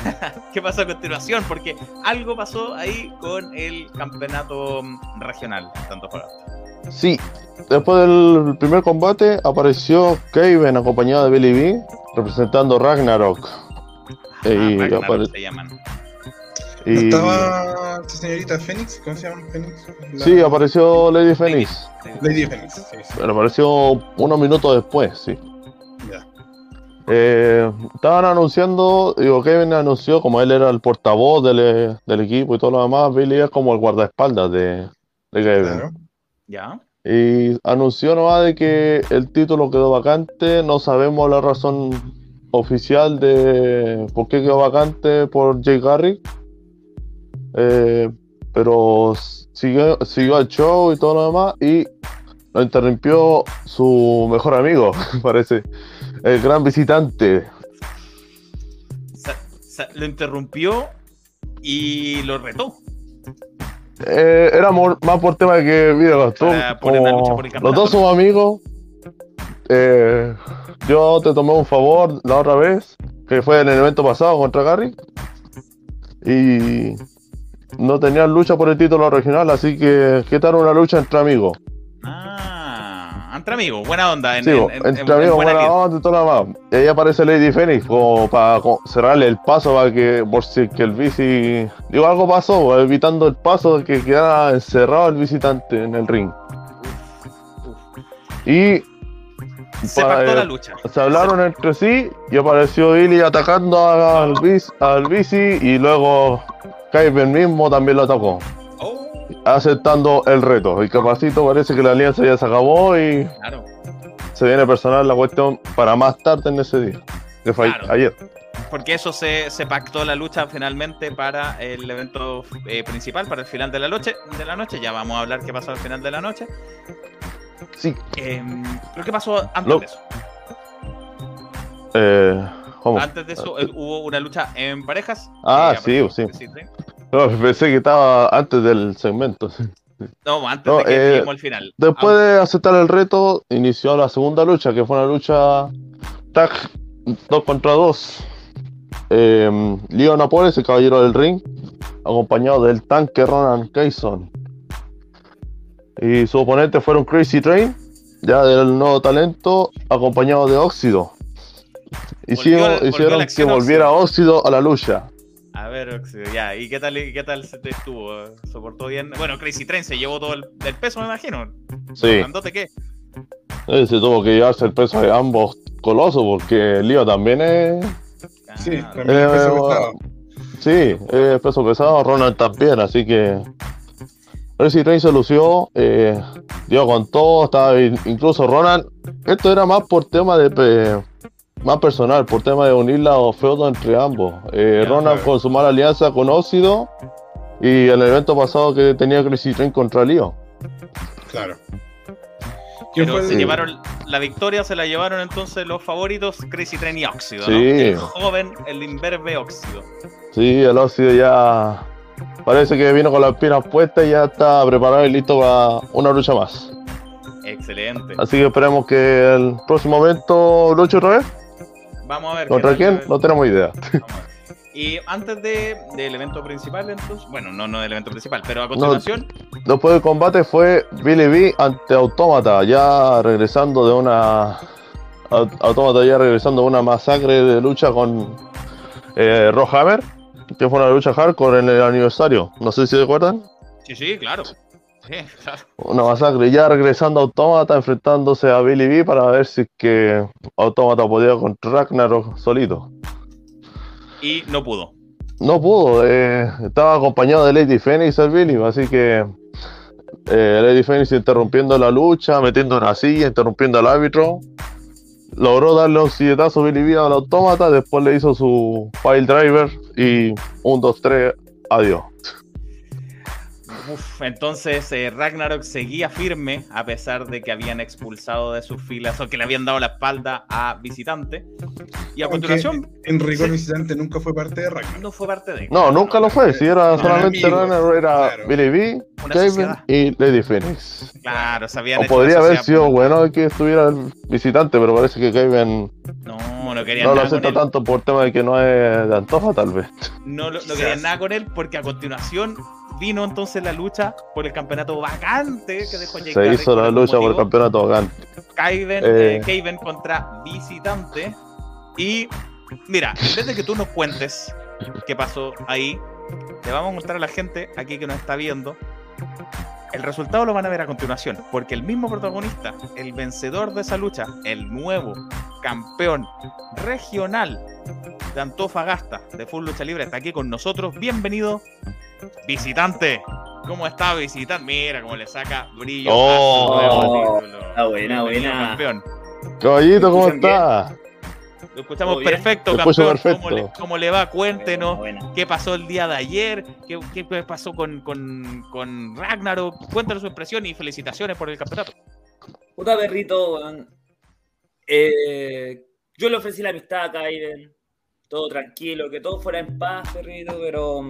*laughs* ¿Qué pasó a continuación? Porque algo pasó ahí con el campeonato mm, regional de Antofagasta. Sí, después del primer combate apareció Kevin acompañado de Billy B representando Ragnarok. Ah, Y Ragnarok apare- se llaman. ¿No Y... estaba esta señorita Fénix? ¿Cómo se llama Fénix? La- Sí, apareció Lady Phoenix. Lady Fénix. Sí, sí. Pero apareció unos minutos después, sí. Ya. Eh, estaban anunciando, digo, Kevin anunció, como él era el portavoz del, del equipo y todo lo demás, Billy es como el guardaespaldas de, de Kevin. Claro. ¿Ya? Y anunció nomás de que el título quedó vacante, no sabemos la razón oficial de por qué quedó vacante por Jay Garrick. Eh, pero siguió, siguió el show y todo lo demás y lo interrumpió su mejor amigo, *laughs* parece, el gran visitante. Sa- sa- lo interrumpió y lo retó. Eh, era más por tema de que, mira, los, una como los dos somos amigos. eh, yo te tomé un favor la otra vez, que fue en el evento pasado contra Gary. Y no tenían lucha por el título regional, así que ¿qué tal una lucha entre amigos? Ah, entre amigos, buena onda. En, Sí, en- bo, en- en- entre en amigos, buena buena onda y todo lo demás. Y ahí aparece Lady Phoenix como para cerrarle el paso para que, por si que el bici. Digo, algo pasó, evitando el paso de que quedara encerrado el visitante en el ring. Y Se pactó eh, la lucha. se hablaron entre sí y apareció Billy atacando al, bici, al bici y luego Kevin mismo también lo atacó, aceptando el reto. Y capacito parece que la alianza ya se acabó y claro. se viene personal la cuestión para más tarde en ese día, que fue Claro. ayer. Porque eso se, se pactó la lucha finalmente para el evento eh, principal, para el final de la noche. De la noche. Ya vamos a hablar qué pasó al final de la noche. Sí. Em, ¿Pero qué pasó antes Lo- de eso? Eh, ¿cómo? Antes de eso eh, hubo una lucha en parejas. Ah, Eh, sí, sí. No, pensé que estaba antes del segmento. No, antes No, de que eh, al final. Después de aceptar el reto, inició la segunda lucha, que fue una lucha tag 2 contra 2. Eh, Leo Napoles, el caballero del ring, acompañado del tanque Ronan Kayson. Y su oponente fueron Crazy Train, ya del nuevo talento, acompañado de Óxido. Hicimos- Volvió- volvió hicieron la que volviera Óxido a la lucha. A ver, Oxido, ya. ¿Y qué tal, y qué tal se te estuvo? ¿Soportó bien? Bueno, Crazy Train se llevó todo el, el peso, me imagino. Sí, ¿Grandote qué? eh, se tuvo que llevarse el peso de ambos colosos, porque Leo también es Sí, Ah, también Eh, peso bueno, pesado. Sí, es peso pesado, Ronald también, así que. Crazy Train se lució, eh, dio con todo, estaba in- incluso Ronald. Esto era más por tema de. Más personal, por tema de unir los feudos entre ambos. Eh, Ya, Ronald claro. con su mala alianza con Óxido y el evento pasado que tenía Crazy Train contra Leo. Claro. ¿Quién Pero fue se el- llevaron la victoria, se la llevaron entonces los favoritos Crazy Train y Óxido, ¿no? Sí. El joven, el imberbe Óxido. Sí, el Óxido ya. Parece que vino con las pinas puestas y ya está preparado y listo para una lucha más. Excelente. Así que esperemos que el próximo evento luche otra vez. Vamos a ver. ¿Contra quién? No tenemos idea. Y antes de, del evento principal, entonces, bueno, no, no del evento principal, pero a continuación, Después del combate fue Billy B ante Autómata, ya regresando de una. Au- Autómata ya regresando de una masacre de lucha con eh, Rockhammer, que fue una lucha hardcore en el aniversario. No sé si se acuerdan. sí, sí, claro. Sí, *laughs* claro. Una masacre, ya regresando Autómata, enfrentándose a Billy B para ver si es que Autómata podía contra Ragnarok solito. Y no pudo. No pudo, eh, estaba acompañado de Lady Phoenix el Billy, así que eh, Lady Phoenix interrumpiendo la lucha, metiendo una silla, interrumpiendo al árbitro. Logró darle un silletazo Billy B al autómata, después le hizo su file driver y un, dos, tres, adiós. Uf, entonces eh, Ragnarok seguía firme a pesar de que habían expulsado de sus filas o que le habían dado la espalda a visitante. Y a Aunque continuación En rigor Sí. visitante nunca fue parte de Ragnar. no fue parte de. No, nunca lo fue, si era No, solamente amigos, runner, era claro. Billy B, Kevin y Lady Phoenix. Claro, se habían O podría haber sido bueno que estuviera el visitante, pero parece que Kevin No, no querían no lo nada acepta tanto por tema de que no es de antoja, tal vez. No, lo- no querían nada con él porque a continuación vino entonces la lucha por el campeonato vacante que dejó Jake Se hizo la lucha por el campeonato vacante. Kaven, Eh. eh, contra visitante. Y mira, en vez de que tú nos cuentes qué pasó ahí, le vamos a mostrar a la gente aquí que nos está viendo. El resultado lo van a ver a continuación, porque el mismo protagonista, el vencedor de esa lucha, el nuevo campeón regional de Antofagasta de Full Lucha Libre, está aquí con nosotros. Bienvenido, visitante. ¿Cómo está, visitante? Mira cómo le saca brillo Oh. título. Ah, buena, buena. campeón. Caballito, ¿cómo está? Lo escuchamos perfecto, campeón. perfecto. ¿Cómo, le, cómo le va? Cuéntenos. Buena, buena. ¿Qué pasó el día de ayer? ¿Qué, qué pasó con, con, con Ragnarok? Cuéntanos su impresión y felicitaciones por el campeonato. Puta perrito. Eh, yo le ofrecí la amistad a Kaiden. Todo tranquilo, que todo fuera en paz, perrito, pero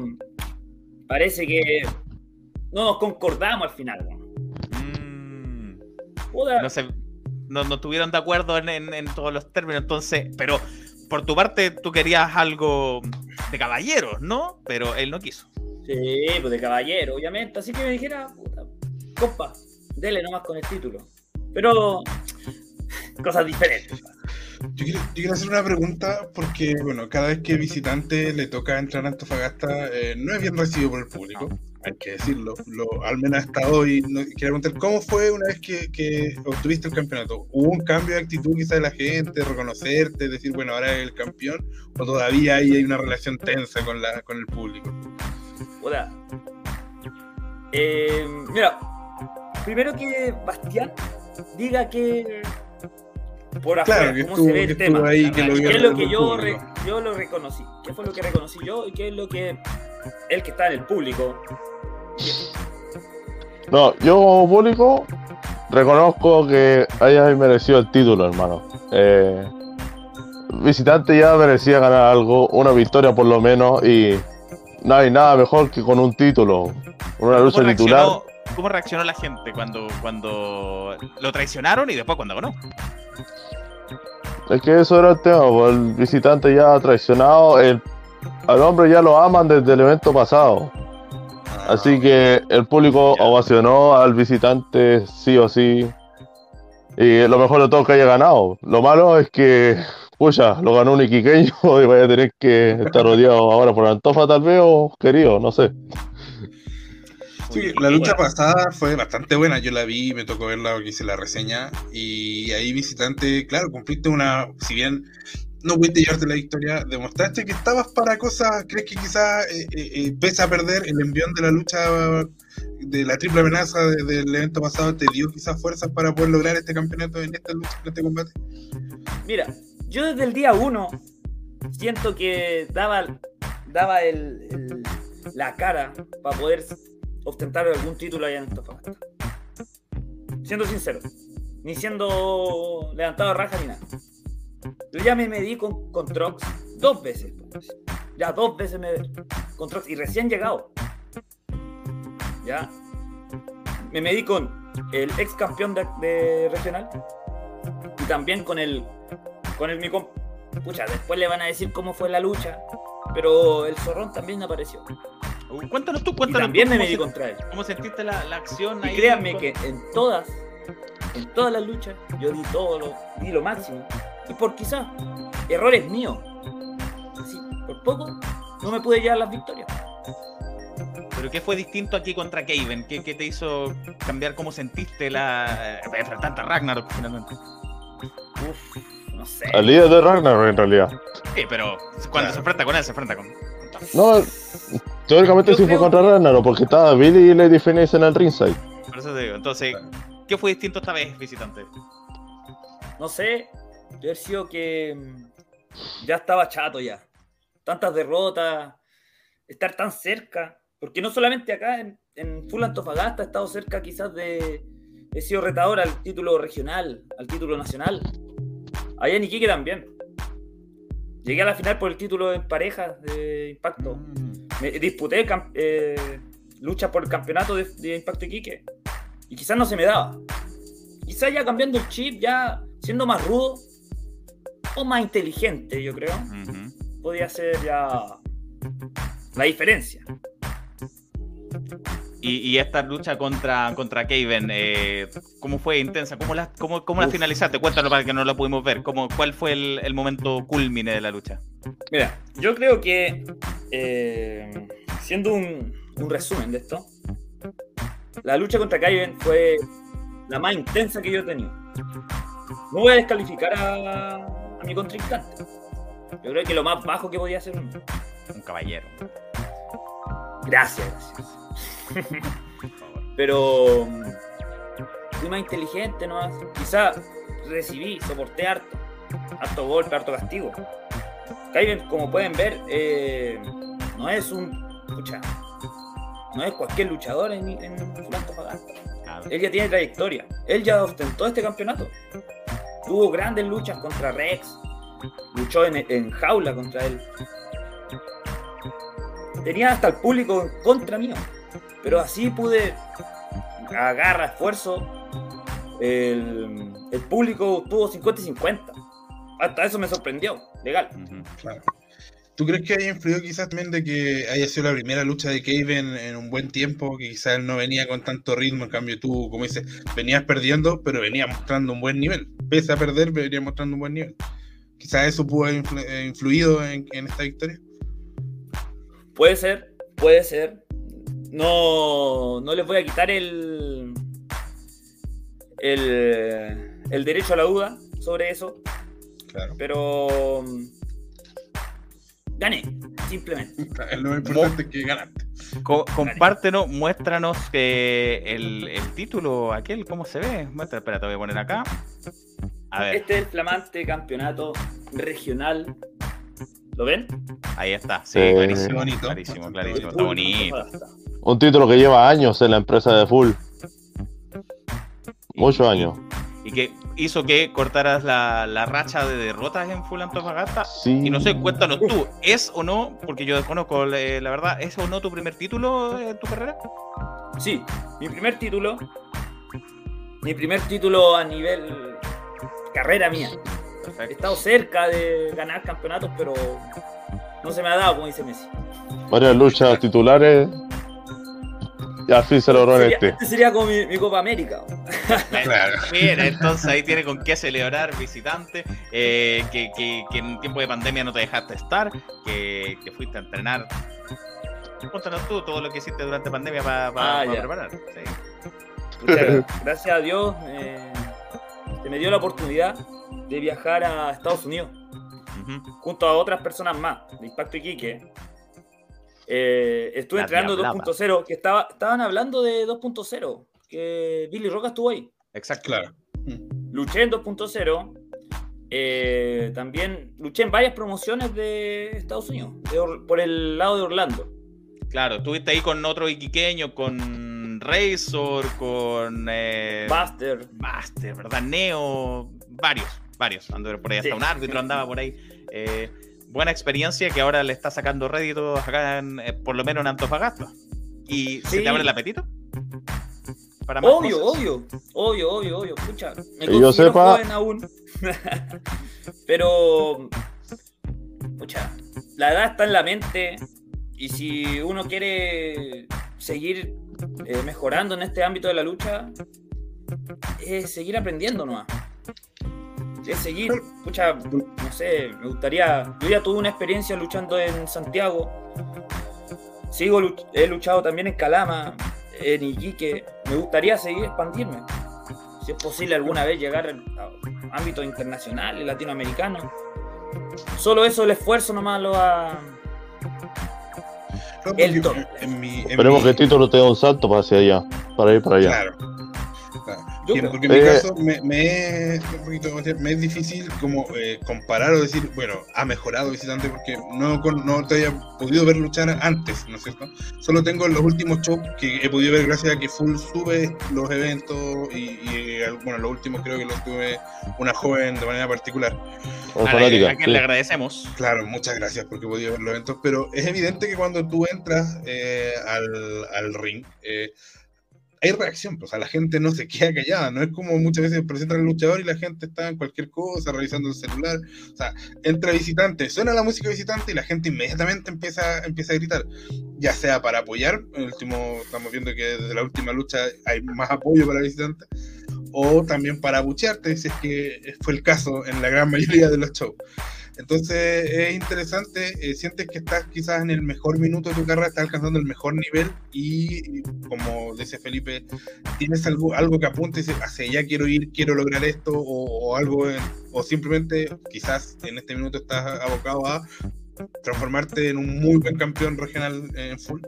parece que no nos concordamos al final. Mm, no sé, no, no estuvieron de acuerdo en, en- en todos los términos, entonces, pero por tu parte tú querías algo de caballeros, ¿no? Pero él no quiso. Sí, pues de caballero, obviamente. Así que me dijera, puta, compa, dele nomás con el título. Pero, cosas diferentes. Yo quiero, hacer una pregunta porque, bueno, cada vez que visitante le toca entrar a Antofagasta, eh, no es bien recibido por el público, hay que decirlo. Lo, al menos hasta hoy, no, quiero preguntar, ¿cómo fue una vez que, obtuviste el campeonato? ¿Hubo un cambio de actitud quizá de la gente, reconocerte, decir, bueno, ahora es el campeón? ¿O todavía ahí hay una relación tensa con, la, con el público? Puta. Eh, mira, primero que Bastián diga que por afuera, Claro, que cómo estuvo, se ve que el estuvo tema. ahí, que lo ¿Qué vio es lo que yo, público. re- yo lo reconocí? ¿Qué fue lo que reconocí yo y qué es lo que el que está en el público? No, yo como público reconozco que haya merecido el título, hermano. Eh, visitante ya merecía ganar algo, una victoria por lo menos, y no hay nada mejor que con un título. Una lucha ¿Cómo titular. reaccionó, ¿Cómo reaccionó la gente cuando, cuando lo traicionaron y después cuando ganó? Es que eso era el tema, el visitante ya traicionado, el, al hombre ya lo aman desde el evento pasado. Así que el público ovacionó al visitante sí o sí. Y lo mejor de todo es que haya ganado. Lo malo es que, pucha, lo ganó un iquiqueño *laughs* y vaya a tener que estar rodeado ahora por Antofa tal vez o querido, no sé. Sí, la lucha bueno. pasada fue bastante buena. Yo la vi, me tocó verla porque hice la reseña. Y ahí, visitante, claro, cumpliste una. Si bien no pudiste llevarte la victoria, demostraste que estabas para cosas. ¿Crees que quizás, eh, eh, eh, pese a perder, el envión de la lucha de la triple amenaza de- del evento pasado te dio quizás fuerzas para poder lograr este campeonato en esta lucha, en este combate? Mira, yo desde el día uno siento que daba, daba el, el- la cara para poder ostentar algún título allá en Antofagasta. Siendo sincero, ni siendo levantado a raja ni nada. Yo ya me medí con, con Trox dos veces. Ya dos veces me con Trox y recién llegado. Ya. Me medí con el ex campeón de, de regional y también con el con el mi comp- Pucha, después le van a decir cómo fue la lucha, pero el zorrón también apareció. Cuéntanos tú, Y cuéntanos también tú me cómo, medí contra él. cómo sentiste la, la acción Y ahí. créanme con- que en todas, en todas las luchas, yo di todo lo, di lo máximo. Y por quizás errores míos, así, por poco, no me pude llevar las victorias. ¿Pero qué fue distinto aquí contra Kaven? ¿Qué, qué te hizo cambiar cómo sentiste la. enfrentarte a Ragnarok finalmente? Uf, no sé. Al líder de Ragnar en realidad. Sí, pero cuando se enfrenta con él, se enfrenta con. No, teóricamente Yo sí fue contra Ragnar, porque estaba Billy y Lady Phoenix en el ringside. Por eso te digo. Entonces, ¿qué fue distinto esta vez, visitante? No sé, de haber sido que mm, ya estaba chato ya. Tantas derrotas, estar tan cerca. Porque no solamente acá en, en Full Antofagasta he estado cerca quizás de... He sido retador al título regional, al título nacional. Allá en Iquique también. Llegué a la final por el título en parejas de Impacto. Me disputé eh, lucha por el campeonato de, de Impacto Iquique. Y quizás no se me daba. Quizás ya cambiando el chip, ya siendo más rudo o más inteligente, yo creo, podía ser ya la diferencia. Y, y esta lucha contra, contra Kaven, eh, ¿cómo fue intensa? ¿Cómo la, cómo, cómo la finalizaste? Cuéntanos para que no la pudimos ver. ¿Cómo, ¿Cuál fue el, el momento culmine de la lucha? Mira, yo creo que eh, siendo un, un resumen de esto, la lucha contra Kaiden fue la más intensa que yo he tenido. No voy a descalificar a, a mi contrincante. Yo creo que lo más bajo que podía hacer un Un caballero. Gracias, gracias. *laughs* Pero mm, fui más inteligente, ¿no? Quizá recibí, soporté harto. Harto golpe, harto castigo. Kaiden, como pueden ver, eh, no es un. Pucha, no es cualquier luchador en, en. Claro. Él ya tiene trayectoria. Él ya ostentó este campeonato. Tuvo grandes luchas contra Rex. Luchó en, en jaula contra él. Tenía hasta el público en contra mío. Pero así pude, agarra, esfuerzo. El, el público tuvo 50 y 50. Hasta eso me sorprendió. Legal. Claro. ¿Tú crees que haya influido quizás también de que haya sido la primera lucha de Kaven en un buen tiempo? Que quizás él no venía con tanto ritmo, en cambio tú, como dices, venías perdiendo, pero venías mostrando un buen nivel. Pese a perder, venía mostrando un buen nivel. Quizás eso pudo haber eh, influido en, en esta victoria. Puede ser, puede ser. No, no les voy a quitar el, el, el derecho a la duda sobre eso, Claro. pero mm, gané, simplemente. *laughs* Lo importante es que ganaste. Co- compártenos, muéstranos eh, el, el título, aquel, ¿cómo se ve? Muestra, espera, te voy a poner acá. A ver, Este es el flamante campeonato regional. ¿Lo ven? ahí está. Sí, Eh, clarísimo. bonito. Clarísimo, clarísimo. Está Full bonito. Un título que lleva años en la empresa de Full. Muchos años. Y que hizo que cortaras la, la racha de derrotas en Full Antofagasta. Sí. Y no sé, cuéntanos tú, ¿es o no, porque yo desconozco eh, la verdad, ¿es o no tu primer título en tu carrera? Sí, mi primer título. Mi primer título a nivel carrera mía. He estado cerca de ganar campeonatos, pero no se me ha dado, como dice Messi. Varias luchas titulares. Y al fin se logró en este. este sería como mi, mi Copa América. Claro. Mira, entonces ahí tiene con qué celebrar visitante, eh, que, que- que en tiempo de pandemia no te dejaste estar, que, que fuiste a entrenar. Cuéntanos tú todo lo que hiciste durante pandemia para Ah, ya. preparar. Sí. *laughs* Gracias a Dios eh, se me dio la oportunidad de viajar a Estados Unidos junto a otras personas más de Impacto Iquique. Eh, estuve La entrenando diablada. 2.0, que estaba, estaban hablando de 2.0, que Billy Roca estuvo ahí. Exacto. Claro. Luché en 2.0. eh, también luché en varias promociones de Estados Unidos, de por el lado de Orlando. Claro, estuviste ahí con otro iquiqueño, con Razor, con eh, Buster. Master, ¿verdad? Neo, varios, varios. Anduve por ahí hasta Sí. un árbitro andaba por ahí. Eh, buena experiencia que ahora le está sacando rédito acá, en, eh, por lo menos en Antofagasta. ¿Y se te abre el apetito? Para más Obvio, cosas. obvio, obvio, obvio, obvio. Escucha, me Que yo sepa- joven aún. *laughs* Pero, escucha, la edad está en la mente y si uno quiere seguir eh, mejorando en este ámbito de la lucha, es seguir aprendiendo nomás. Es seguir, escucha, no sé, me gustaría, yo ya tuve una experiencia luchando en Santiago, sigo, he luchado también en Calama, en Iquique, me gustaría seguir expandirme. Si es posible alguna vez llegar a ámbitos internacionales, latinoamericanos. Solo eso, el esfuerzo nomás lo va... El top. en mi- en Esperemos mi- que el título te dé un salto para hacia allá. Para ir para allá. Claro. Yo porque en mi Eh, caso me, me es un poquito, me es difícil como eh, comparar o decir, bueno, ha mejorado visitante porque no, no te haya podido ver luchar antes, ¿no es cierto? Solo tengo los últimos shows que he podido ver gracias a que Full sube los eventos y, y, eh, bueno, los últimos creo que los tuve una joven de manera particular. A, fanática, a quien sí. le agradecemos. Claro, muchas gracias porque he podido ver los eventos, pero es evidente que cuando tú entras eh, al, al ring, eh, hay reacción, pues, o sea, la gente no se queda callada, no es como muchas veces presentan al luchador y la gente está en cualquier cosa, revisando el celular, o sea, entra visitante, suena la música visitante y la gente inmediatamente empieza, empieza a gritar, ya sea para apoyar, el último, estamos viendo que desde la última lucha hay más apoyo para visitante, o también para abuchearte, si es que fue el caso en la gran mayoría de los shows. Entonces es interesante, eh, sientes que estás quizás en el mejor minuto de tu carrera, estás alcanzando el mejor nivel y, como dice Felipe, tienes algo, algo que apunte y dices, hacia allá quiero ir, quiero lograr esto o, o algo, en- o simplemente quizás en este minuto estás abocado a transformarte en un muy buen campeón regional en full.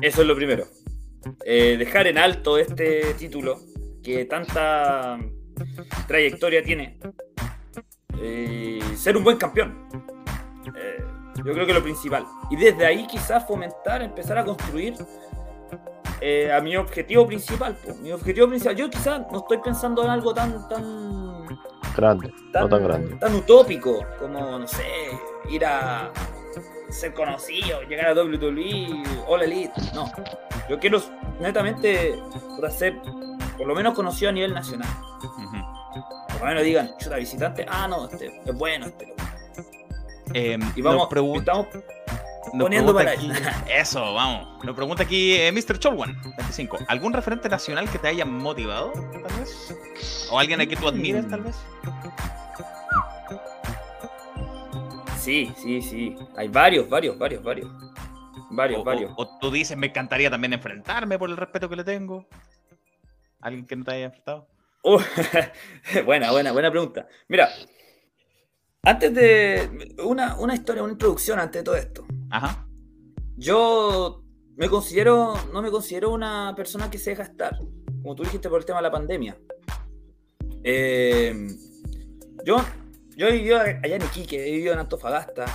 Eso es lo primero. Eh, dejar en alto este título que tanta trayectoria tiene. Eh, ser un buen campeón. Eh, yo creo que lo principal. Y desde ahí quizás fomentar, empezar a construir eh, a mi objetivo principal. po. Mi objetivo principal. Yo quizás no estoy pensando en algo tan, tan, Grande, tan, no tan grande. tan utópico como, no sé, ir a ser conocido, llegar a WWE, All Elite. No. Yo quiero netamente ser por lo menos conocido a nivel nacional. Ujú. Por lo menos digan, chuta, visitante, ah, no, este es bueno, este. loco". Eh, Y vamos, nos estamos poniendo para aquí- *laughs* Eso, vamos. Nos pregunta aquí eh, Mr. Cholwan, 25. ¿Algún referente nacional que te haya motivado, tal vez? ¿O alguien a quien tú admires, tal vez? Sí, sí, sí. Hay varios, varios, varios, varios. Varios, O, varios. o- o tú dices, me encantaría también enfrentarme por el respeto que le tengo. ¿Alguien que no te haya enfrentado? Uh, *laughs* buena, buena, buena pregunta. Mira, antes de. Una, una historia, una introducción antes de todo esto. Ajá. Yo me considero. No me considero una persona que se deja estar. Como tú dijiste por el tema de la pandemia. Eh, yo, yo he vivido allá en Iquique, he vivido en Antofagasta.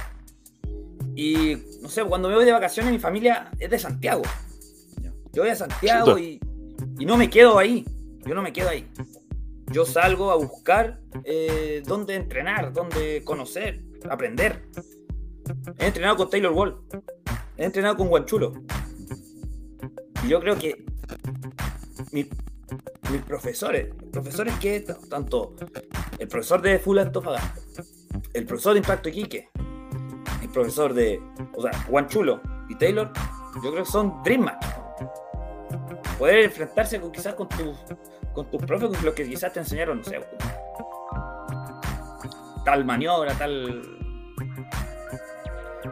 Y no sé, cuando me voy de vacaciones, mi familia es de Santiago. Yo voy a Santiago y, y no me quedo ahí. Yo no me quedo ahí. Yo salgo a buscar eh, dónde entrenar, dónde conocer, aprender. He entrenado con Taylor Wall, he entrenado con Guanchulo. Y yo creo que mi- mis profesores, profesores que tanto el profesor de Full Antofagasta, el profesor de Impacto Iquique, el profesor de, o sea, Guanchulo y Taylor, yo creo que son Dream Match. Poder enfrentarse con, quizás con tus con tus profes, con los que quizás te enseñaron, no sé, tal maniobra, tal.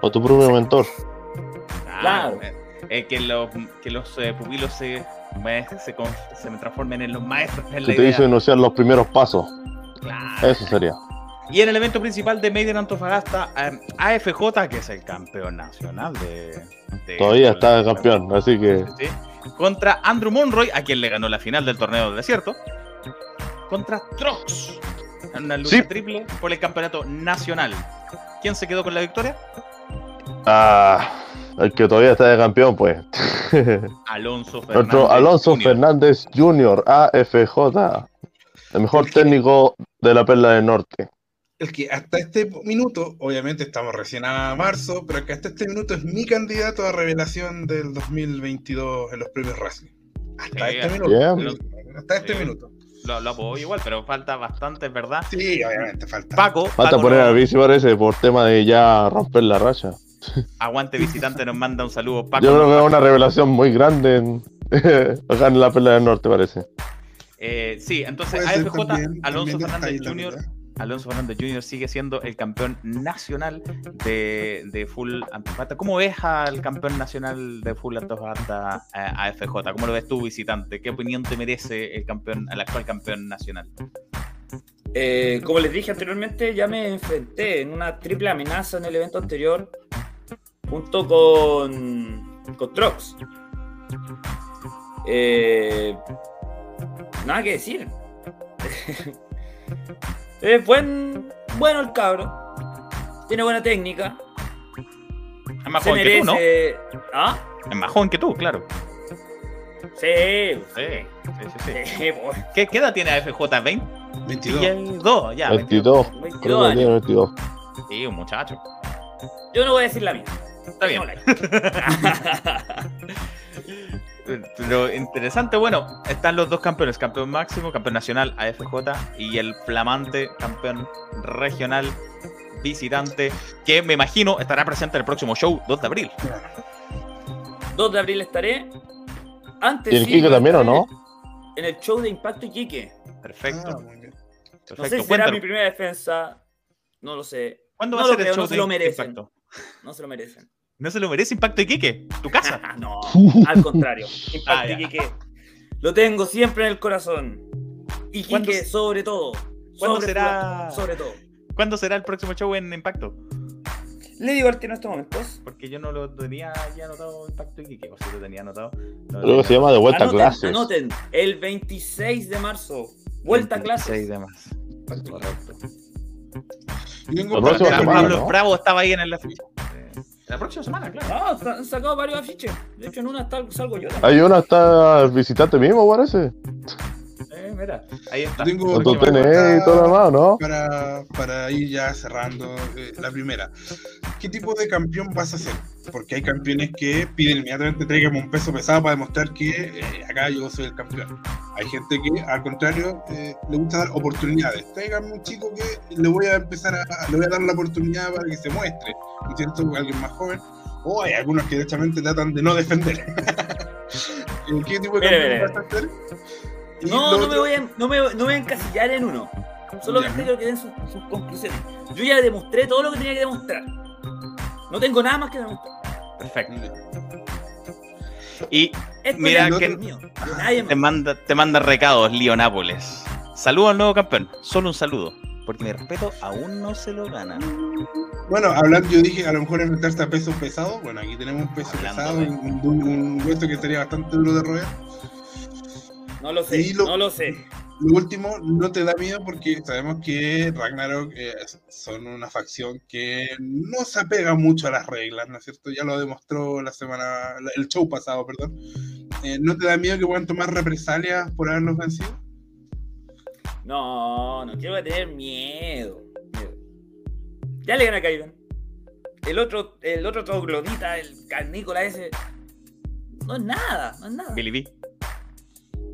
O tu propio mentor. Claro. eh, eh, que los, que los eh, pupilos se, se, se me transformen en los maestros. es Que te idea. hizo iniciar los primeros pasos. Claro. Eso sería. Y en el evento principal de Maiden Antofagasta, eh, AFJ, que es el campeón nacional de. de- Todavía está de campeón, así que Sí. Contra Andrew Monroy, a quien le ganó la final del torneo del desierto. Contra Trox. en Una lucha Sí. triple por el campeonato nacional. ¿Quién se quedó con la victoria? Ah, el que todavía está de campeón, pues. *laughs* Alonso Fernández. Alonso Jr. Fernández Jr., AFJ. El mejor técnico de la Perla del Norte. El que hasta este minuto, obviamente estamos recién a marzo, pero que hasta este minuto es mi candidato a revelación del 2022 en los premios Racing. Hasta Sí, este bien. minuto. Hasta este Sí. minuto. Lo, lo apoyo igual, pero falta bastante, ¿verdad? Sí, obviamente falta. Paco, Falta Paco poner no- a bici, parece, por tema de ya romper la racha. *laughs* Aguante visitante nos manda un saludo. Paco, Yo creo que es una revelación muy grande en, *laughs* acá en la Perla del Norte, parece. Eh, sí, entonces AFJ, también- Alonso también Fernández Jr. Alonso Fernández Jr. sigue siendo el campeón nacional de, de Full Antofagasta. ¿Cómo ves al campeón nacional de Full Antofagasta eh, AFJ? ¿Cómo lo ves tú, visitante? ¿Qué opinión te merece el campeón, el actual campeón nacional? Eh, como les dije anteriormente, ya me enfrenté en una triple amenaza en el evento anterior junto con, con Trox. Eh, nada que decir. *laughs* es buen, bueno el cabro. Tiene buena técnica. Es más joven que tú, ¿no? ¿Ah? Es más joven que tú, claro. Sí. Sí, sí, sí. sí. *laughs* sí, pues. ¿Qué, qué edad tiene AFJ? ¿20? 22. Y el 2, ya. 22, 22 creo que tiene años. 22. Sí, un muchacho. Yo no voy a decir la mía. Está bien. *laughs* Pero interesante, bueno, están los dos campeones, campeón máximo, campeón nacional AFJ y el flamante campeón regional visitante, que me imagino estará presente en el próximo show 2 de abril. 2 de abril estaré. Antes ¿Y el sí, a también o no? En el show de Impacto Iquique. Perfecto. Ah, perfecto. No sé si será mi primera defensa. No lo sé. ¿Cuándo no va a lo ser el creo, show no se lo merecen. Impacto? No se lo merecen. No se lo merece Impacto Iquique, tu casa. *laughs* no, al contrario. Impacto Ah. Iquique. Lo tengo siempre en el corazón. Iquique ¿Cuándo- sobre todo. cuándo Sobre, será? sobre todo. ¿Cuándo será el próximo show en Impacto? Le digo al tiro en estos momentos. Porque yo no lo tenía ya anotado Impacto Iquique, o si lo tenía anotado. No Creo que se llama De Vuelta a Anoten, Clases. anoten. El 26 de marzo. Vuelta a 26 clases. de más. Correcto. Pablo ¿no? Bravo estaba ahí en el afiche. La próxima semana, claro. Ah, sa- han sacado varios afiches. De hecho, en una tal- salgo yo. también. Hay una está el visitante mismo, parece. Eh, mira, ahí está. Tengo- tu Próxima TNE y todo lo demás, ¿no? para, para ir ya cerrando eh, la primera. ¿Qué tipo de campeón vas a ser? Porque hay campeones que piden inmediatamente tráigame un peso pesado para demostrar que eh, acá yo soy el campeón. Hay gente que, al contrario, eh, le gusta dar oportunidades. Tráigame un chico que le voy a empezar a, le voy a dar la oportunidad para que se muestre. ¿No es cierto? Alguien más joven. O hay algunos que directamente tratan de no defender. *laughs* Eh, ¿Qué tipo de campeón vas a? Y No, no me, voy a, no, me, no me voy a encasillar en uno. Solamente quiero que den sus, sus conclusiones. Yo ya demostré todo lo que tenía que demostrar. No tengo nada más que demostrar. Perfecto. Y Esto Mira que- mío. nadie te manda, te manda recados, Lío Nápoles. Saludo al nuevo campeón. Solo un saludo. Porque mi respeto aún no se lo gana. Bueno, hablando, yo dije a lo mejor enfrentarse a pesos pesados. Bueno, aquí tenemos un peso Hablando pesado, de- un, hueso que sería bastante duro de roer. No lo sé, lo- no lo sé. Lo último, no te da miedo porque sabemos que Ragnarok eh, son una facción que no se apega mucho a las reglas, ¿no es cierto? Ya lo demostró la semana, el show pasado, perdón. Eh, ¿No te da miedo que puedan tomar represalias por habernos vencido? No, no quiero tener miedo. miedo. Ya le gana a Kaiden. El otro, el otro troglodita, el carnícola ese. No es nada, no es nada. Billy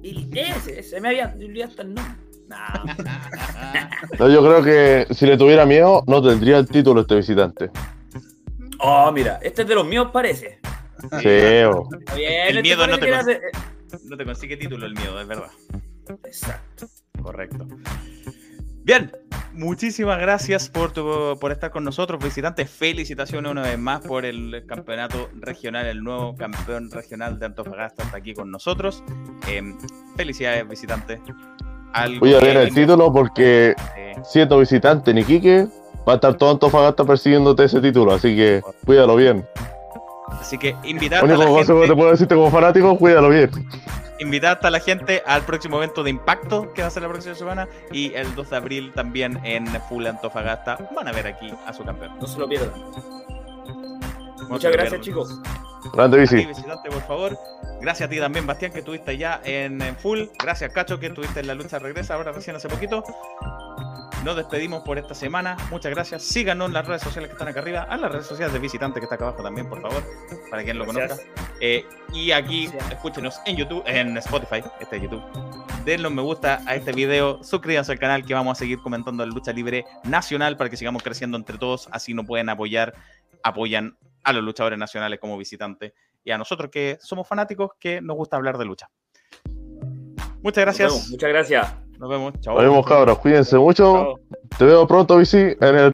B. Billy, ese, ese me había olvidado hasta el nombre. Nah. *laughs* No, yo creo que si le tuviera miedo, no tendría el título este visitante. Oh, mira, este es de los míos, parece. Sí, bien, El este miedo no te No te consigue título el miedo, es verdad. Exacto. Correcto. Bien, muchísimas gracias por, tu- por estar con nosotros, visitantes. Felicitaciones una vez más por el campeonato regional, el nuevo campeón regional de Antofagasta está aquí con nosotros. Em, felicidades, visitantes. Voy a ver el título porque Eh, siendo visitante en Iquique, va a estar todo Antofagasta persiguiéndote ese título, así que cuídalo bien. así que invitar a Único la consejo que te gente, puedo decirte como fanático, cuídalo bien. Invitar a la gente al próximo evento de Impacto que va a ser la próxima semana y el 2 de abril también en Full Antofagasta. Van a ver aquí a su campeón. No se lo pierdan. Muchas gracias, chicos. Grande bici. visitante, por favor. Gracias a ti también, Bastián, que estuviste ya en, en full. Gracias, Cacho, que estuviste en la lucha regresa ahora recién hace poquito. Nos despedimos por esta semana. Muchas gracias. Síganos en las redes sociales que están acá arriba. A las redes sociales de visitante que está acá abajo también, por favor, para quien lo Gracias. conozca. Eh, y aquí, escúchenos en YouTube, en Spotify, este es YouTube. Denle un me gusta a este video, suscríbanse al canal que vamos a seguir comentando la lucha libre nacional para que sigamos creciendo entre todos. Así nos pueden apoyar, apoyan a los luchadores nacionales como visitantes y a nosotros que somos fanáticos que nos gusta hablar de lucha. Muchas gracias. Muchas gracias. Nos vemos. Chao. Nos vemos, cabros. Cuídense mucho. Chao. Te veo pronto, bici, en el